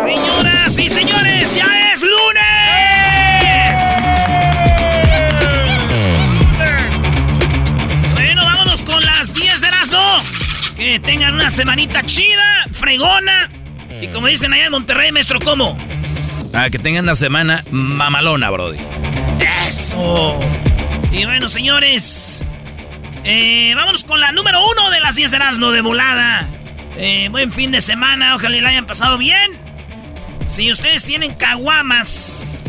Señoras y señores, ya es lunes. Bueno, vámonos con las 10 de las 2. Que tengan una semanita chida, fregona. Y como dicen allá en Monterrey, maestro, ¿cómo? Ah, que tengan una semana mamalona, Brody. Eso. Y bueno, señores. Eh, vámonos con la número uno de las 10 de Erasmo de volada. Eh, buen fin de semana, ojalá le hayan pasado bien. Si ustedes tienen caguamas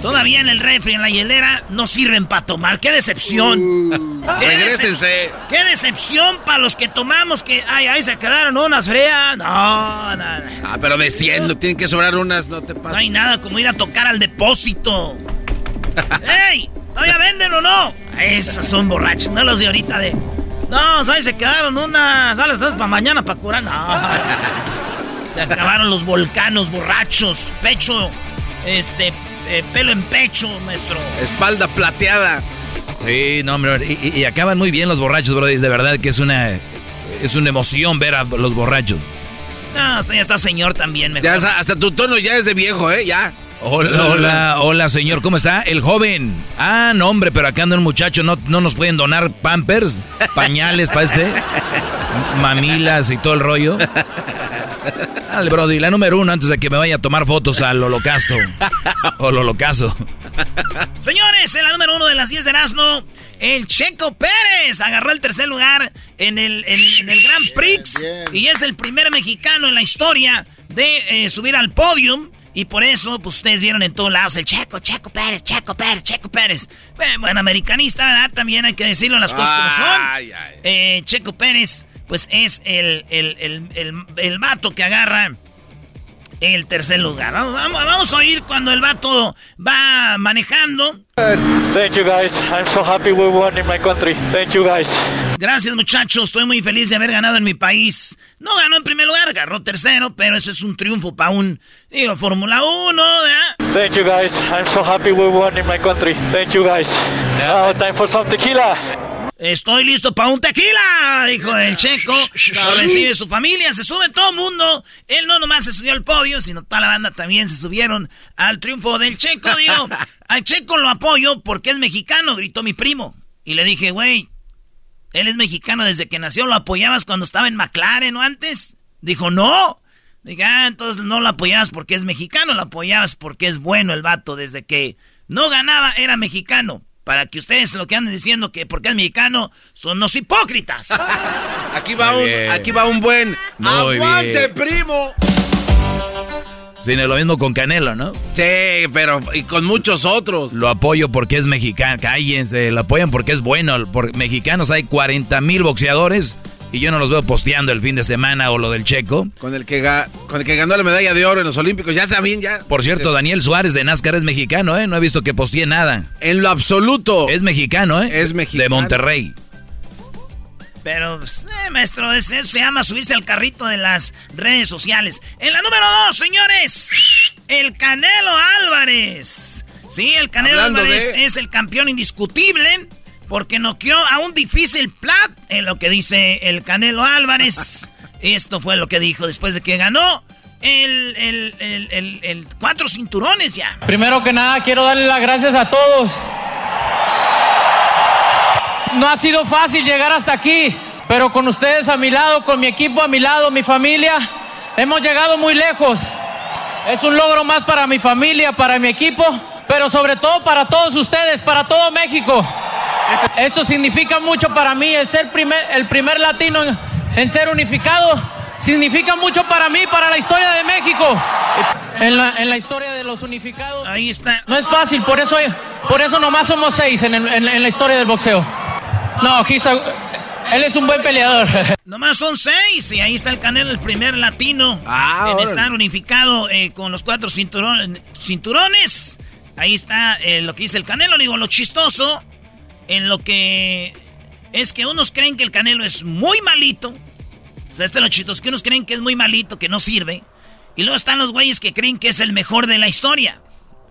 todavía en el refri, en la hielera, no sirven para tomar. ¡Qué decepción! Uh, ¿Qué regrésense. ¡Qué decepción para los que tomamos! Que, ay, ay, se quedaron unas frías. No, no, no. Ah, pero de 100, tienen que sobrar unas, no te No pasa. hay nada como ir a tocar al depósito. ¡Ey! ¿Todavía venden o no? Esos son borrachos, no los de ahorita de. No, ¿sabes? Se quedaron unas. ¿Sabes? para mañana para curar? No. Se acabaron los volcanos borrachos. Pecho. Este. eh, pelo en pecho, maestro. Espalda plateada. Sí, no, hombre, y, y- acaban muy bien los borrachos, Brody. De verdad que es una, es una emoción ver a los borrachos. No, hasta ya está señor también, mejor. Ya, hasta, hasta tu tono ya es de viejo, ¿eh? Ya. Hola, hola, hola, señor, ¿cómo está? El joven. Ah, no, hombre, pero acá anda un muchacho, ¿no, no nos pueden donar pampers, pañales para este? Mamilas y todo el rollo. Dale, Brody, la número uno antes de que me vaya a tomar fotos al holocausto. O al holocausto. Señores, en la número uno de las 10 de Erasmo, el Checo Pérez agarró el tercer lugar en el, en, en el Grand Prix y es el primer mexicano en la historia de eh, subir al podium. Y por eso, pues ustedes vieron en todos lados el Checo, Checo Pérez, Checo Pérez, Checo Pérez. Eh, bueno, americanista, ¿verdad? También hay que decirlo las cosas como son. Eh, Checo Pérez, pues es el, el, el, el, el vato que agarra el tercer lugar. Vamos, vamos, vamos a oír cuando el vato va manejando. Thank you guys. I'm so happy we won in my country. Thank you guys. Gracias muchachos, estoy muy feliz de haber ganado en mi país. No ganó en primer lugar, agarró tercero, pero eso es un triunfo para un, digo, Fórmula 1, ¿verdad? Thank you guys. I'm so happy we won in my country. Thank you guys. Now time for some tequila. Estoy listo para un tequila, dijo el checo. Lo recibe su familia, se sube todo el mundo. Él no nomás se subió al podio, sino toda la banda también se subieron al triunfo del checo. Digo, al checo lo apoyo porque es mexicano, gritó mi primo. Y le dije, güey, él es mexicano desde que nació. ¿Lo apoyabas cuando estaba en McLaren o antes? Dijo, no. Dije, ah, entonces no lo apoyabas porque es mexicano, lo apoyabas porque es bueno el vato. Desde que no ganaba, era mexicano. Para que ustedes lo que anden diciendo que porque es mexicano son los hipócritas. Aquí va Muy un, bien. aquí va un buen. Muy ¡Aguante, bien. primo! Sí, lo mismo con Canelo, ¿no? Sí, pero y con muchos otros. Lo apoyo porque es mexicano. Cállense, lo apoyan porque es bueno. Por mexicanos hay 40 mil boxeadores y yo no los veo posteando el fin de semana o lo del checo. Con el que ga- con el que ganó la medalla de oro en los Olímpicos. Ya también, ya. Por cierto, Daniel Suárez de NASCAR es mexicano, ¿eh? No he visto que postee nada. En lo absoluto. Es mexicano, ¿eh? Es mexicano. De Monterrey. Pero, pues, eh, maestro, es- eso se llama subirse al carrito de las redes sociales. En la número dos, señores, el Canelo Álvarez. Sí, el Canelo Hablando Álvarez de- es el campeón indiscutible porque noqueó a un difícil plat, en lo que dice el Canelo Álvarez. Esto fue lo que dijo después de que ganó el, el- el- el- el cuatro cinturones ya. Primero que nada, quiero darle las gracias a todos. No ha sido fácil llegar hasta aquí, pero con ustedes a mi lado, con mi equipo a mi lado, mi familia, hemos llegado muy lejos. Es un logro más para mi familia, para mi equipo, pero sobre todo para todos ustedes, para todo México. Esto significa mucho para mí, el ser primer, el primer latino en, ser unificado, significa mucho para mí, para la historia de México. En la, historia de los unificados. Ahí está. No es fácil, por eso, por eso nomás somos seis en, la historia del boxeo. No, él es un buen peleador. Nomás son seis y ahí está el Canelo, el primer latino ah, en estar unificado eh, con los cuatro cinturones. Ahí está eh, lo que dice el Canelo. Digo, lo chistoso en lo que es que unos creen que el Canelo es muy malito. O sea, este es lo que unos creen que es muy malito, que no sirve. Y luego están los güeyes que creen que es el mejor de la historia.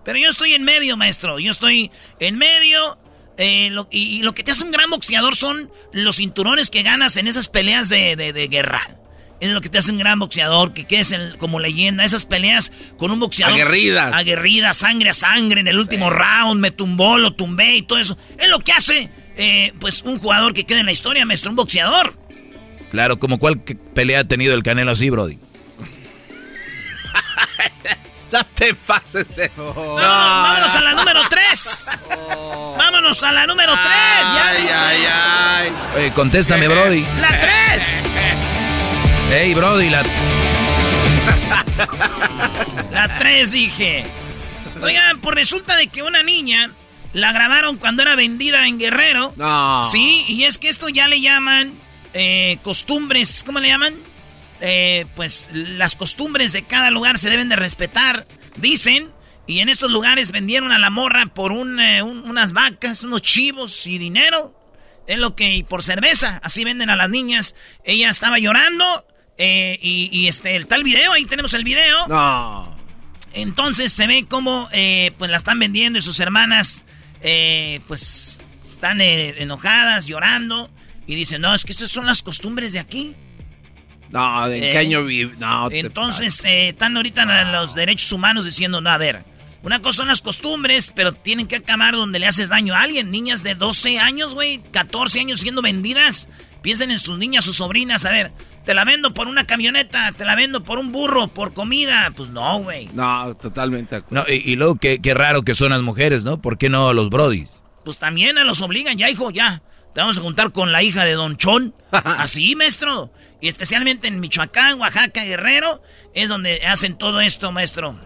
Pero yo estoy en medio, maestro. Yo estoy en medio. Eh, y, lo que te hace un gran boxeador son los cinturones que ganas en esas peleas de, guerra. Es lo que te hace un gran boxeador, que quedes como leyenda. Esas peleas con un boxeador. Aguerrida. Aguerrida, sangre a sangre en el último round. Me tumbó, lo tumbé y todo eso. Es lo que hace, eh, pues, un jugador que queda en la historia, maestro, un boxeador. Claro, como cuál pelea ha tenido el Canelo así, Brody. No te pases de. vámonos a la número 3. Vámonos a la número 3. Ay, ay, ay. Oye, contéstame, Brody. La 3. Ey, Brody, la. La 3 dije. Oigan, pues resulta de que una niña la grabaron cuando era vendida en Guerrero. No. Sí, y es que esto ya le llaman eh, costumbres. ¿Cómo le llaman? Eh, pues las costumbres de cada lugar se deben de respetar, dicen. Y en estos lugares vendieron a la morra por eh, unas vacas, unos chivos y dinero. Es lo que, y por cerveza, así venden a las niñas. Ella estaba llorando eh, y, este, el tal video, ahí tenemos el video. No. Entonces se ve como pues la están vendiendo y sus hermanas pues están enojadas, llorando. Y dicen, no, es que estas son las costumbres de aquí. No, ¿en qué eh, año vive? No, entonces, eh, están ahorita los derechos humanos diciendo, no, a ver, una cosa son las costumbres, pero tienen que acabar donde le haces daño a alguien. Niñas de 12 años, güey, 14 años siendo vendidas. Piensen en sus niñas, sus sobrinas, a ver, te la vendo por una camioneta, te la vendo por un burro, por comida. Pues no, güey. No, totalmente. No, y, luego qué, qué, raro que son las mujeres, ¿no? ¿Por qué no los brodis? Pues también a los obligan, ya, hijo, ya. Te vamos a juntar con la hija de Don Chón. Así, maestro. Y especialmente en Michoacán, Oaxaca, Guerrero, es donde hacen todo esto, maestro.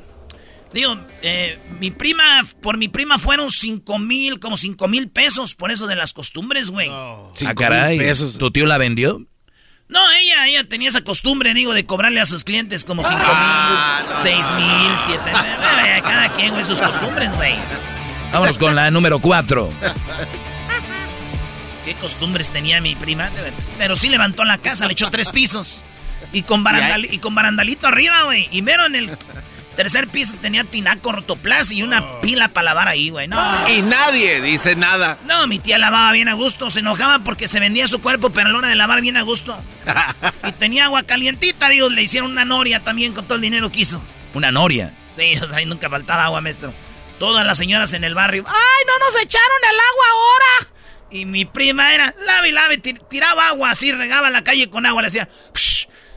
Digo, eh, mi prima, por mi prima fueron cinco mil, como cinco mil pesos por eso de las costumbres, güey. Oh. caray, pesos. ¿Tu tío la vendió? No, ella, ella tenía esa costumbre, digo, de cobrarle a sus clientes como cinco ah, mil, seis mil, siete mil. Cada quien, güey, sus costumbres, güey. Vámonos con la número cuatro. qué costumbres tenía mi prima. Pero sí levantó la casa, le echó tres pisos. Y con, y con barandalito arriba, güey. Y mero en el tercer piso tenía tinaco rotoplas y una pila para lavar ahí, güey. No. Y nadie dice nada. No, mi tía lavaba bien a gusto. Se enojaba porque se vendía su cuerpo, pero a la hora de lavar bien a gusto. y tenía agua calientita, digo, le hicieron una noria también con todo el dinero que hizo. ¿Una noria? Sí, o sea, ahí nunca faltaba agua, maestro. Todas las señoras en el barrio. ¡Ay, no nos echaron el agua ahora! Y mi prima era, lave, lave, tiraba agua así, regaba la calle con agua, le decía,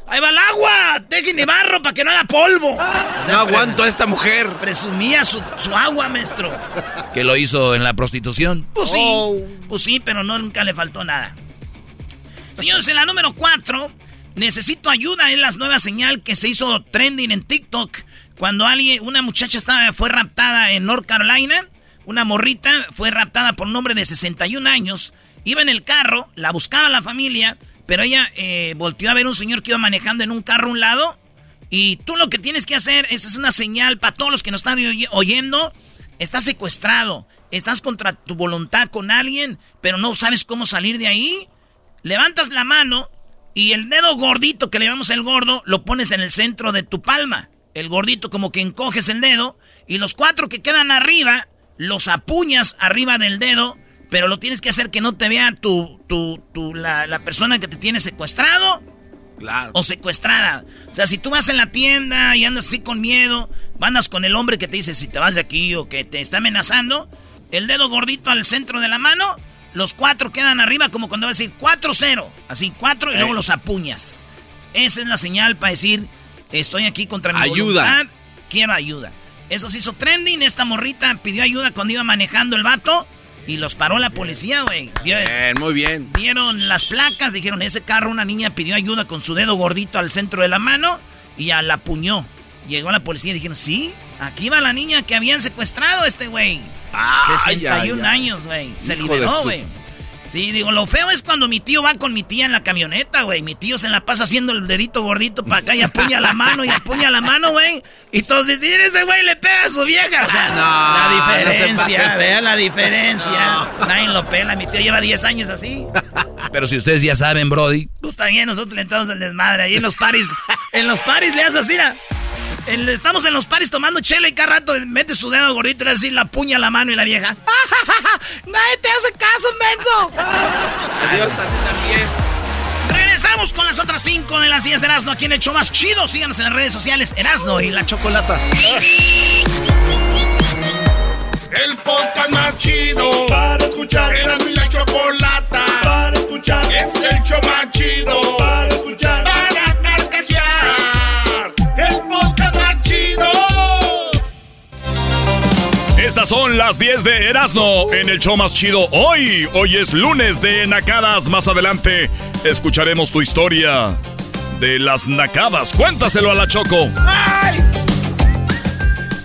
ahí va el agua, dejen de barro para que no haga polvo. no aguanto a esta mujer. Presumía su, agua, maestro. ¿Que lo hizo en la prostitución? Pues sí, oh. pues sí, pero no, nunca le faltó nada. Señores, en la número 4, necesito ayuda, en la nueva señal que se hizo trending en TikTok. Cuando alguien, una muchacha estaba, fue raptada en North Carolina una morrita fue raptada por un hombre de 61 años. Iba en el carro, la buscaba la familia, pero ella eh, volteó a ver un señor que iba manejando en un carro a un lado. Y tú lo que tienes que hacer, esa es una señal para todos los que nos están oyendo. Estás secuestrado, estás contra tu voluntad con alguien, pero no sabes cómo salir de ahí. Levantas la mano y el dedo gordito que le llamamos el gordo lo pones en el centro de tu palma. El gordito como que encoges el dedo y los cuatro que quedan arriba los apuñas arriba del dedo, pero lo tienes que hacer que no te vea tu, tu, tu la, la, persona que te tiene secuestrado. Claro. O secuestrada. O sea, si tú vas en la tienda y andas así con miedo, andas con el hombre que te dice si te vas de aquí o que te está amenazando, el dedo gordito al centro de la mano, los cuatro quedan arriba como cuando vas a decir 4-0. Así, cuatro y luego los apuñas. Esa es la señal para decir, estoy aquí contra mi ayuda. quiero ayuda. Eso se hizo trending. Esta morrita pidió ayuda cuando iba manejando el vato. Y los paró la policía, güey. Bien, muy bien. Vieron las placas, dijeron, ese carro una niña pidió ayuda con su dedo gordito al centro de la mano y a la puñó. Llegó la policía y dijeron, sí, aquí va la niña que habían secuestrado a este güey. 61 años, güey. Se liberó, güey. Sí, digo, lo feo es cuando mi tío va con mi tía en la camioneta, güey. Mi tío se la pasa haciendo el dedito gordito para acá y apuña la mano y apuña la mano, güey. Y entonces ese güey le pega a su vieja. O sea, la diferencia, vean la diferencia. Nadie lo pela, mi tío lleva 10 años así. Pero si ustedes ya saben, Brody. Pues también nosotros le entramos el desmadre. Ahí en los paris, en los paris le haces así, estamos en los paris tomando chela y cada rato mete su dedo gordito y así la puña la mano y la vieja. ¡Nadie te hace caso, menso! Adiós, también. Regresamos con las otras cinco de las 10 de Erasmo aquí en el show más chido. Síganos en las redes sociales Erasmo y la Chocolata. El podcast más chido para escuchar. Erasmo y la Chocolata para escuchar. Es el show más chido para escuchar. Estas son las 10 de Erasmo en el show más chido hoy. Hoy es lunes de Nacadas. Más adelante escucharemos tu historia de las Nacadas. Cuéntaselo a la Choco.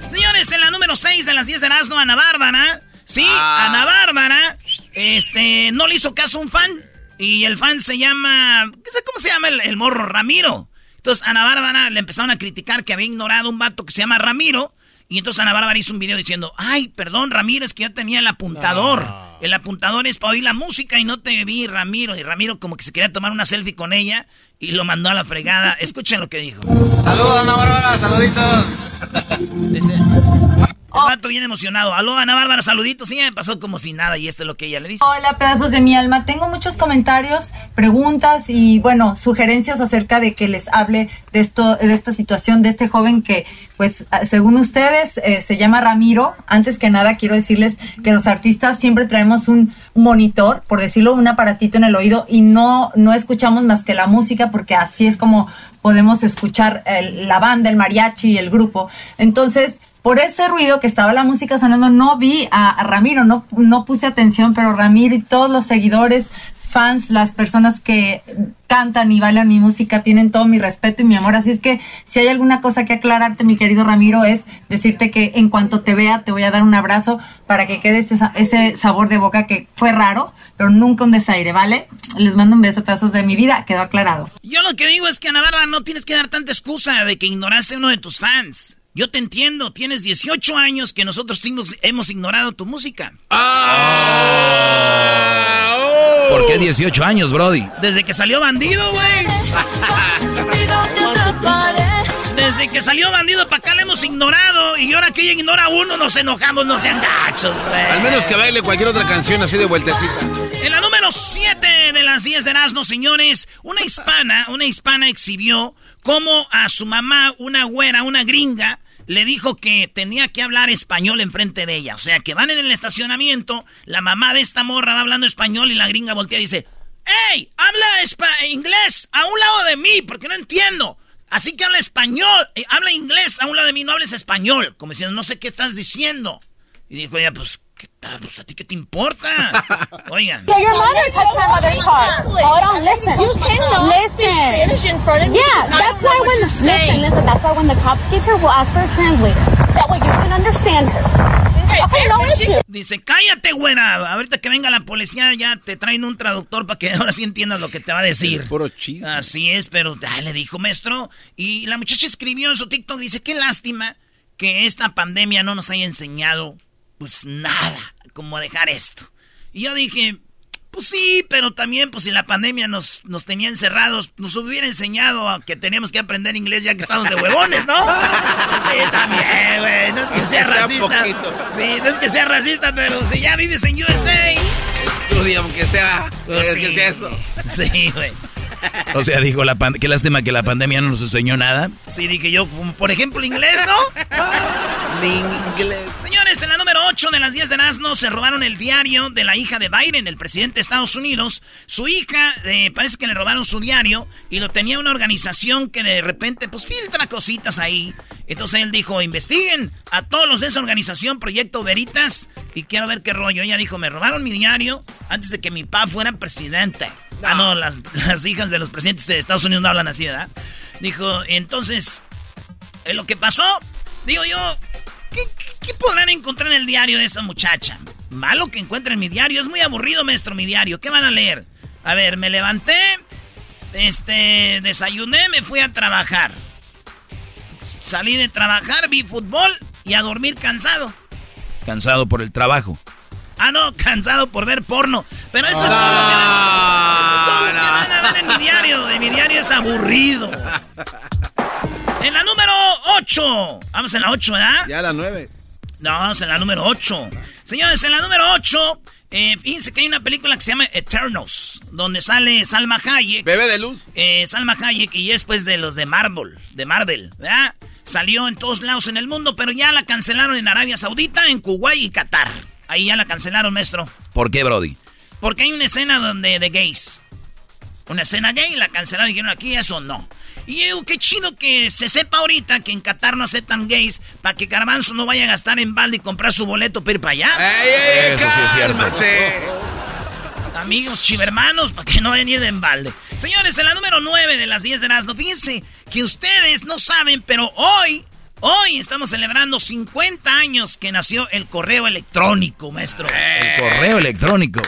Señores, en la número 6 de las 10 de Erasmo, Ana Bárbara. Sí, ah. Ana Bárbara. Este, no le hizo caso a un fan. Y el fan se llama. ¿Cómo se llama el, el morro? Ramiro. Entonces, Ana Bárbara le empezaron a criticar que había ignorado un vato que se llama Ramiro. Y entonces Ana Bárbara hizo un video diciendo, ay, perdón, Ramírez, que yo tenía el apuntador. El apuntador es para oír la música y no te vi, Ramiro. Y Ramiro como que se quería tomar una selfie con ella y lo mandó a la fregada. Escuchen lo que dijo. Saludos, Ana Bárbara, saluditos. Dice, el vato bien emocionado. Aló, Ana Bárbara, saluditos. Sí, me pasó como si nada y esto es lo que ella le dice. Hola, pedazos de mi alma. Tengo muchos comentarios, preguntas y, bueno, sugerencias acerca de que les hable de esto, de esta situación, de este joven que, pues, según ustedes, eh, se llama Ramiro. Antes que nada, quiero decirles que los artistas siempre traemos un monitor, por decirlo, un aparatito en el oído y no, no escuchamos más que la música porque así es como podemos escuchar la banda, el mariachi y el grupo. Entonces, por ese ruido que estaba la música sonando, no vi a, Ramiro, no, no puse atención, pero Ramiro y todos los seguidores, fans, las personas que cantan y bailan mi música tienen todo mi respeto y mi amor. Así es que si hay alguna cosa que aclararte, mi querido Ramiro, es decirte que en cuanto te vea te voy a dar un abrazo para que quede ese, sabor de boca que fue raro, pero nunca un desaire, ¿vale? Les mando un beso, pedazos de mi vida, quedó aclarado. Yo lo que digo es que, Ana Bárbara, no tienes que dar tanta excusa de que ignoraste a uno de tus fans. Yo te entiendo, tienes 18 años que nosotros hemos ignorado tu música. Ah, ¿Por qué 18 años, Brody? Desde que salió bandido, güey. Desde que salió bandido para acá le hemos ignorado y ahora que ella ignora a uno nos enojamos, no sean gachos, güey. Al menos que baile cualquier otra canción así de vueltecita. En la número 7 de las 10 de Erasmo, señores, una hispana, una hispana exhibió cómo a su mamá, una güera, una gringa, le dijo que tenía que hablar español enfrente de ella. O sea, que van en el estacionamiento, la mamá de esta morra va hablando español y la gringa voltea y dice, ¡Ey! Habla inglés a un lado de mí, porque no entiendo. Así que habla español, eh, habla inglés a un lado de mí, no hables español. Como diciendo, no sé qué estás diciendo. Y dijo ella, pues, ¿Qué tal? Pues a ti qué te importa. Oigan. Your mother touched my mother's car. Hold on, listen. You cannot listen. Spanish in front of me. Yeah, that's why when the, listen, listen, that's why when the cops get here, we'll ask for a translator. That way you can understand her. Okay, no issue. Dice, cállate, güera. Ahorita que venga la policía ya te traen un traductor para que ahora sí entiendas lo que te va a decir. puro chiste. Así es, pero ay, le dijo, maestro. Y la muchacha escribió en su TikTok, dice, qué lástima que esta pandemia no nos haya enseñado pues nada, como dejar esto. Y yo dije, pues sí, pero también, pues si la pandemia nos, nos tenía encerrados, nos hubiera enseñado a que teníamos que aprender inglés ya que estamos de huevones, ¿no? Sí, también, güey. No es que sea, racista. Sí, no es que sea racista, pero si ya vives en USA. Estudia, aunque sea, pues que sea eso. Sí, güey. O sea, dijo, la qué lástima que la pandemia no nos enseñó nada. Sí, dije yo, por ejemplo, inglés, ¿no? inglés. Señores, en la número 8 de las 10 de Erasmo se robaron el diario de la hija de Biden, el presidente de Estados Unidos. Su hija, eh, parece que le robaron su diario y lo tenía una organización que de repente, pues, filtra cositas ahí. Entonces él dijo, investiguen a todos los de esa organización, Proyecto Veritas, y quiero ver qué rollo. Ella dijo, me robaron mi diario antes de que mi papá fuera presidente. Ah, no, las, las hijas de los presidentes de Estados Unidos no hablan así, ¿verdad? Dijo, entonces, en lo que pasó, digo yo, ¿qué, podrán encontrar en el diario de esa muchacha? Malo que encuentren mi diario, es muy aburrido, maestro, mi diario. ¿Qué van a leer? A ver, me levanté, este, desayuné, me fui a trabajar. Salí de trabajar, vi fútbol y a dormir cansado. Cansado por el trabajo. Ah, no, cansado por ver porno. Pero eso es todo lo que van, eso es todo lo que van a ver en mi diario. En mi diario es aburrido. En la número 8. Vamos en la 8, ¿verdad? Ya la 9. No, vamos en la número 8. Señores, en la número 8, eh, fíjense que hay una película que se llama Eternals, donde sale Salma Hayek. Bebe de luz. Eh, Salma Hayek y es pues de los de Marvel, de Marvel, ¿verdad? Salió en todos lados en el mundo, pero ya la cancelaron en Arabia Saudita, en Kuwait y Qatar. Ahí ya la cancelaron, maestro. ¿Por qué, Brody? Porque hay una escena donde de gays. Una escena gay, la cancelaron y dijeron aquí eso no. Y yo, qué chido que se sepa ahorita que en Qatar no aceptan gays para que Garbanzo no vaya a gastar en balde y comprar su boleto para ir para allá. ¡Ey, ey, Eso sí es cierto. Amigos chivermanos, para que no vayan a ir de embalde. Señores, en la número 9 de las 10 de Erasmo, fíjense que ustedes no saben, pero hoy, hoy estamos celebrando 50 años que nació el correo electrónico, maestro. El correo electrónico.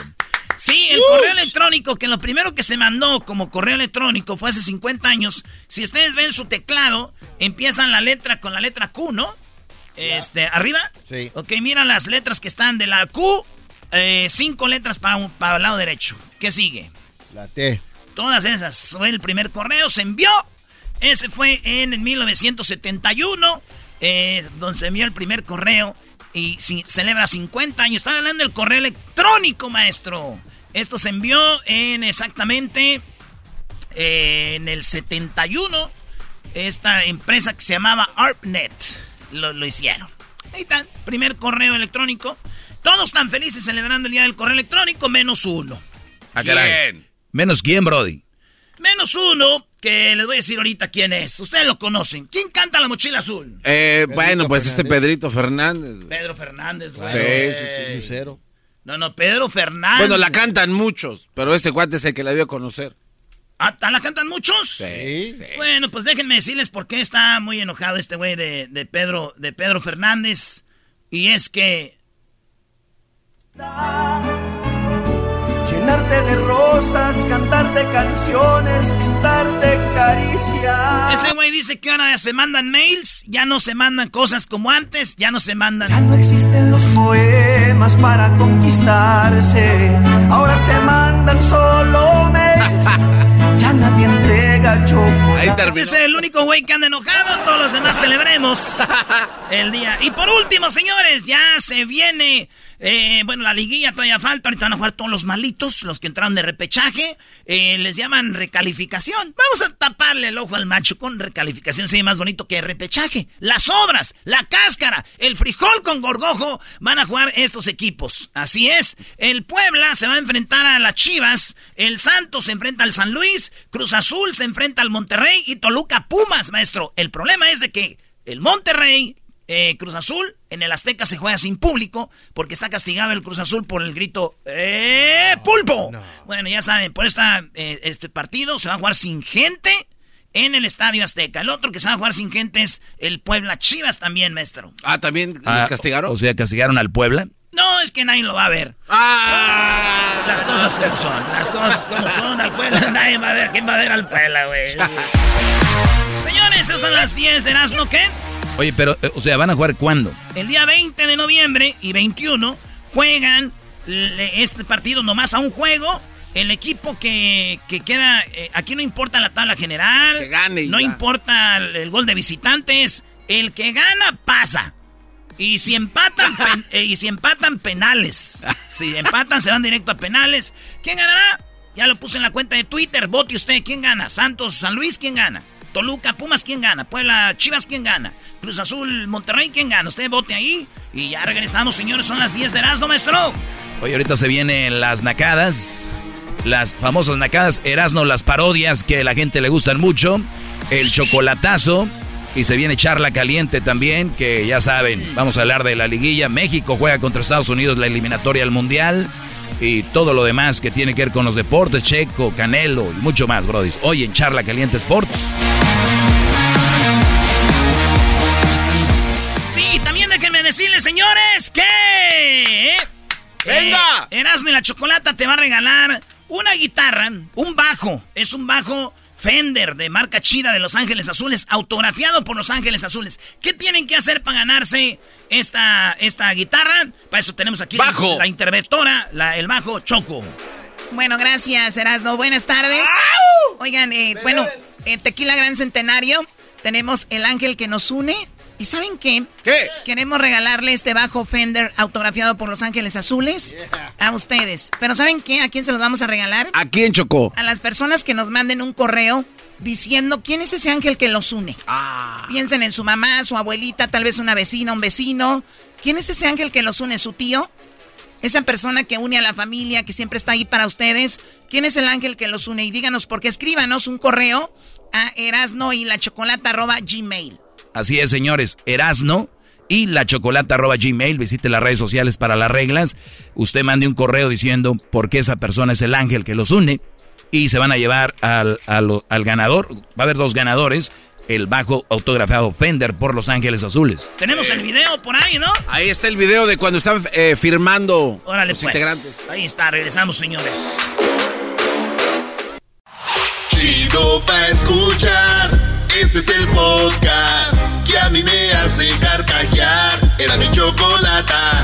Sí, el correo electrónico, que lo primero que se mandó como correo electrónico fue hace 50 años. Si ustedes ven su teclado, empiezan la letra con la letra Q, ¿no? Este, arriba. Sí. Ok, mira las letras que están de la Q, eh, cinco letras para el lado derecho. ¿Qué sigue? La T. Todas esas. Fue el primer correo, se envió. Ese fue en el 1971, eh, donde se envió el primer correo y celebra 50 años. Están hablando del correo electrónico, maestro. Esto se envió en exactamente eh, en el 71. Esta empresa que se llamaba ARPNET lo, lo hicieron. Ahí está, primer correo electrónico. Todos están felices celebrando el día del correo electrónico, menos uno. ¿A ah, ¿Quién? ¿Menos quién, Brody? Menos uno, que les voy a decir ahorita quién es. Ustedes lo conocen. ¿Quién canta la mochila azul? Eh, bueno, pues este Pedrito Fernández. Pedro Fernández, güey. Sí, sí, sí, cero. No, no, Pedro Fernández. Bueno, la cantan muchos, pero este cuate es el que la dio a conocer. ¿Ah, ¿la cantan muchos? Sí. Bueno, pues déjenme decirles por qué está muy enojado este güey de, de, Pedro, de Pedro Fernández. Y es que Llenarte de rosas, cantarte canciones, pintarte caricias. Ese güey dice que ahora se mandan mails, ya no se mandan cosas como antes, ya no se mandan. Ya no existen los poemas para conquistarse, ahora se mandan solo mails. ya nadie entrega Ese es el único güey que anda enojado, todos los demás celebremos el día. Y por último, señores, ya se viene eh, bueno, la liguilla todavía falta. Ahorita van a jugar todos los malitos, los que entraron de repechaje. Eh, les llaman recalificación. Vamos a taparle el ojo al macho con recalificación. Sería más bonito que repechaje. Las obras, la cáscara, el frijol con gorgojo van a jugar estos equipos. Así es. El Puebla se va a enfrentar a las Chivas. El Santos se enfrenta al San Luis. Cruz Azul se enfrenta al Monterrey. Y Toluca Pumas, maestro. El problema es de que el Monterrey eh, Cruz Azul. En el Azteca se juega sin público porque está castigado el Cruz Azul por el grito ¡Eh, pulpo! Bueno, ya saben, por esta, eh, este partido se va a jugar sin gente en el Estadio Azteca. El otro que se va a jugar sin gente es el Puebla Chivas también, maestro. Ah, ¿también ah, castigaron? O sea, ¿castigaron al Puebla? No, es que nadie lo va a ver. Ah. Las cosas como son, las cosas como son. Al Puebla nadie va a ver. ¿Quién va a ver al Puebla, güey? Señores, esas son las 10 de Erasmo, ¿qué? Oye, pero, eh, o sea, ¿van a jugar cuándo? El día 20 de noviembre y 21 juegan este partido nomás a un juego. El equipo que, queda, eh, aquí no importa la tabla general, que gane no importa el, gol de visitantes, el que gana pasa. Y si empatan, eh, y si empatan penales, si empatan se van directo a penales. ¿Quién ganará? Ya lo puse en la cuenta de Twitter, vote usted, ¿quién gana? Santos, San Luis, ¿quién gana? Toluca, Pumas, ¿quién gana? Puebla, Chivas, ¿quién gana? Cruz Azul, Monterrey, ¿quién gana? Usted vote ahí y ya regresamos, señores. Son las 10 de Erasmo, maestro. Hoy ahorita se vienen las nacadas, las famosas nacadas, Erasmo, las parodias que a la gente le gustan mucho, el chocolatazo. Y se viene charla caliente también, que ya saben, vamos a hablar de la liguilla. México juega contra Estados Unidos la eliminatoria al Mundial y todo lo demás que tiene que ver con los deportes, Checo, Canelo y mucho más, Brody. Hoy en Charla Caliente Sports. Sí, también déjenme decirles, señores, que... ¿eh? ¡Venga! Eh, Erasmo y la Chocolata te va a regalar una guitarra, un bajo. Es un bajo Fender de marca chida de Los Ángeles Azules, autografiado por Los Ángeles Azules. ¿Qué tienen que hacer para ganarse esta, esta guitarra? Para eso tenemos aquí bajo. La, interventora, la, el bajo Choco. Bueno, gracias, Erasno. Buenas tardes. Oigan, eh, bueno, eh, Tequila Gran Centenario, tenemos el ángel que nos une. ¿Y saben qué? ¿Qué? Queremos regalarle este bajo Fender autografiado por Los Ángeles Azules a ustedes. Pero ¿saben qué? ¿A quién se los vamos a regalar? ¿A quién chocó? A las personas que nos manden un correo diciendo quién es ese ángel que los une. Ah. Piensen en su mamá, su abuelita, tal vez una vecina, un vecino. ¿Quién es ese ángel que los une? ¿Su tío? Esa persona que une a la familia, que siempre está ahí para ustedes. ¿Quién es el ángel que los une? Y díganos, porque escríbanos un correo a erasno y la gmail. Así es, señores. Erasno y la chocolata arroba gmail. Visite las redes sociales para las reglas. Usted mande un correo diciendo por qué esa persona es el ángel que los une. Y se van a llevar al, al, al ganador. Va a haber dos ganadores. El bajo autografiado Fender por Los Ángeles Azules. Tenemos el video por ahí, ¿no? Ahí está el video de cuando están eh, firmando Órale, los pues. integrantes. Ahí está, regresamos, señores. Chido pa' escuchar. Este es el podcast que a mí me hace carcajear. Era mi chocolata.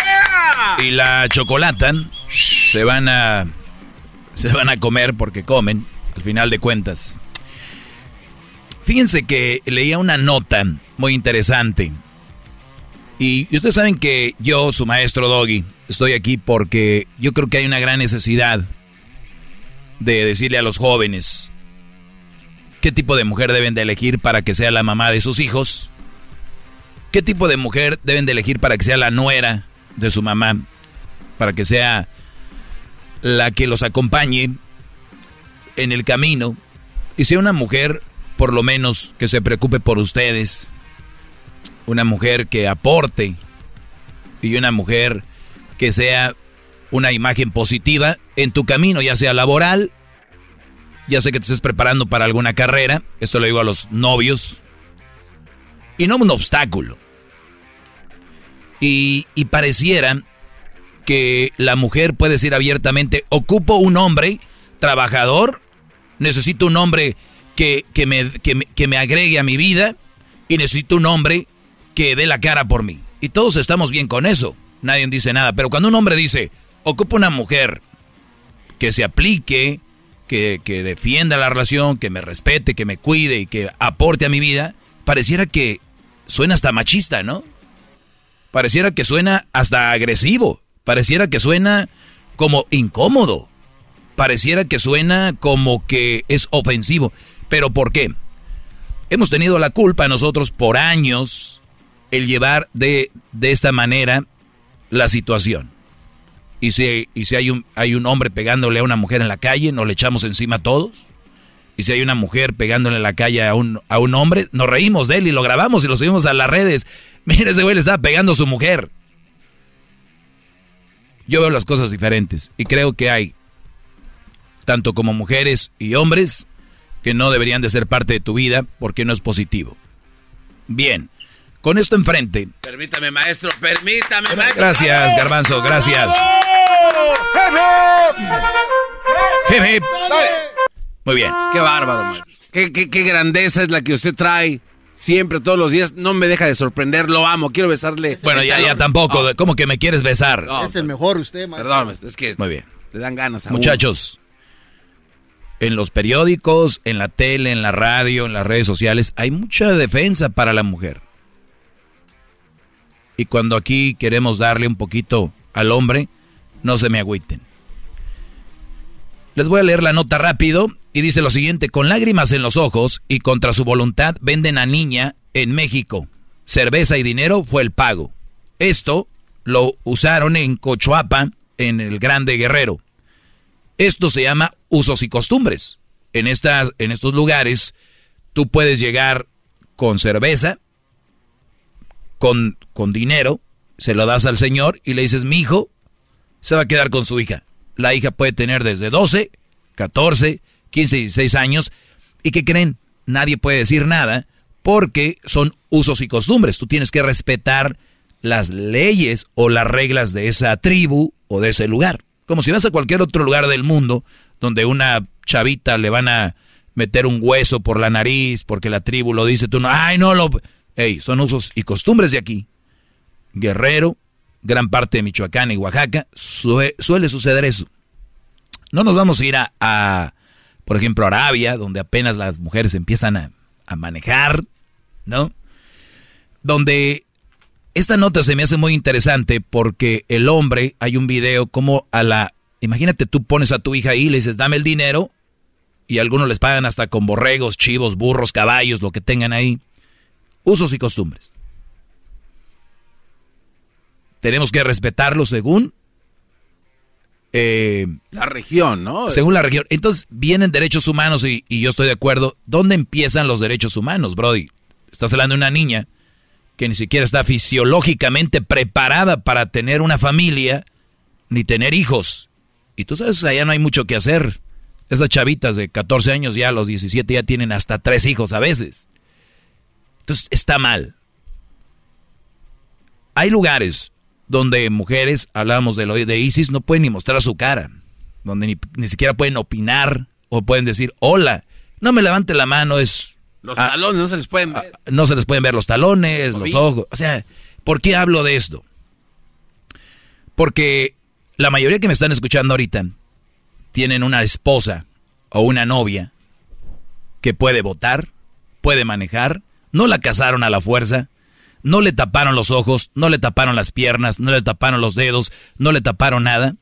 y la chocolata se van a se van a comer porque comen al final de cuentas. Fíjense que leía una nota muy interesante. Y ustedes saben que yo, su maestro Doggy, estoy aquí porque yo creo que hay una gran necesidad de decirle a los jóvenes qué tipo de mujer deben de elegir para que sea la mamá de sus hijos, qué tipo de mujer deben de elegir para que sea la nuera de su mamá, para que sea la que los acompañe en el camino y sea una mujer por lo menos que se preocupe por ustedes, una mujer que aporte y una mujer que sea una imagen positiva en tu camino, ya sea laboral, ya sé que te estés preparando para alguna carrera, esto lo digo a los novios, y no un obstáculo. Y, y pareciera que la mujer puede decir abiertamente, ocupo un hombre trabajador, necesito un hombre que, que, me, que, que me agregue a mi vida y necesito un hombre que dé la cara por mí. Y todos estamos bien con eso, nadie dice nada, pero cuando un hombre dice, ocupo una mujer que se aplique, que, que defienda la relación, que me respete, que me cuide y que aporte a mi vida, pareciera que suena hasta machista, ¿no? Pareciera que suena hasta agresivo. Pareciera que suena como incómodo. Pareciera que suena como que es ofensivo. ¿Pero por qué? Hemos tenido la culpa nosotros por años el llevar de, de esta manera la situación. Y si, y si hay, un, hay un hombre pegándole a una mujer en la calle, ¿no le echamos encima a todos? Y si hay una mujer pegándole en la calle a un, a un hombre, nos reímos de él y lo grabamos y lo subimos a las redes. Mira, ese güey le estaba pegando a su mujer. Yo veo las cosas diferentes y creo que hay, tanto como mujeres y hombres, que no deberían de ser parte de tu vida porque no es positivo. Bien, con esto enfrente. Permítame, maestro, permítame, maestro. Gracias, Garbanzo, gracias. Muy bien. Qué bárbaro, maestro. Qué, qué, grandeza es la que usted trae siempre, todos los días. No me deja de sorprender, lo amo, quiero besarle. Bueno, ya, ya tampoco. ¿Cómo que me quieres besar? es el mejor usted, maestro. Perdón, es que Muy bien. le dan ganas a Muchachos, en los periódicos, en la tele, en la radio, en las redes sociales, hay mucha defensa para la mujer. Y cuando aquí queremos darle un poquito al hombre, no se me agüiten. Les voy a leer la nota rápido y dice lo siguiente, con lágrimas en los ojos y contra su voluntad venden a niña en México. Cerveza y dinero fue el pago. Esto lo usaron en Cochuapa, en el Grande Guerrero. Esto se llama usos y costumbres. En, estas, en estos lugares tú puedes llegar con cerveza, con, con dinero, se lo das al señor y le dices, mi hijo se va a quedar con su hija. La hija puede tener desde 12, 14, 15, 16 años. ¿Y qué creen? Nadie puede decir nada porque son usos y costumbres. Tú tienes que respetar las leyes o las reglas de esa tribu o de ese lugar. Como si vas a cualquier otro lugar del mundo donde una chavita le van a meter un hueso por la nariz porque la tribu lo dice, tú no, ay, no lo... Ey, son usos y costumbres de aquí. Guerrero, gran parte de Michoacán y Oaxaca, suele suceder eso. No nos vamos a ir a, por ejemplo, Arabia, donde apenas las mujeres empiezan a, manejar, ¿no? Donde esta nota se me hace muy interesante porque el hombre, hay un video como a la... Imagínate, tú pones a tu hija ahí y le dices, dame el dinero, y algunos les pagan hasta con borregos, chivos, burros, caballos, lo que tengan ahí. Usos y costumbres tenemos que respetarlo según eh, la región, ¿no? Según la región. Entonces vienen derechos humanos y, yo estoy de acuerdo. ¿Dónde empiezan los derechos humanos, Brody? Estás hablando de una niña que ni siquiera está fisiológicamente preparada para tener una familia ni tener hijos. Y tú sabes, allá no hay mucho que hacer. Esas chavitas de 14 años ya a los 17 ya tienen hasta tres hijos a veces. Entonces está mal. Hay lugares donde mujeres, hablábamos de, lo, de ISIS, no pueden ni mostrar su cara, donde ni, siquiera pueden opinar o pueden decir hola. No me levante la mano, es... Los talones no se les pueden ver. no se les pueden ver los talones, los ojos. O sea, ¿por qué hablo de esto? Porque la mayoría que me están escuchando ahorita tienen una esposa o una novia que puede votar, puede manejar, no la casaron a la fuerza, no le taparon los ojos, no le taparon las piernas, no le taparon los dedos, no le taparon nada.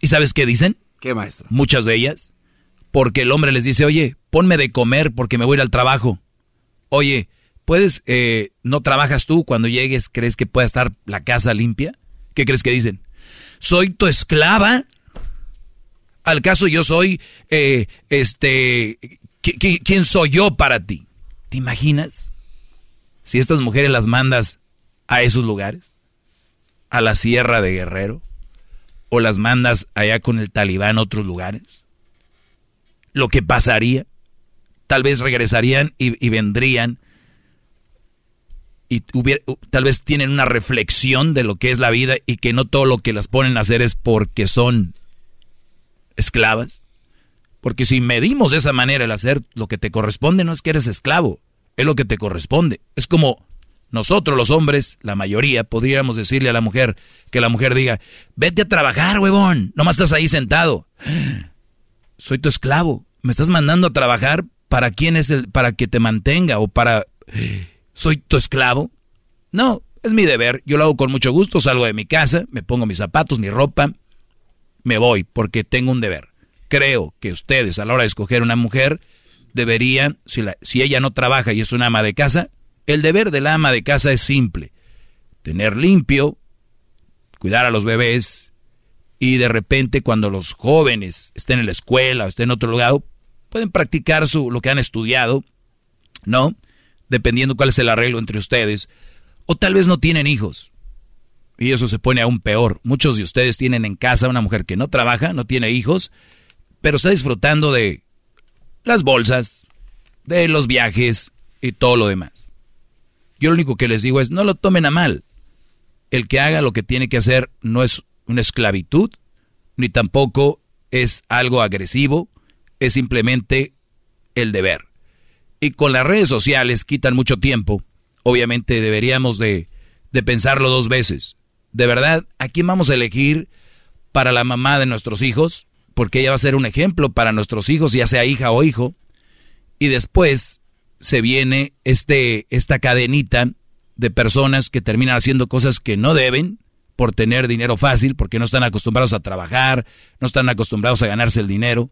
¿Y sabes qué dicen? ¿Qué maestro? Muchas de ellas. Porque el hombre les dice, oye, ponme de comer porque me voy a ir al trabajo. Oye, ¿puedes, eh, no trabajas tú cuando llegues, crees que pueda estar la casa limpia? ¿Qué crees que dicen? ¿Soy tu esclava? ¿Al caso yo soy, eh, este, ¿quién soy yo para ti? ¿Te imaginas? Si estas mujeres las mandas a esos lugares, a la sierra de Guerrero, o las mandas allá con el talibán a otros lugares, lo que pasaría, tal vez regresarían y, vendrían y tal vez tienen una reflexión de lo que es la vida y que no todo lo que las ponen a hacer es porque son esclavas. Porque si medimos de esa manera el hacer lo que te corresponde, no es que eres esclavo, es lo que te corresponde. Es como nosotros los hombres, la mayoría, podríamos decirle a la mujer que la mujer diga, vete a trabajar, huevón, nomás estás ahí sentado. Soy tu esclavo, me estás mandando a trabajar para quién es el, para que te mantenga o para, soy tu esclavo. No, es mi deber, yo lo hago con mucho gusto, salgo de mi casa, me pongo mis zapatos, mi ropa, me voy porque tengo un deber. Creo que ustedes a la hora de escoger una mujer deberían, si, la, si ella no trabaja y es una ama de casa, el deber de la ama de casa es simple. Tener limpio, cuidar a los bebés y de repente cuando los jóvenes estén en la escuela o estén en otro lugar, pueden practicar su, lo que han estudiado, ¿no? Dependiendo cuál es el arreglo entre ustedes. O tal vez no tienen hijos. Y eso se pone aún peor. Muchos de ustedes tienen en casa una mujer que no trabaja, no tiene hijos, pero está disfrutando de las bolsas, de los viajes y todo lo demás. Yo lo único que les digo es, no lo tomen a mal. El que haga lo que tiene que hacer no es una esclavitud, ni tampoco es algo agresivo, es simplemente el deber. Y con las redes sociales quitan mucho tiempo, obviamente deberíamos de, de pensarlo dos veces. De verdad, ¿a quién vamos a elegir para la mamá de nuestros hijos? Porque ella va a ser un ejemplo para nuestros hijos, ya sea hija o hijo. Y después se viene este, esta cadenita de personas que terminan haciendo cosas que no deben, por tener dinero fácil, porque no están acostumbrados a trabajar, no están acostumbrados a ganarse el dinero,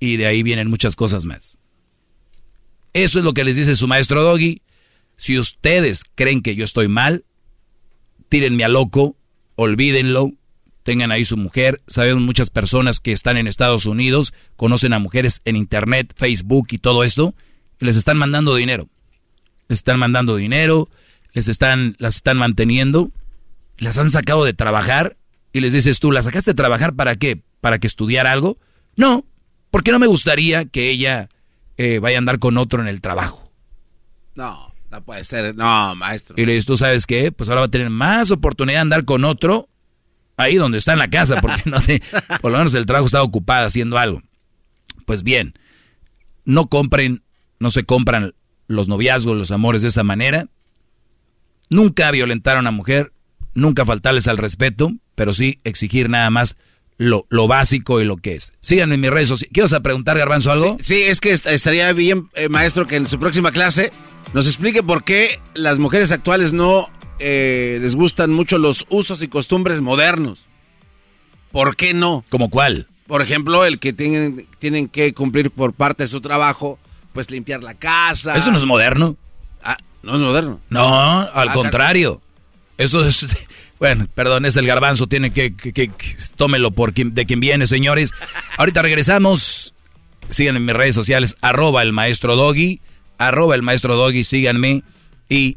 y de ahí vienen muchas cosas más. Eso es lo que les dice su maestro Doggy. Si ustedes creen que yo estoy mal, tírenme a loco, olvídenlo, tengan ahí su mujer. Sabemos muchas personas que están en Estados Unidos, conocen a mujeres en Internet, Facebook y todo esto, y les están mandando dinero. Les están mandando dinero, les están, las están manteniendo las han sacado de trabajar y les dices tú, ¿la sacaste de trabajar para qué? ¿Para que estudiara algo? No, porque no me gustaría que ella eh, vaya a andar con otro en el trabajo. No, no puede ser, no, maestro. Y le dices, ¿tú sabes qué? Pues ahora va a tener más oportunidad de andar con otro ahí donde está en la casa, porque no sé, por lo menos el trabajo está ocupado haciendo algo. Pues bien, no compren, no se compran los noviazgos, los amores de esa manera. Nunca violentar a una mujer, nunca faltarles al respeto, pero sí exigir nada más lo, básico y lo que es. Síganme en mis redes sociales. ¿Qué vas a preguntar, Garbanzo, algo? Sí, es que estaría bien, eh, maestro, que en su próxima clase nos explique por qué las mujeres actuales no eh, les gustan mucho los usos y costumbres modernos. ¿Por qué no? ¿Como cuál? Por ejemplo, el que tienen, tienen que cumplir por parte de su trabajo, pues limpiar la casa. ¿Eso no es moderno? Ah, no es moderno. No, al ah, contrario. Eso es, bueno, perdón, es el garbanzo, tiene que, que, tómelo por de quien viene, señores. Ahorita regresamos, síganme en mis redes sociales, arroba el maestro Doggy, arroba el maestro Doggy, síganme y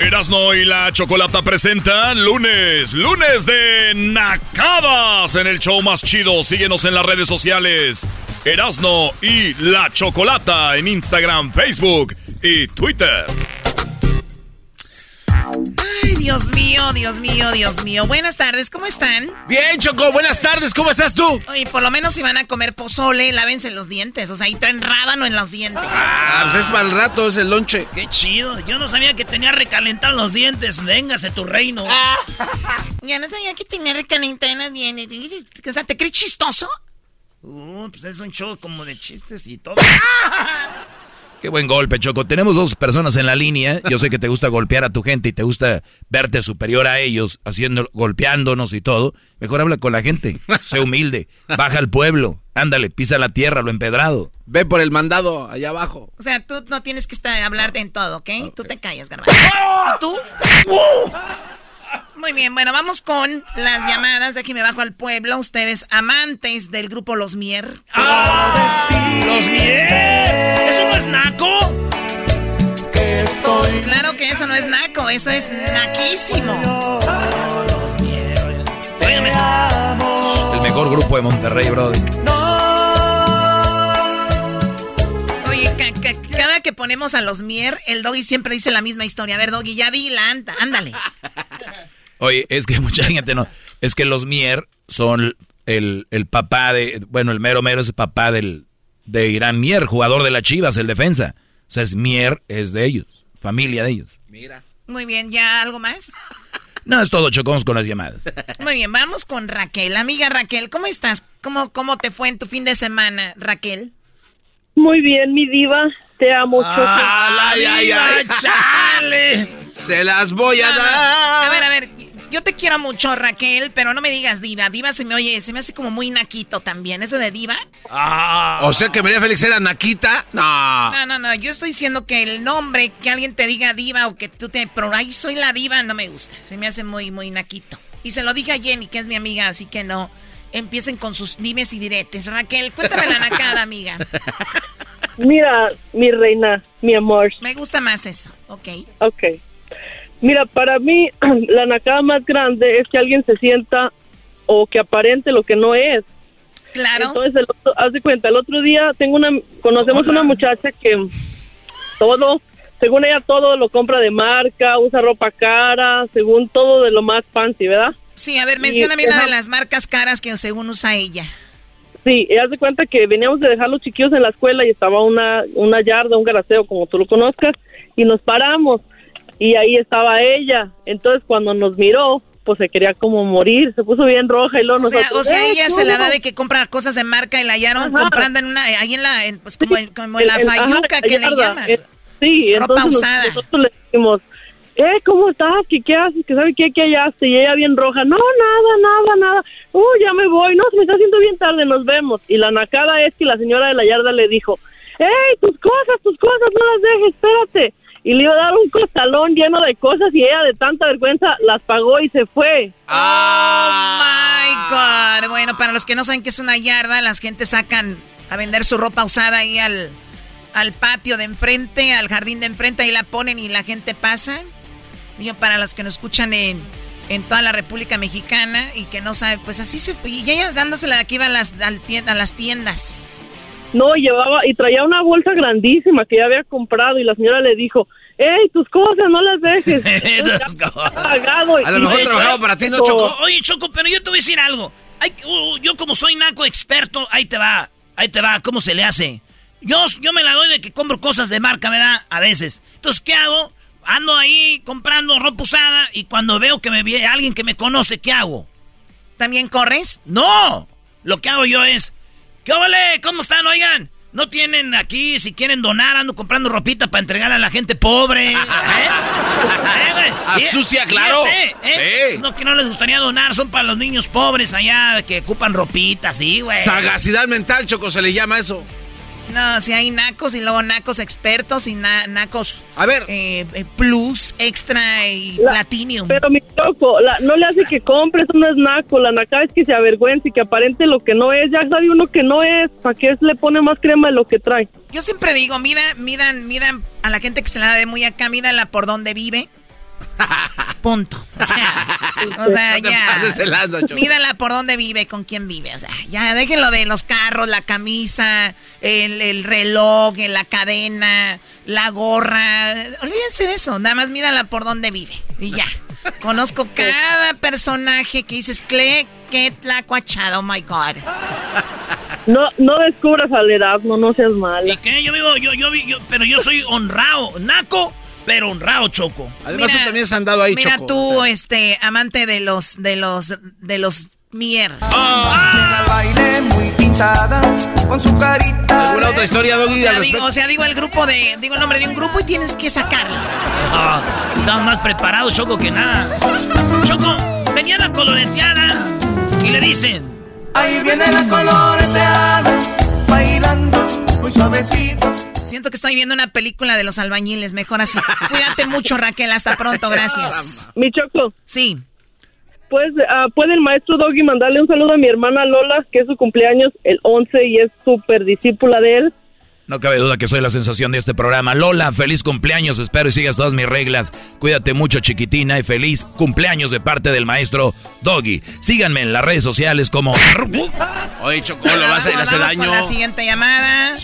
Erasno y la Chocolata presentan lunes, lunes de Nacadas en el show más chido. Síguenos en las redes sociales. Erasno y la Chocolata en Instagram, Facebook y Twitter. Dios mío, Dios mío, Dios mío. Buenas tardes, ¿cómo están? Bien, Choco, buenas tardes, ¿cómo estás tú? Oye, por lo menos si van a comer pozole, lávense los dientes. O sea, ahí traen rábano en los dientes. Ah, pues es mal rato, es el lonche. Qué chido. Yo no sabía que tenía recalentado los dientes. Véngase tu reino. Ah. Ya no sabía que tenía recalentado los dientes. O sea, ¿te crees chistoso? Uh, pues es un show como de chistes y todo. Qué buen golpe, Choco. Tenemos dos personas en la línea. Yo sé que te gusta golpear a tu gente y te gusta verte superior a ellos, haciendo, golpeándonos y todo. Mejor habla con la gente. Sé humilde. Baja al pueblo. Ándale, pisa la tierra, lo empedrado. Ve por el mandado allá abajo. O sea, tú no tienes que estar hablarte en todo, ¿ok? Tú te callas, garbanzo. ¿Tú? Muy bien, bueno, vamos con las llamadas. De aquí me bajo al pueblo. Ustedes, amantes del grupo Los Mier. ¡Ah! ¡Los Mier! ¿Eso no es naco? Claro que eso no es naco, eso es naquísimo. Los Mier. El mejor grupo de Monterrey, brother. Oye, cada que ponemos a los Mier, el Doggy siempre dice la misma historia. A ver, Doggy, ya di la anta, ándale. Oye, es que mucha gente no. Es que los Mier son el, papá de. Bueno, el mero mero es el papá del, de Irán Mier, jugador de la Chivas, el defensa. O sea, es Mier, es de ellos, familia de ellos. Mira. Muy bien, ¿ya algo más? No, es todo, chocamos con las llamadas. Muy bien, vamos con Raquel. Amiga Raquel, ¿cómo estás? ¿Cómo, cómo te fue en tu fin de semana, Raquel? Muy bien, mi diva. Te amo, ay, ay, ay, chale. Se las voy a dar. A ver, a ver, yo te quiero mucho, Raquel, pero no me digas diva. Diva se me oye, se me hace como muy naquito también. ¿Eso de diva? Ah. O sea que María Félix era naquita. No. No, no, no. Yo estoy diciendo que el nombre, que alguien te diga diva o que tú te... Pero ahí soy la diva, no me gusta. Se me hace muy, muy naquito. Y se lo dije a Jenny, que es mi amiga, así que no empiecen con sus dimes y diretes. Raquel, cuéntame la nacada, amiga. Mira, mi reina, mi amor. Me gusta más eso, ok. Ok. Mira, para mí la nacada más grande es que alguien se sienta o que aparente lo que no es. Claro. Entonces, el haz de cuenta, el otro día tengo una, conocemos una muchacha que todo, según ella todo lo compra de marca, usa ropa cara, según todo de lo más fancy, ¿verdad? Sí, a ver, mencióname una de las marcas caras que según usa ella. Sí, haz de cuenta que veníamos de dejar los chiquillos en la escuela y estaba una, una yarda, un garaseo, como tú lo conozcas, y nos paramos y ahí estaba ella. Entonces cuando nos miró, pues se quería como morir, se puso bien roja y luego o Sea, o sea, ella se la da de que compra cosas de marca y la hallaron comprando en una, ahí en la, pues como, en, la fayuca que le llaman. Eh, sí, Ropa entonces usada. Nosotros, le decimos, eh, ¿cómo estás? ¿Qué, qué haces? ¿Qué sabe qué, qué hallaste? Y ella bien roja, no, nada, nada, nada. Uh, ya me voy, no, se me está haciendo bien tarde, nos vemos. Y la nacada es que la señora de la yarda le dijo, hey, tus cosas, tus cosas, no las dejes, espérate y le iba a dar un costalón lleno de cosas y ella de tanta vergüenza las pagó y se fue. Oh my God. Bueno, para los que no saben qué es una yarda, las gente sacan a vender su ropa usada ahí al, al patio de enfrente, al jardín de enfrente, ahí la ponen y la gente pasa. Digo, para los que nos escuchan en, en toda la República Mexicana y que no saben, pues así se fue. Y ella dándosela de aquí iba a las, a las tiendas. No, llevaba y traía una bolsa grandísima que ya había comprado y la señora le dijo, ¡Ey, tus cosas, no las dejes! pagado a lo mejor trabajaba para ti, ¿no, Choco? Oye, Choco, pero yo te voy a decir algo. Uh, yo como soy naco experto, ahí te va, ahí te va, ¿cómo se le hace? Yo, yo me la doy de que compro cosas de marca, ¿verdad? A veces. Entonces, ¿qué hago? Ando ahí comprando ropa usada y cuando veo que me viene alguien que me conoce, ¿qué hago? ¿También corres? No, lo que hago yo es ¿Qué vale? ¿Cómo están? Oigan, no tienen aquí, si quieren donar, ando comprando ropita para entregar a la gente pobre. ¿Eh? ¿Eh, Astucia, claro. ¿eh? No, que no les gustaría donar, son para los niños pobres allá que ocupan ropita, sí, güey. Sagacidad mental, Choco, se le llama eso. No, si hay nacos y luego nacos expertos y nacos. A ver. Eh, eh, plus, extra y platinum. Pero mi choco, no le hace que compre, eso no es naco. La naca es que se avergüence y que aparente lo que no es. Ya sabe uno que no es. ¿Para qué le pone más crema de lo que trae? Yo siempre digo, midan, midan, midan a la gente que se la da de muy acá, mídanla por donde vive Punto. O sea, ya. Mídala por dónde vive, con quién vive. O sea, ya déjenlo de los carros, la camisa, el, reloj, la cadena, la gorra. Olvídense de eso. Nada más mídala por dónde vive. Y ya. Conozco cada personaje que dices, Cle, qué tlacuachado, oh my God. No, no descubras al no, no seas mal. ¿Y qué? Yo vivo, yo, yo, yo, pero yo soy honrado. Naco pero honrado, Choco. Además, tú también has andado ahí, mira Choco. Mira tú, este, amante de los, de los, de los mier. Ah. baile muy pintada, con su carita. ¿Alguna otra historia, Doggy? O sea, digo, o sea, digo el grupo de, digo el nombre de un grupo y tienes que sacarlo. Ah, estamos más preparados, Choco, que nada. Choco, venía la coloreteada y le dicen. Ahí viene la coloreteada, bailando muy suavecito. Siento que estoy viendo una película de los albañiles, mejor así. Cuídate mucho, Raquel, hasta pronto, gracias. Mi Choco. Sí. Pues, uh, ¿puede el maestro Doggy mandarle un saludo a mi hermana Lola, que es su cumpleaños el 11 y es súper discípula de él? No cabe duda que soy la sensación de este programa. Lola, feliz cumpleaños. Espero y sigas todas mis reglas. Cuídate mucho, chiquitina, y feliz cumpleaños de parte del maestro Doggy. Síganme en las redes sociales como. Oye, Choco, lo vas a ir hace daño. Con la siguiente llamada.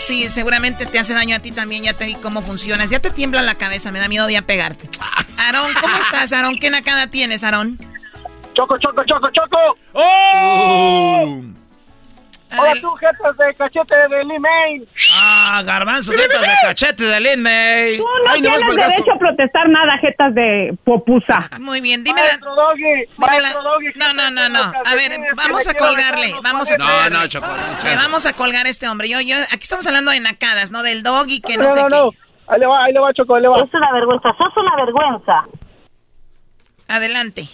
Sí, seguramente te hace daño a ti también. Ya te vi cómo funcionas. Ya te tiembla la cabeza. Me da miedo a pegarte. Aarón, ¿cómo estás, Aarón? ¿Qué nacada tienes, Aarón? Choco, choco, choco, choco. ¡Oh! Hola tú, jetas de cachete de Lin May. Ah, garbanzo, jetas de cachete de Lin May. Tú no Ay, tienes derecho a protestar nada, jetas de popusa. Muy bien, dime maestro la... Doggy, maestro Doggy, No, no, no, no. A ver, vamos a colgarle. Vamos a no, no, Choco. Le vamos a colgar a este hombre. Yo, yo, aquí estamos hablando de nacadas, ¿no? Del Doggy que no, no sé no, qué. No, Ahí le va, ahí le va, Choco, ahí le va. Es una vergüenza, sos una vergüenza. Adelante.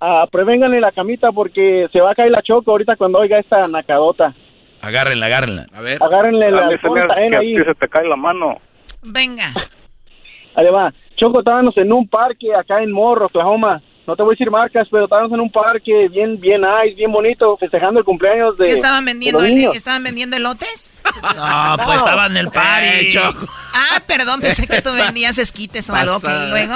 Ah, prevénganle la camita porque se va a caer la choco ahorita cuando oiga esta nacadota. Agárrenla, agárrenla. A ver. Agárrenle la que ahí. se te cae la mano. Venga. Ahí va. Choco, estábamos en un parque acá en Morro, Oklahoma. No te voy a decir marcas, pero estábamos en un parque bien, bien nice, bien bonito, festejando el cumpleaños de. ¿Qué estaban de vendiendo? los el- niños. ¿Estaban vendiendo elotes? No, pues estaban en el party. Ah, perdón, pensé que tú vendías esquites o algo. ok, Pasada. ¿Y luego?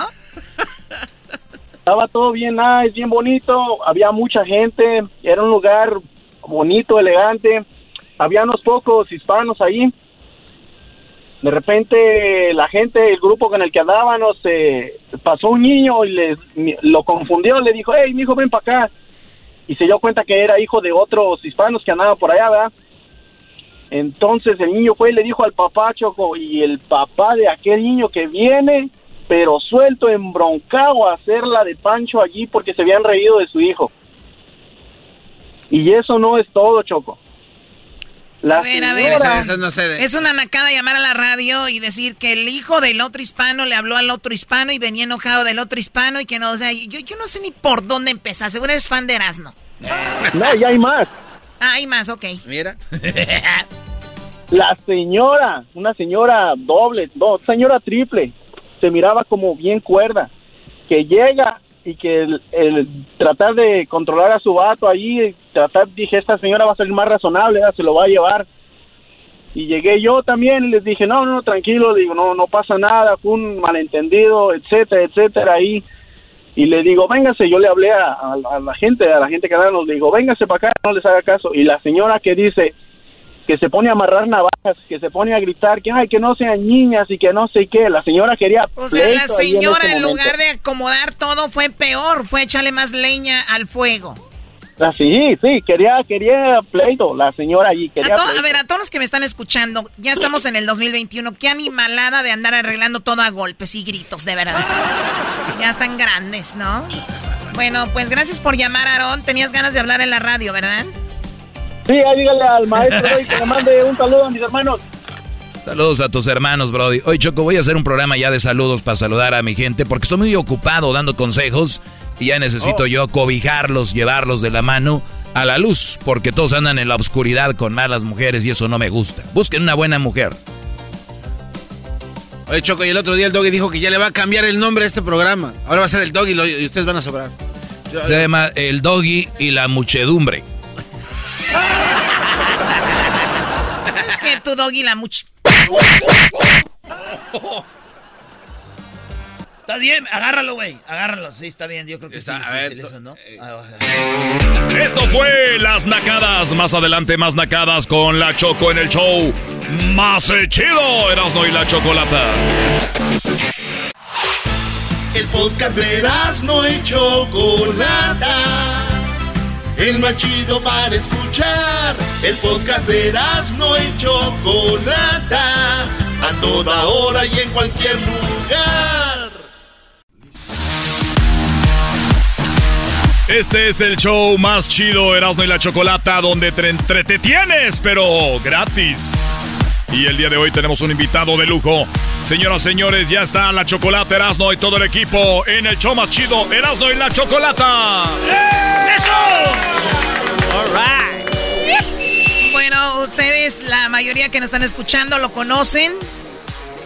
Estaba todo bien nice, bien bonito, había mucha gente, era un lugar bonito, elegante, había unos pocos hispanos ahí. De repente la gente, el grupo con el que andábamos, eh, pasó un niño y lo confundió, le dijo, hey, mi hijo, ven para acá. Y se dio cuenta que era hijo de otros hispanos que andaban por allá. Entonces el niño fue y le dijo al papá, Choco, y el papá de aquel niño que viene, pero suelto, embroncado a hacerla de Pancho allí porque se habían reído de su hijo. Y eso no es todo, Choco. La A ver, a ver. señora- Es una nacada llamar a la radio y decir que el hijo del otro hispano le habló al otro hispano y venía enojado del otro hispano y que no, o sea, yo, yo no sé ni por dónde empezar. Seguro eres fan de Erasmo. No, ya hay más. Ah, hay más, ok. Mira. La señora, una señora doble, no, señora triple, se miraba como bien cuerda, que llega y que el, tratar de controlar a su vato allí, tratar, dije, esta señora va a salir más razonable, se lo va a llevar. Y llegué yo también y les dije, no, no, tranquilo, digo, no, no pasa nada, fue un malentendido, etcétera, etcétera, ahí. Y le digo, véngase, yo le hablé a, la gente, a la gente que nos digo, véngase para acá, no les haga caso. Y la señora que dice, que se pone a amarrar navajas, que se pone a gritar que ay que no sean niñas y que no sé qué. La señora quería. O sea, la en señora en lugar de acomodar todo fue peor, fue echarle más leña al fuego. Ah, sí, sí, quería quería pleito. La señora allí A, quería. to- pleito. a ver, a todos los que me están escuchando, ya estamos en el 2021. Qué animalada de andar arreglando todo a golpes y gritos, de verdad. Ya están grandes, ¿no? Bueno, pues gracias por llamar, Aarón. Tenías ganas de hablar en la radio, ¿verdad? Sí, ahí dígale al maestro ahí que le mande un saludo a mis hermanos. Saludos a tus hermanos, Brody. Hoy, Choco, voy a hacer un programa ya de saludos para saludar a mi gente porque estoy muy ocupado dando consejos y ya necesito yo cobijarlos, llevarlos de la mano a la luz porque todos andan en la oscuridad con malas mujeres y eso no me gusta. Busquen una buena mujer. Oye, Choco, y el otro día el Doggy dijo que ya le va a cambiar el nombre a este programa. Ahora va a ser el Doggy y ustedes van a sobrar. Yo- Se llama El Doggy y la Muchedumbre. Tu doggy la much... Está bien, agárralo, güey. Agárralo. Sí, está bien. Yo creo que Está, sí, a sí, ver, sí, eso, ¿no? Ah, Esto fue Las Nacadas. Más adelante, más Nacadas con la Choco en el show. Más eh, chido, Erasmo y la Chocolata. El podcast de Erasmo y Chocolata. El más chido para escuchar. El podcast de Erasmo y Chocolata. A toda hora y en cualquier lugar. Este es el show más chido, Erasmo y la Chocolata, donde te entretienes, pero gratis. Y el día de hoy tenemos un invitado de lujo. Señoras, señores, ya está la Chocolata, Erasmo y todo el equipo en el show más chido, Erasmo y la Chocolata. Bueno, ustedes, la mayoría que nos están escuchando, lo conocen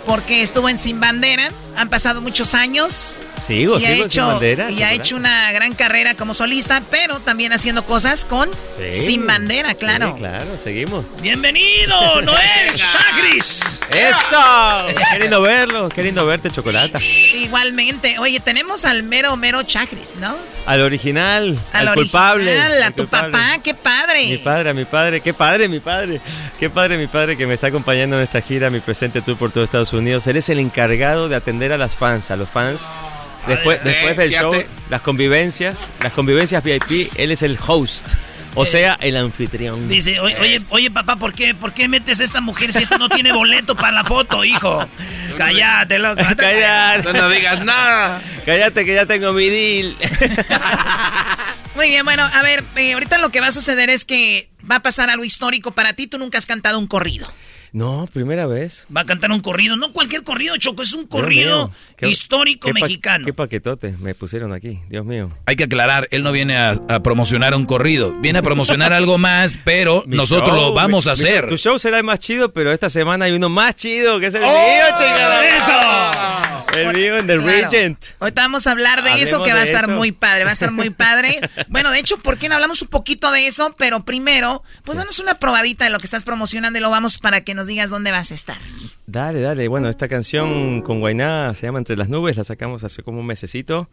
porque estuvo en Sin Bandera. Han pasado muchos años. Sigo, y ha sigo sin hecho, bandera. Y ha hecho una gran carrera como solista, pero también haciendo cosas con Sí. Sin Bandera, claro. Sí, claro, seguimos. ¡Bienvenido, Noel Chagris! ¡Eso! Qué lindo verlo, qué lindo verte, Chocolata. Igualmente. Oye, tenemos al mero, mero Chagris, ¿no? Al original, Al al, culpable. original, a al tu culpable. papá, qué padre. Mi padre, a mi padre, qué padre, mi padre. Qué padre, mi padre que me está acompañando en esta gira, mi presente tour por todo Estados Unidos. Él es el encargado de atender a las fans, a los fans. Después, después del show, las convivencias, las convivencias VIP, él es el host. O sea, el anfitrión. Dice, oye, oye, oye, papá, ¿por qué, ¿por qué metes a esta mujer si esta no tiene boleto para la foto, hijo? Cállate, loco. Cállate. No, no digas nada. Cállate que ya tengo mi deal. Muy bien, bueno, a ver, eh, ahorita lo que va a suceder es que va a pasar algo histórico para ti. Tú nunca has cantado un corrido. No, primera vez. Va a cantar un corrido, no cualquier corrido, Choco, es un corrido histórico mexicano. qué paquetote me pusieron aquí, Dios mío. Hay que aclarar, él no viene a, promocionar un corrido, viene a promocionar algo más, pero nosotros lo vamos a hacer. tu show será el más chido, pero esta semana hay uno más chido, que es el ¡Oh! mío, chingada. ¡Eso! El mío en The Regent. Ahorita vamos a hablar de eso, que va a estar muy padre, va a estar muy padre. bueno, de hecho, ¿por qué no hablamos un poquito de eso? Pero primero, pues danos una probadita de lo que estás promocionando y lo vamos para que nos digas dónde vas a estar. Dale, dale. Bueno, esta canción con Guainá se llama Entre las Nubes, la sacamos hace como un mesecito.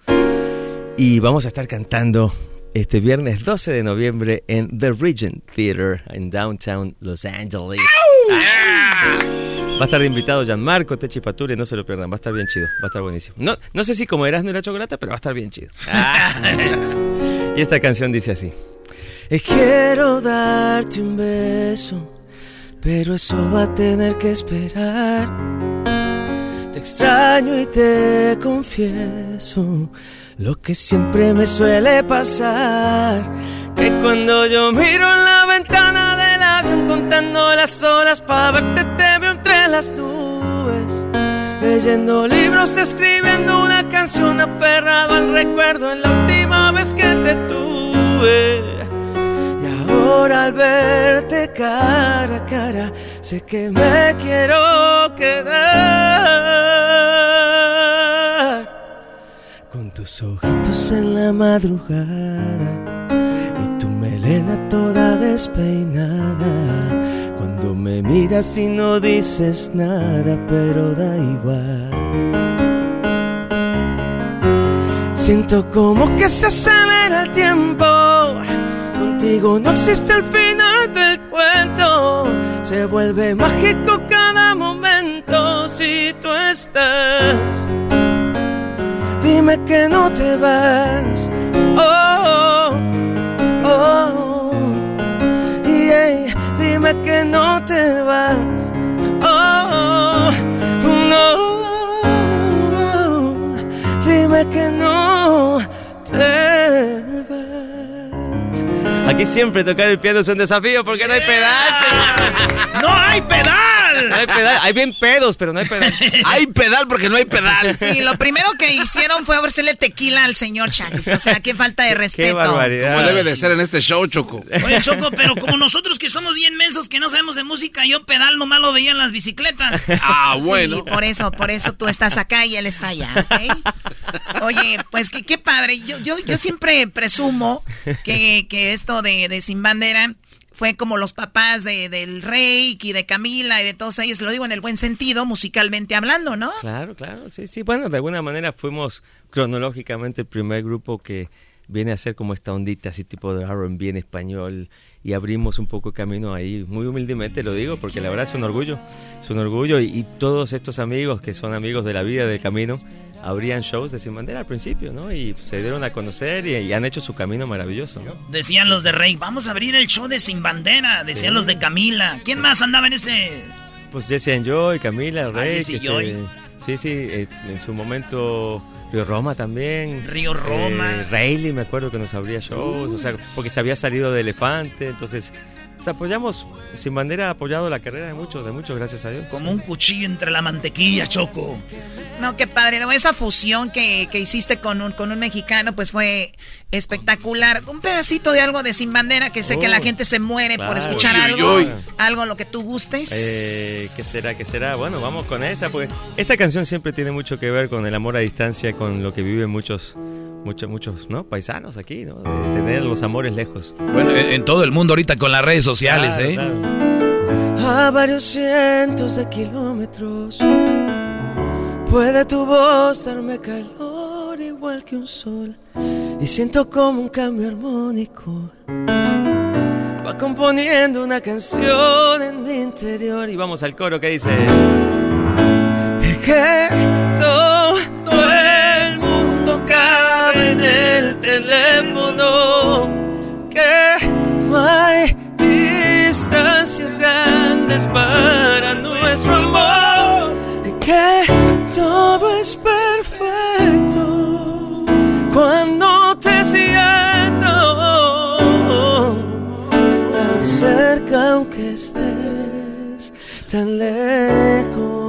Y vamos a estar cantando este viernes 12 de noviembre en The Regent Theater en Downtown Los Angeles. Va a estar de invitado Gianmarco, Techi Paturi, no se lo pierdan, va a estar bien chido, va a estar buenísimo. No, no sé si como eras no era chocolate, pero va a estar bien chido. y esta canción dice así. Quiero darte un beso pero eso va a tener que esperar. Te extraño y te confieso lo que siempre me suele pasar. Que cuando yo miro en la ventana del avión contando las horas para verte las nubes. Leyendo libros, escribiendo una canción aferrado al recuerdo en la última vez que te tuve ahora al verte cara a cara, sé que me quiero quedar con tus ojitos en la madrugada y tu melena toda despeinada. Cuando me miras y no dices nada, pero da igual. Siento como que se acelera el tiempo Contigo no existe el final del cuento. Se vuelve mágico cada momento si tú estás. Dime que no te vas. Oh, oh, oh. Que no te vas. Oh, no. Dime que no te vas. Aquí siempre tocar el piano es un desafío porque no hay pedal. ¡No hay pedal! No hay pedal. Hay bien pedos, pero no hay pedal. hay pedal porque no hay pedal. Sí, lo primero que hicieron fue ofrecerle tequila al señor Chávez. O sea, qué falta de respeto. Qué barbaridad. Como debe de ser en este show, Choco. Oye, Choco, pero como nosotros que somos bien mensos, que no sabemos de música, yo pedal nomás lo veía en las bicicletas. Ah, bueno. Sí, por eso, por eso tú estás acá y él está allá, ¿ok? Oye, pues qué, qué padre. Yo, yo, yo siempre presumo que, que esto de, Sin Bandera fue como los papás de, del Rey y de Camila y de todos ellos, lo digo en el buen sentido, musicalmente hablando, ¿no? Claro, claro, sí, sí. Bueno, de alguna manera fuimos cronológicamente el primer grupo que viene a ser como esta ondita así tipo de R&B en español y abrimos un poco camino ahí, muy humildemente lo digo, porque la verdad es un orgullo, es un orgullo y, y todos estos amigos que son amigos de la vida, del camino, abrían shows de Sin Bandera al principio, ¿no? Y se dieron a conocer y, han hecho su camino maravilloso, ¿no? Decían los de Rey, vamos a abrir el show de Sin Bandera. Decían los de Camila. ¿Quién más andaba en ese...? Pues Jesse and Joy, Camila, ah, Rey. Joy. Sí, sí, eh, en su momento Río Roma también. Río Roma. Eh, Rayleigh, me acuerdo que nos abría shows, o sea, porque se había salido de Elefante, entonces apoyamos, sin bandera, apoyado la carrera de muchos, de muchos, gracias a Dios. Como un cuchillo entre la mantequilla, Choco. No, qué padre. esa fusión que, hiciste con un, con un mexicano, pues fue espectacular. Un pedacito de algo de Sin Bandera, que sé que la gente se muere por escuchar algo. Algo lo que tú gustes. Eh, ¿Qué será? ¿Qué será? Bueno, vamos con esta, porque esta canción siempre tiene mucho que ver con el amor a distancia, con lo que viven muchos muchos, muchos, ¿no? Paisanos aquí, ¿no? De tener los amores lejos. Bueno, en, todo el mundo ahorita con las redes sociales, ¿eh? A varios cientos de kilómetros puede tu voz darme calor igual que un sol y siento como un cambio armónico va componiendo una canción en mi interior y vamos al coro que dice que el teléfono que hay distancias grandes para nuestro amor y que todo es perfecto cuando te siento tan cerca aunque estés tan lejos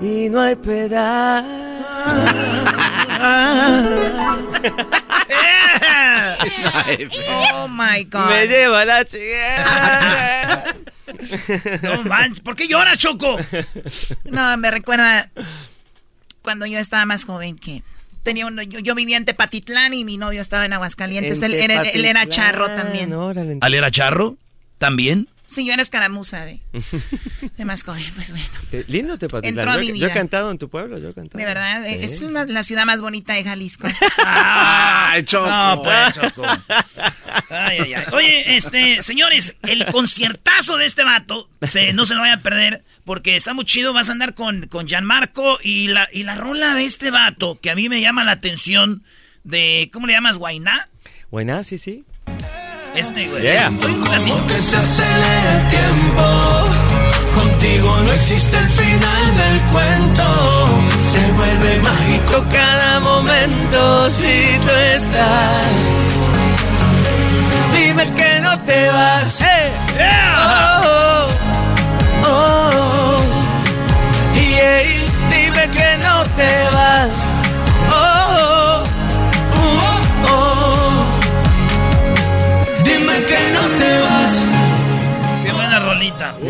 y no hay piedad. Oh my God. Me lleva la chica. No manches, ¿por qué lloras, Choco? No, me recuerda cuando yo estaba más joven que tenía un, yo, yo, vivía en Tepatitlán y mi novio estaba en Aguascalientes. él, él, él, era charro también. ¿Al era charro? ¿También? Sí, yo era escaramuza de, de más joven, pues bueno. Eh, lindo Tepatitlán. Yo, yo, he cantado en tu pueblo, yo he cantado. De verdad, sí. es una, la ciudad más bonita de Jalisco. ¡Ah, Choco! No, pues, Choco. Ay, ay, ay. Oye, este, señores, el conciertazo de este vato, se, no se lo vayan a perder, porque está muy chido, vas a andar con, con Gianmarco y la, y la rola de este vato, que a mí me llama la atención, de, ¿cómo le llamas? ¿Guainá? Guainá, sí, sí. Este, güey. Yeah. Así. que se acelera el tiempo. Contigo no existe el final del cuento. Se vuelve mágico cada momento si tú estás. Dime que no te vas. Hey, yeah. Oh, oh, oh. Yeah. Dime que no te vas.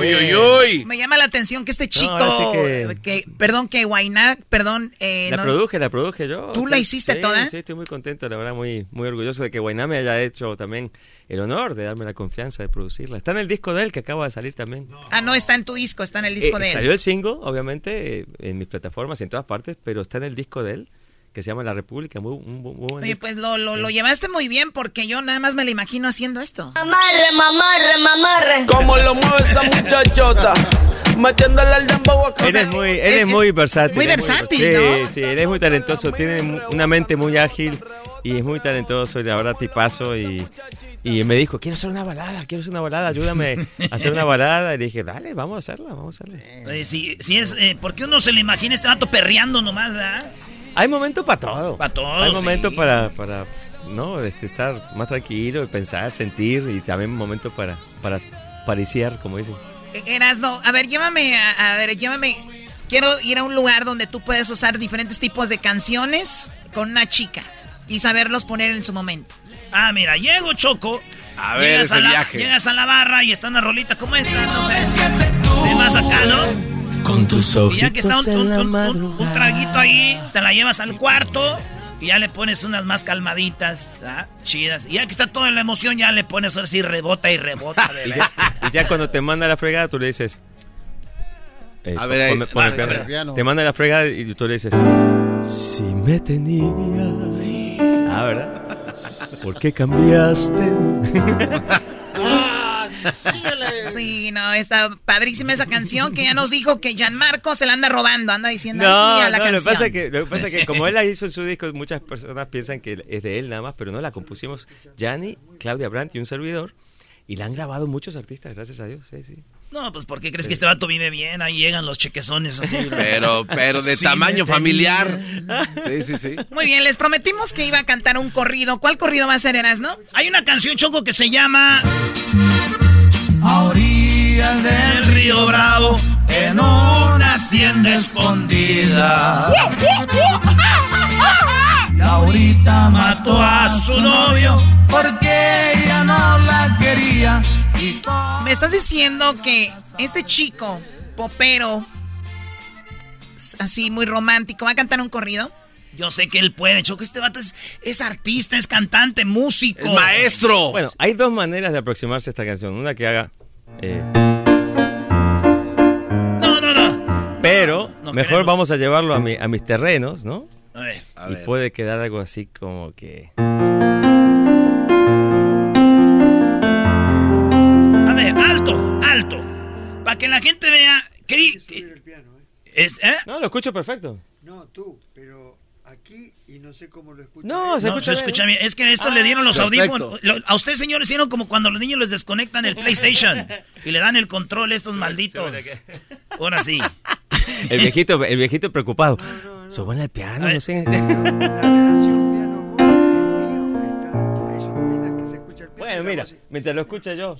Uy, uy, uy. Me llama la atención que este chico, No, sí que- que... perdón, que Guainá, perdón, eh, La no- produje, la produje yo. ¿Tú la hiciste sí, toda? Sí, estoy muy contento, la verdad, muy, muy orgulloso de que Guainá me haya hecho también el honor de darme la confianza de producirla. Está en el disco de él que acaba de salir también. Ah, no, está en tu disco, está en el disco Eh, de él. Salió el single, obviamente, en mis plataformas y en todas partes, pero está en el disco de él, que se llama La República. Muy, muy, muy Oye, pues lo, lo, lo llevaste muy bien porque yo nada más me lo imagino haciendo esto. Mamarre, mamarre, mamarre. ¿Cómo lo mueve esa muchachota? Metiéndole al dembow a Él es muy, él es muy versátil. muy versátil, sí, ¿no? Sí, él es muy talentoso, tiene una mente muy ágil y es muy talentoso y la verdad tipazo y, y me dijo, quiero hacer una balada, quiero hacer una balada, ayúdame a hacer una balada. Y le dije, dale, vamos a hacerla, vamos a hacerla. Oye, si, si es, eh, ¿por qué uno se le imagina este vato perreando nomás, verdad? Hay momentos para todo. Para todo. Hay momentos sí. para, para ¿no? Este, estar más tranquilo, pensar, sentir y también momentos para, para pariciar, como dicen. Eh, Erasno, a ver, llévame, a, a ver, llévame. Quiero ir a un lugar donde tú puedes usar diferentes tipos de canciones con una chica y saberlos poner en su momento. Ah, mira, llego, Choco. A ver, llegas ese a la, viaje. Llegas a la barra y está una rolita como esta, no sé. De más acá, ¿no? Con tus Y ya que está un, traguito ahí, te la llevas al cuarto y ya le pones unas más calmaditas, ¿ah? chidas. Y ya que está toda la emoción, ya le pones ahora sí rebota y rebota, Y ya, y ya cuando te manda la fregada, tú le dices. eh, A ver, ahí. ponme- ponme el Vale, piano. el piano. Te manda la fregada y tú le dices. Si me tenías. Ah, ¿verdad? ¿Por qué cambiaste? Sí, no, está padrísima esa canción que ya nos dijo que Gianmarco se la anda robando, anda diciendo No, así a la no, lo que, canción. pasa es que, lo que pasa es que como él la hizo en su disco, muchas personas piensan que es de él nada más, pero no, la compusimos Gianni, Claudia Brandt y un servidor. Y la han grabado muchos artistas, gracias a Dios. Sí, sí. No, pues ¿por qué crees que este vato vive bien? Ahí llegan los chequezones así. Pero, pero de Sí, tamaño familiar. Sí, sí, sí. Muy bien, les prometimos que iba a cantar un corrido. ¿Cuál corrido va a ser, Erasno? Hay una canción, Choco, que se llama A orillas del El Río Bravo en una hacienda escondida. Laurita Mató a su novio. porque ella no la quería. Y Me estás diciendo que este chico, popero, así muy romántico, va a cantar un corrido. Yo sé que él puede, Choco. Este vato es, es artista, es cantante, músico. Es maestro. Bueno, hay dos maneras de aproximarse a esta canción. Una que haga. eh, No, no, no. pero no mejor queremos. vamos a llevarlo a, mi- a mis terrenos, ¿no? A ver. A y ver. puede quedar algo así como que. A ver, alto, alto. Para que la gente vea. cri- Es- ¿eh? No, lo escucho perfecto. No, tú, pero aquí y no sé cómo lo escuchas. No, se No, escucha se bien. escucha bien. Es que esto le dieron los perfecto. audífonos. Lo- a ustedes, señores, hicieron como cuando los niños les desconectan el PlayStation y le dan el control a estos malditos. Ahora sí. El viejito, el viejito preocupado. Suban el piano, no sé. La generación piano escucha el piano. Bueno, mira, mientras lo escucha yo.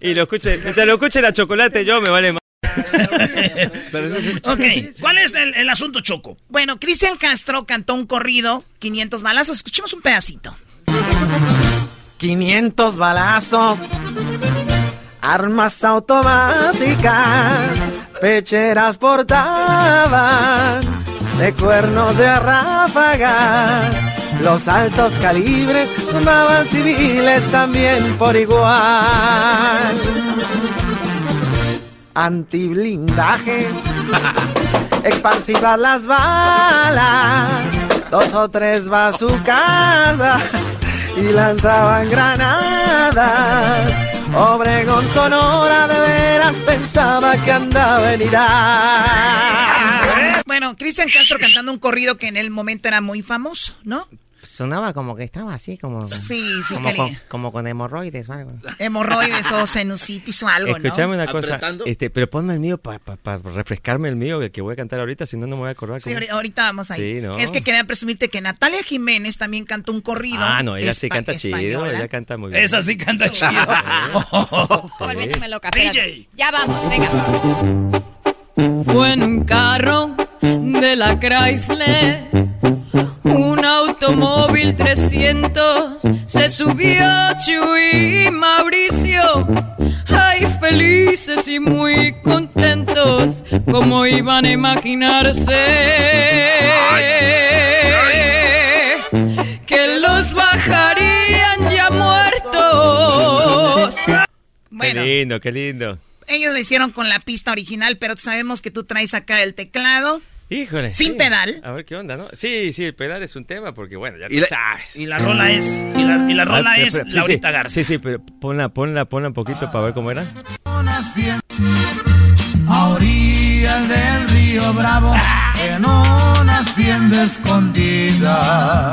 y lo escuche, mientras lo escuche la chocolate yo me vale más. ok, ¿cuál es el, el asunto, Choco? Bueno, Cristian Castro cantó un corrido, 500 balazos. Escuchemos un pedacito. 500 balazos, armas automáticas, pecheras portaban, de cuernos de ráfagas, los altos calibres tomaban civiles también por igual. Antiblindaje, expansivas las balas, dos o tres bazucadas y lanzaban granadas. Obregón Sonora de veras pensaba que andaba en Irak. Bueno, Cristian Castro cantando un corrido que en el momento era muy famoso, ¿no? Sonaba como que estaba así, como. Sí, sí, como con, como con hemorroides o algo. Hemorroides o sinusitis o algo, Escuchame ¿no? una cosa, este, pero ponme el mío para refrescarme el mío, el que voy a cantar ahorita, si no, no me voy a acordar. Sí, cómo- ahorita vamos ahí. Sí, ¿no? Es que quería presumirte que Natalia Jiménez también cantó un corrido. Ah, no, ella sí canta chido, ella canta muy bien. Esa sí canta chido. Volviéndome loca. DJ. Ya vamos, venga. Fue en un carro de la Chrysler, un automóvil 300, se subió Chuy y Mauricio, ay felices y muy contentos, como iban a imaginarse que los bajarían ya muertos. Bueno, Qué lindo, qué lindo. ellos lo hicieron con la pista original, pero sabemos que tú traes acá el teclado. Híjole. Sin sí. pedal. A ver qué onda, ¿no? Sí, sí, el pedal es un tema porque, bueno, ya Y la- sabes. Y la rola es. Y la, y la rola Ah, pero- es sí, Laurita sí, Garza. Sí, sí, pero ponla, ponla, ponla un poquito para ver cómo era. A orillas del río Bravo, en una hacienda escondida.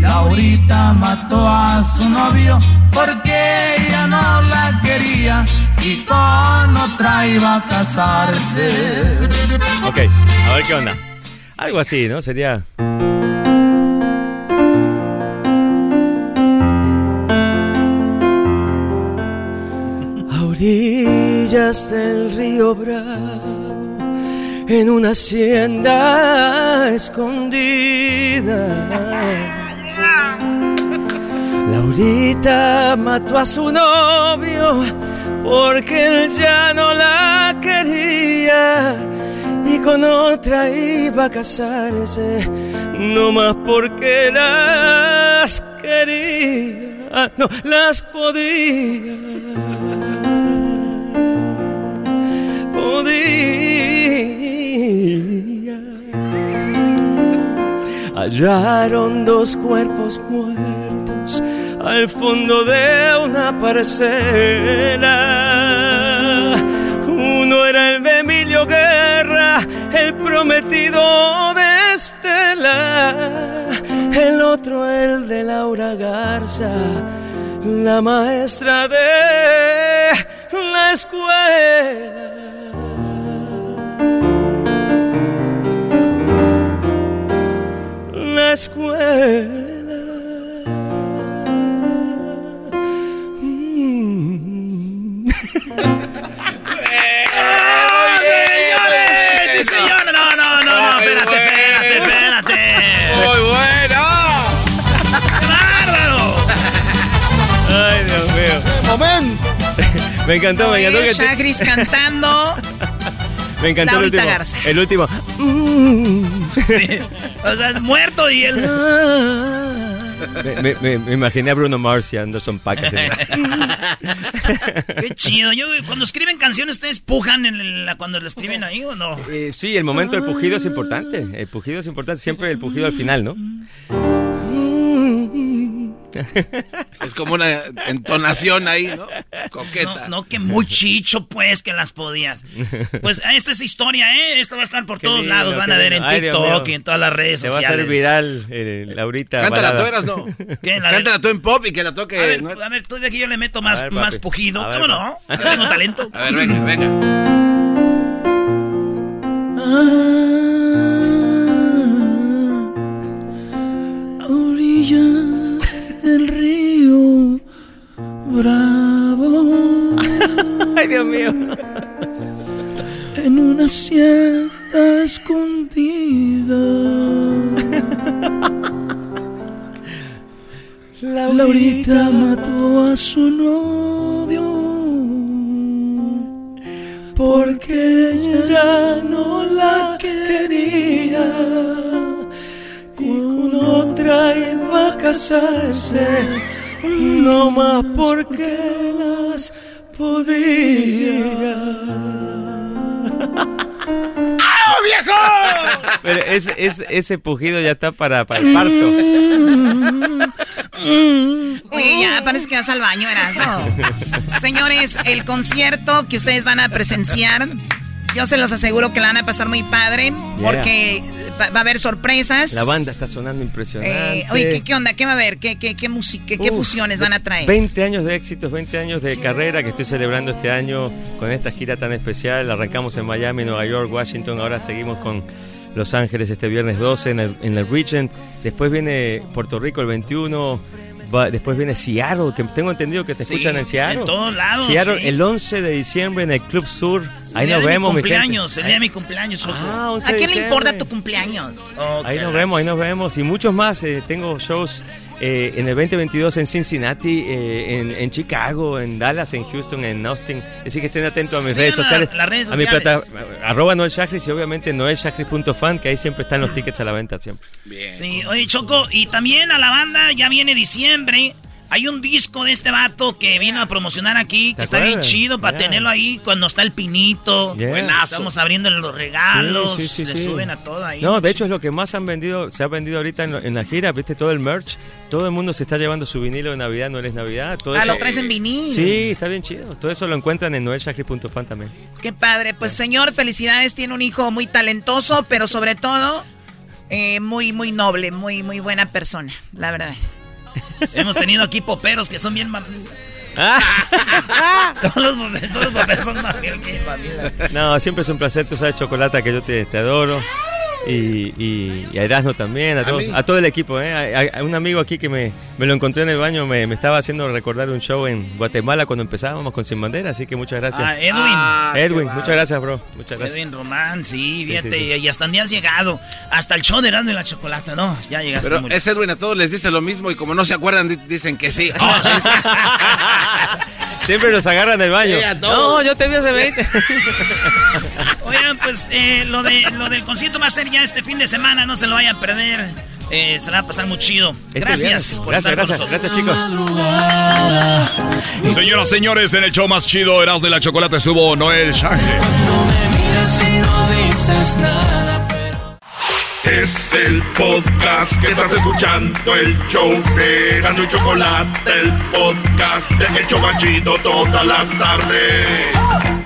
Laurita mató a su novio porque ella no la quería y con otra iba a casarse. Ok, a ver qué onda. Algo así, ¿no? Sería... A orillas del río Bravo, en una hacienda escondida. Laurita mató a su novio porque él ya no la quería y con otra iba a casarse, no más porque las quería, no las podía. Podía. Hallaron dos cuerpos muertos al fondo de una parcela. Uno era el de Emilio Guerra, el prometido de Estela. El otro el de Laura Garza, la maestra de la escuela. La escuela. ¡Momento! Me encantó, me encantó Chagris cantando. Me encantó el último. Garza. El último. O sea, muerto y él. Me, me- imaginé a Bruno Mars y Anderson Paak. Qué chido. Yo, cuando escriben canciones, ¿ustedes pujan en la, cuando la escriben ahí o no? Eh, sí, el momento del pujido es importante. El pujido es importante. Siempre el pujido al final, ¿no? Es como una entonación ahí, ¿no? Coqueta. No, no, que muy chicho, pues, que las podías. Pues esta es historia, ¿eh? Esto va a estar por Qué todos lindo, lados. Van a ver en lindo. TikTok y en todas las redes Se va a sociales. hacer viral eh, Laurita. Cántala balada. tú, eras, no. ¿Qué? La Cántala tú en pop y que la toque. A ver, ¿no? a ver, tú de aquí yo le meto más, ver, más pujido. A ver, ¿Cómo no? Yo tengo talento. A ver, venga, venga. En una hacienda escondida. Laurita. Laurita. mató a su novio. Porque ella no la quería. Con otra iba a casarse, no más porque las podía. ¡Ah, viejo! Pero es, es- ese pujido ya está para, para el parto. Oye, ya parece que vas al baño, Erasmo. Señores, el concierto que ustedes van a presenciar, yo se los aseguro que la van a pasar muy padre, porque va, va a haber sorpresas. La banda está sonando impresionante. Eh, oye, ¿qué, qué onda? ¿Qué va a haber? ¿Qué, qué, qué, música, qué, qué Uf, fusiones van a traer? 20 años de éxitos, 20 años de carrera que estoy celebrando este año con esta gira tan especial. Arrancamos en Miami, Nueva York, Washington, ahora seguimos con Los Ángeles este viernes 12 en el, en el Regent. Después viene Puerto Rico el 21. Va- después viene Seattle, que tengo entendido que te Sí, escuchan en Seattle. en todos lados, Seattle sí. el 11 de diciembre en el Club Sur. Ahí nos vemos, mi mi gente. cumpleaños, el día de mi cumpleaños. Ah, 11 ¿A quién le importa tu cumpleaños? Ahí nos vemos, ahí nos vemos. Y muchos más. eh, tengo shows eh, en el 2022 en Cincinnati, eh, en, en Chicago, en Dallas, en Houston, en Austin. Así que estén atentos a mis redes sociales. las redes A mi sociales. plata, arroba Noel y obviamente noelshakris.fan, que ahí siempre están los tickets a la venta siempre. Sí, oye, Choco, y también a la banda ya viene diciembre. Hay un disco de este vato que vino a promocionar aquí, que ¿Te está bien chido para Yeah. tenerlo ahí cuando está el pinito. Yeah. Buenazo. Estamos abriéndole los regalos, Sí, sí, sí, le sí. suben a todo ahí. No, de hecho es lo que más han vendido, se ha vendido ahorita en, lo- en la gira, viste todo el merch, todo el mundo se está llevando su vinilo de Navidad, no es Navidad, todo Ah, eso- lo traes en vinil. Sí, está bien chido. Todo eso lo encuentran en noelshakris.fan también. Qué padre. Pues señor, felicidades. Tiene un hijo muy talentoso, pero sobre todo eh, muy, muy noble, muy, muy buena persona, la verdad. Hemos tenido aquí poperos que son bien... Ah. todos, los, poperos- todos los poperos son más bien que familia. No, siempre es un placer, tú sabes, Chocolata, que yo te, te adoro. Y, y, y a Erasmo también, a, todos, a todo el equipo. ¿eh? Hay, hay un amigo aquí que me, me lo encontré en el baño, me, me estaba haciendo recordar un show en Guatemala cuando empezábamos con Sin Bandera, así que muchas gracias. Ah, Edwin. Ah, Edwin, muchas gracias, bro. Muchas gracias. Edwin Román, sí, Sí, fíjate, sí, sí. y hasta dónde has llegado. Hasta el show de Erasmo y la Chocolata, ¿no? Ya llegaste Pero muy ese Edwin a todos les dice lo mismo y como no se acuerdan, di- dicen que sí. Siempre nos agarran del baño. Sí, a no, yo te vi hace 20. Oigan, pues eh, lo, de, lo del concierto va a ser ya este fin de semana, no se lo vayan a perder. Eh, se la va a pasar muy chido. Este Gracias por Gracias, estar con gracias, nosotros. gracias, chicos. Señoras, señores, en el show más chido, Eras de la Chocolate, estuvo Noel Shaggy. Es el podcast que estás escuchando, el show de y Chocolate, el podcast de El Chobachito todas las tardes.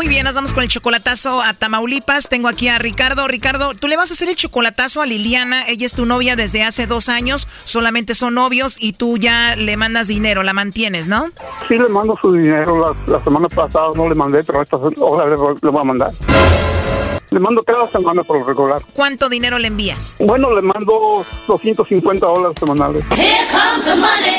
Muy bien, nos vamos con el chocolatazo a Tamaulipas. Tengo aquí a Ricardo. Ricardo, tú le vas a hacer el chocolatazo a Liliana. Ella es tu novia desde hace dos años. Solamente son novios y tú ya le mandas dinero, la mantienes, ¿no? Sí le mando su dinero. La, la semana pasada no le mandé, pero esta hora le, le voy a mandar. Le mando cada semana por lo regular. ¿Cuánto dinero le envías? Bueno, le mando 250 dólares semanales.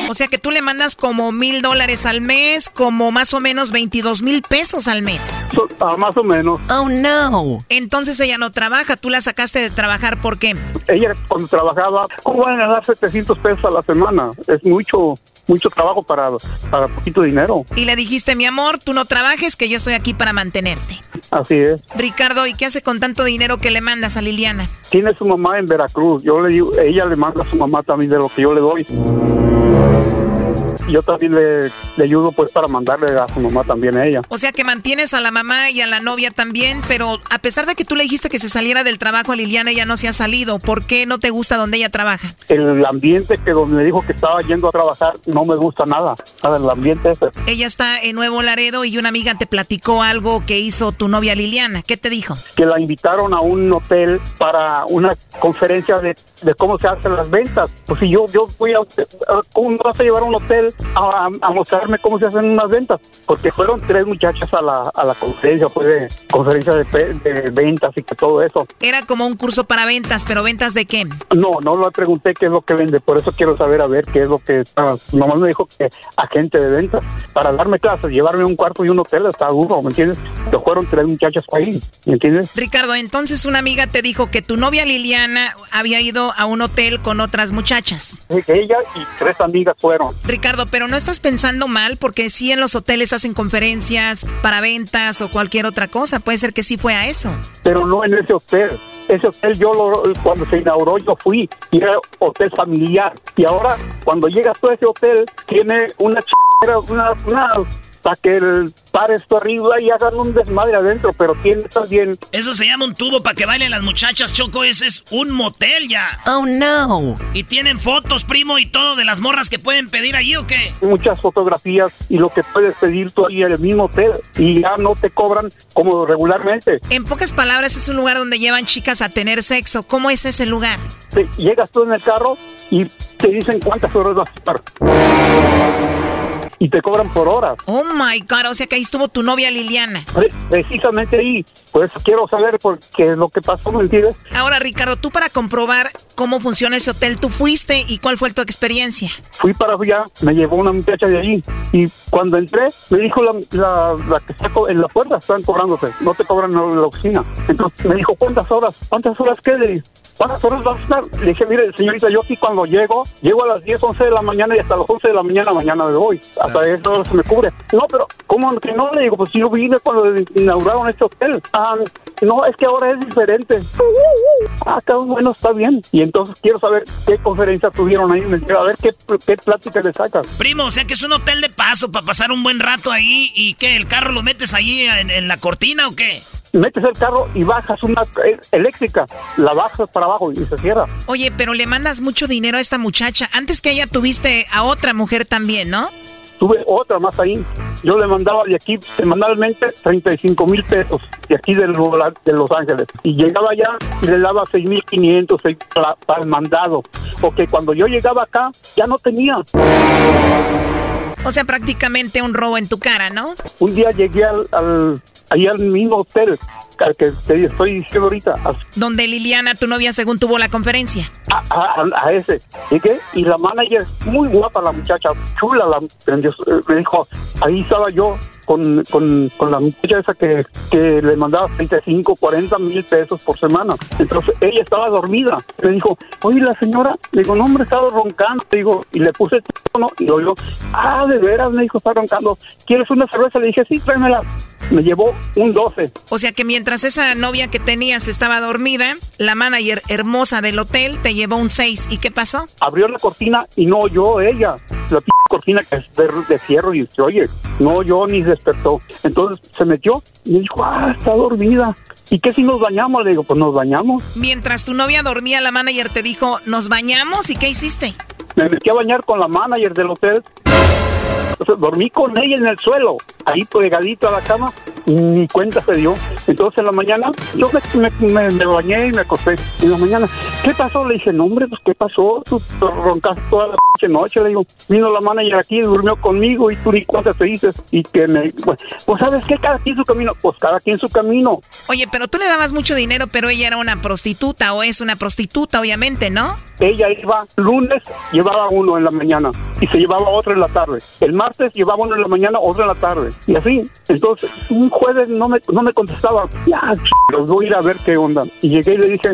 O sea que tú le mandas como mil dólares al mes, como más o menos 22 mil pesos al mes. So- ah, más o menos. Oh, no. Entonces ella no trabaja. Tú la sacaste de trabajar, ¿por qué? Ella cuando trabajaba, ¿cómo van a ganar 700 pesos a la semana? Es mucho, mucho trabajo para, para poquito dinero. Y le dijiste, mi amor, tú no trabajes, que yo estoy aquí para mantenerte. Así es. Ricardo, ¿y qué hace con tanto dinero que le mandas a Liliana? Tiene su mamá en Veracruz. Yo le digo, ella le manda a su mamá también de lo que yo le doy. Yo también le, le ayudo pues para mandarle a su mamá también a ella. O sea que mantienes a la mamá y a la novia también, pero a pesar de que tú le dijiste que se saliera del trabajo a Liliana, ella no se ha salido. ¿Por qué no te gusta donde ella trabaja? El ambiente que donde me dijo que estaba yendo a trabajar no me gusta nada, el ambiente ese. Ella está en Nuevo Laredo y una amiga te platicó algo que hizo tu novia Liliana. ¿Qué te dijo? Que la invitaron a un hotel para una conferencia de, de cómo se hacen las ventas. Pues si yo, yo voy a, a- ¿cómo me vas a llevar a un hotel a, a mostrarme cómo se hacen unas ventas? Porque fueron tres muchachas a la, a la conferencia, pues de conferencia de, ventas y que todo eso. Era como un curso para ventas, pero ventas de qué? No, no le pregunté qué es lo que vende, por eso quiero saber a ver qué es lo que está. Nomás me dijo que agente de ventas. Para darme clases, llevarme un cuarto y un hotel está duro, ¿me entiendes? Que fueron tres muchachas ahí, ¿me entiendes? Ricardo, entonces una amiga te dijo que tu novia Liliana había ido a un hotel con otras muchachas. Sí, que ella y tres amigas fueron. Ricardo, pero no estás pensando mal porque sí en los hoteles hacen conferencias para ventas o cualquier otra cosa. Puede ser que sí fue a eso. pero no en ese hotel. Ese hotel yo lo, cuando se inauguró yo fui y era hotel familiar. Y ahora cuando llegas tú a ese hotel tiene una ch... una, una para que el par esto arriba y hagan un desmadre adentro, pero tiene también Eso se llama un tubo para que bailen las muchachas, Choco. Ese es un motel ya. Oh, no. ¿Y tienen fotos, primo, y todo de las morras que pueden pedir allí o qué? muchas fotografías y lo que puedes pedir tú ahí en el mismo hotel y ya no te cobran como regularmente. En pocas palabras, es un lugar donde llevan chicas a tener sexo. ¿Cómo es ese lugar? Te- llegas tú en el carro y te dicen cuántas horas vas a estar. Y te cobran por horas. Oh my God, o sea que ahí estuvo tu novia Liliana. Pre- Precisamente ahí. Pues quiero saber por qué es lo que pasó, ¿me entiendes? Ahora, Ricardo, tú para comprobar cómo funciona ese hotel, tú fuiste y cuál fue tu experiencia. Fui para allá, me llevó una muchacha de allí. Y cuando entré, me dijo la, la, la que está en la puerta, están cobrándote. No te cobran en la oficina. Entonces me dijo, ¿cuántas horas? ¿Cuántas horas qué? Le dije, ¿Cuántas horas vas a estar? Le dije, mire, señorita, yo aquí cuando llego, llego a las 10, 11 de la mañana y hasta las 11 de la mañana mañana me voy. Hasta eso se me cubre. No, pero ¿cómo que no? Le digo, pues yo vine cuando inauguraron este hotel. Ah, no, es que ahora es diferente. Ah, cabrón, bueno, está bien. Y entonces quiero saber qué conferencia tuvieron ahí. A ver qué, qué plática le sacas. Primo, o sea que es un hotel de paso para pasar un buen rato ahí y que el carro lo metes ahí en, en la cortina o qué? Metes el carro y bajas una eh, eléctrica. La bajas para abajo y se cierra. Oye, pero le mandas mucho dinero a esta muchacha. Antes que ella tuviste a otra mujer también, ¿no? Tuve otra más ahí. Yo le mandaba de aquí semanalmente 35 mil pesos de aquí de, Lo- de Los Ángeles. Y llegaba allá y le daba 6 mil 500 para, para el mandado. Porque cuando yo llegaba acá ya no tenía. O sea, prácticamente un robo en tu cara, ¿no? Un día llegué al, al ahí al mismo hotel al que te estoy diciendo ahorita, Donde Liliana, tu novia, según tuvo la conferencia. a- a- a ese. Llegué y la manager, muy guapa la muchacha, chula, la, me dijo, ahí estaba yo con, con, con la muchacha esa que, que le mandaba 35, 40 mil pesos por semana. Entonces ella estaba dormida. Me dijo, oye, la señora, le digo, no, hombre, estaba roncando. Le digo, y le puse el teléfono y lo yo, ah, de veras, me dijo, está roncando. ¿Quieres una cerveza? Le dije, sí, tráemela. Me llevó un 12. O sea que mientras esa novia que tenías estaba dormida, la manager hermosa del hotel te llevó un 6. ¿Y qué pasó? abrió la cortina y no oyó ella. La p cortina que es de, de fierro y se oye. No oyó ni despertó. Entonces se metió y dijo, ah, está dormida. ¿Y qué si nos bañamos? Le digo, pues nos bañamos. Mientras tu novia dormía, la manager te dijo, ¿nos bañamos? ¿Y qué hiciste? Me metí a bañar con la manager del hotel. Dormí con ella en el suelo, ahí pegadito a la cama, y ni cuenta se dio. Entonces en la mañana yo me, me- bañé y me acosté. Y en la mañana, ¿qué pasó? Le dije, no hombre, pues ¿qué pasó? Tú te roncaste toda la noche. Le digo, vino la manager aquí, durmió conmigo y tú ni cuenta te dices. Y que me, pues, pues, ¿sabes qué? Cada quien su camino. Pues cada quien su camino. Oye, pero tú le dabas mucho dinero, pero ella era una prostituta o es una prostituta, obviamente, ¿no? Ella iba lunes, llevaba uno en la mañana y se llevaba otro en la tarde. El martes llevaba uno en la mañana, otro en la tarde. Y así. Entonces, un jueves no me, no me contestaba. Ya, los voy a ir a ver qué onda. Y llegué y le dije,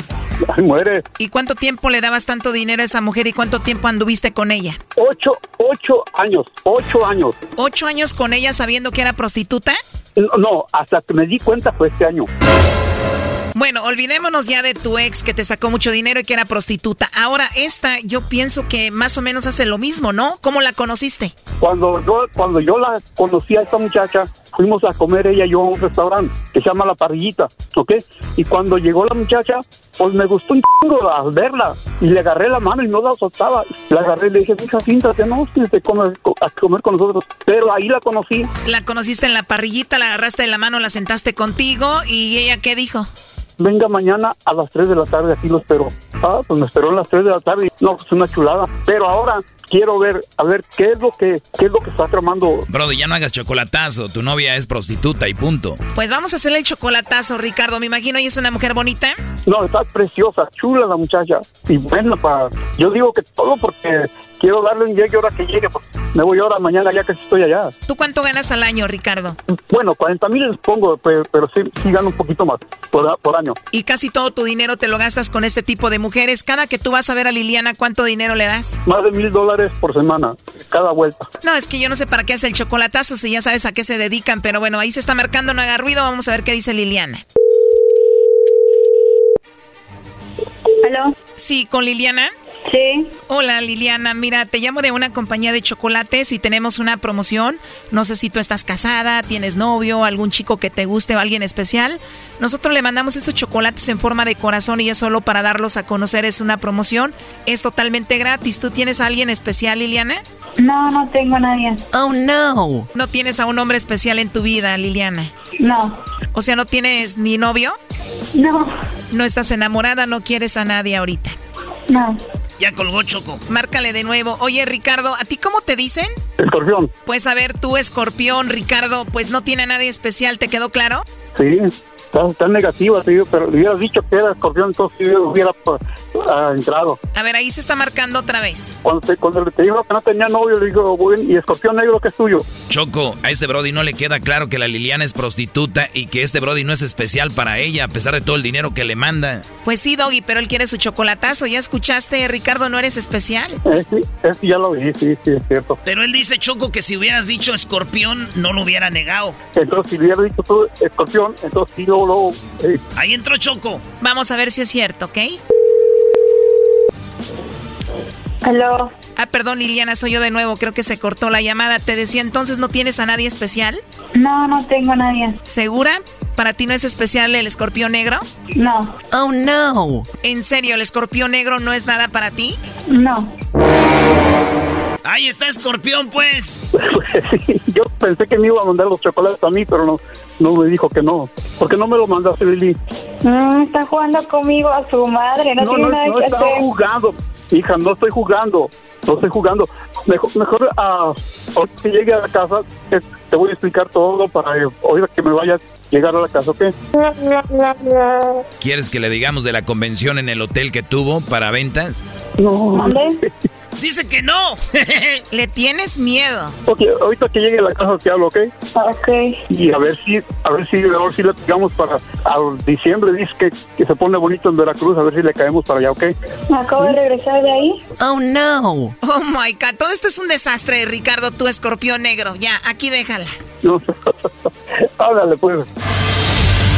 ay, muere. ¿Y cuánto tiempo le dabas tanto dinero a esa mujer y cuánto tiempo anduviste con ella? Ocho, ocho años, ocho años. ¿Ocho años con ella sabiendo que era prostituta? No, no, hasta que me di cuenta fue este año. Bueno, olvidémonos ya de tu ex que te sacó mucho dinero y que era prostituta. Ahora esta, yo pienso que más o menos hace lo mismo, ¿no? ¿Cómo la conociste? Cuando yo, cuando yo la conocí a esta muchacha, fuimos a comer ella y yo a un restaurante que se llama La Parrillita, ¿ok? Y cuando llegó la muchacha, pues me gustó un chingo al verla y le agarré la mano y no la soltaba. La agarré y le dije, hija, siéntate, no, siéntate a comer con nosotros. Pero ahí la conocí. La conociste en la parrillita, la agarraste de la mano, la sentaste contigo y ella qué dijo? Venga mañana a las 3 de la tarde, aquí lo espero. Ah, pues me esperó a las 3 de la tarde. No, pues una chulada. Pero ahora quiero ver, a ver, qué es lo que, qué es lo que está tramando. Brody, ya no hagas chocolatazo. Tu novia es prostituta y punto. Pues vamos a hacerle el chocolatazo, Ricardo. Me imagino ella es una mujer bonita. No, está preciosa, chula la muchacha. Y buena para... Yo digo que todo porque quiero darle un llegue ahora que llegue. Porque me voy ahora, mañana ya que estoy allá. ¿Tú cuánto ganas al año, Ricardo? Bueno, 40 mil les pongo, pero, pero sí, sí gano un poquito más por, por año. Y casi todo tu dinero te lo gastas con este tipo de mujeres. Cada que tú vas a ver a Liliana, ¿cuánto dinero le das? Más de mil dólares por semana, cada vuelta. No, es que yo no sé para qué hace el chocolatazo si ya sabes a qué se dedican, pero bueno, ahí se está marcando, no haga ruido, vamos a ver qué dice Liliana. ¿Aló? Sí, con Liliana. Sí. Hola Liliana, mira, te llamo de una compañía de chocolates y tenemos una promoción. No sé si tú estás casada, tienes novio, algún chico que te guste o alguien especial. Nosotros le mandamos estos chocolates en forma de corazón y es solo para darlos a conocer, es una promoción. Es totalmente gratis. ¿Tú tienes a alguien especial, Liliana? No, no tengo a nadie. Oh, no. ¿No tienes a un hombre especial en tu vida, Liliana? No. O sea, ¿no tienes ni novio? No. ¿No estás enamorada? ¿No quieres a nadie ahorita? No. Ya colgó Choco. Márcale de nuevo. Oye, Ricardo, ¿a ti cómo te dicen? Escorpión. Pues a ver, tú, escorpión, Ricardo, pues no tiene a nadie especial, ¿te quedó claro? Sí, está, está negativa, te digo, pero le hubieras dicho que era escorpión, entonces yo hubiera pues, ah, entrado. A ver, ahí se está marcando otra vez. Cuando te, cuando te digo que no tenía novio, le digo, bueno, ¿y escorpión negro que es tuyo? Choco, a este Brody no le queda claro que la Liliana es prostituta y que este Brody no es especial para ella a pesar de todo el dinero que le manda. Pues sí, Doggy, pero él quiere su chocolatazo. ¿Ya escuchaste, Ricardo, no eres especial? Eh, sí, eh, sí, ya lo vi, sí, sí, es cierto. Pero él dice, Choco, que si hubieras dicho escorpión, no lo hubiera negado. Entonces, si hubiera dicho tú escorpión, entonces sí, luego, luego, eh, Ahí entró Choco. Vamos a ver si es cierto, ¿ok? ¿Aló? Ah, perdón, Liliana, soy yo de nuevo. Creo que se cortó la llamada. Te decía entonces, ¿no tienes a nadie especial? No, no tengo a nadie. ¿Segura? ¿Para ti no es especial el escorpión negro? No. Oh, no. ¿En serio, el escorpión negro no es nada para ti? No. Ahí está escorpión, pues. sí, yo pensé que me iba a mandar los chocolates a mí, pero no, no me dijo que no. ¿Por qué no me lo mandaste, Lili? Mm, está jugando conmigo a su madre. No, No, tiene no, nada no que estaba hacer. jugando. Hija, no estoy jugando. No estoy jugando. Mejor, mejor que llegue a la casa, te, te voy a explicar todo para eh, ahorita que me vaya a llegar a la casa, ¿ok? ¿Quieres que le digamos de la convención en el hotel que tuvo para ventas? No. Dice que no. Le tienes miedo. Ok, ahorita que llegue a la casa te hablo, ¿ok? Ok. Y a ver si, a ver si, a ver si le pegamos para diciembre, dice que, que se pone bonito en Veracruz, a ver si le caemos para allá, ¿ok? Acabo de regresar de ahí. Oh, no. Oh, my God. Todo esto es un desastre, Ricardo, tu escorpión negro. Ya, aquí déjala. No, háblale pues.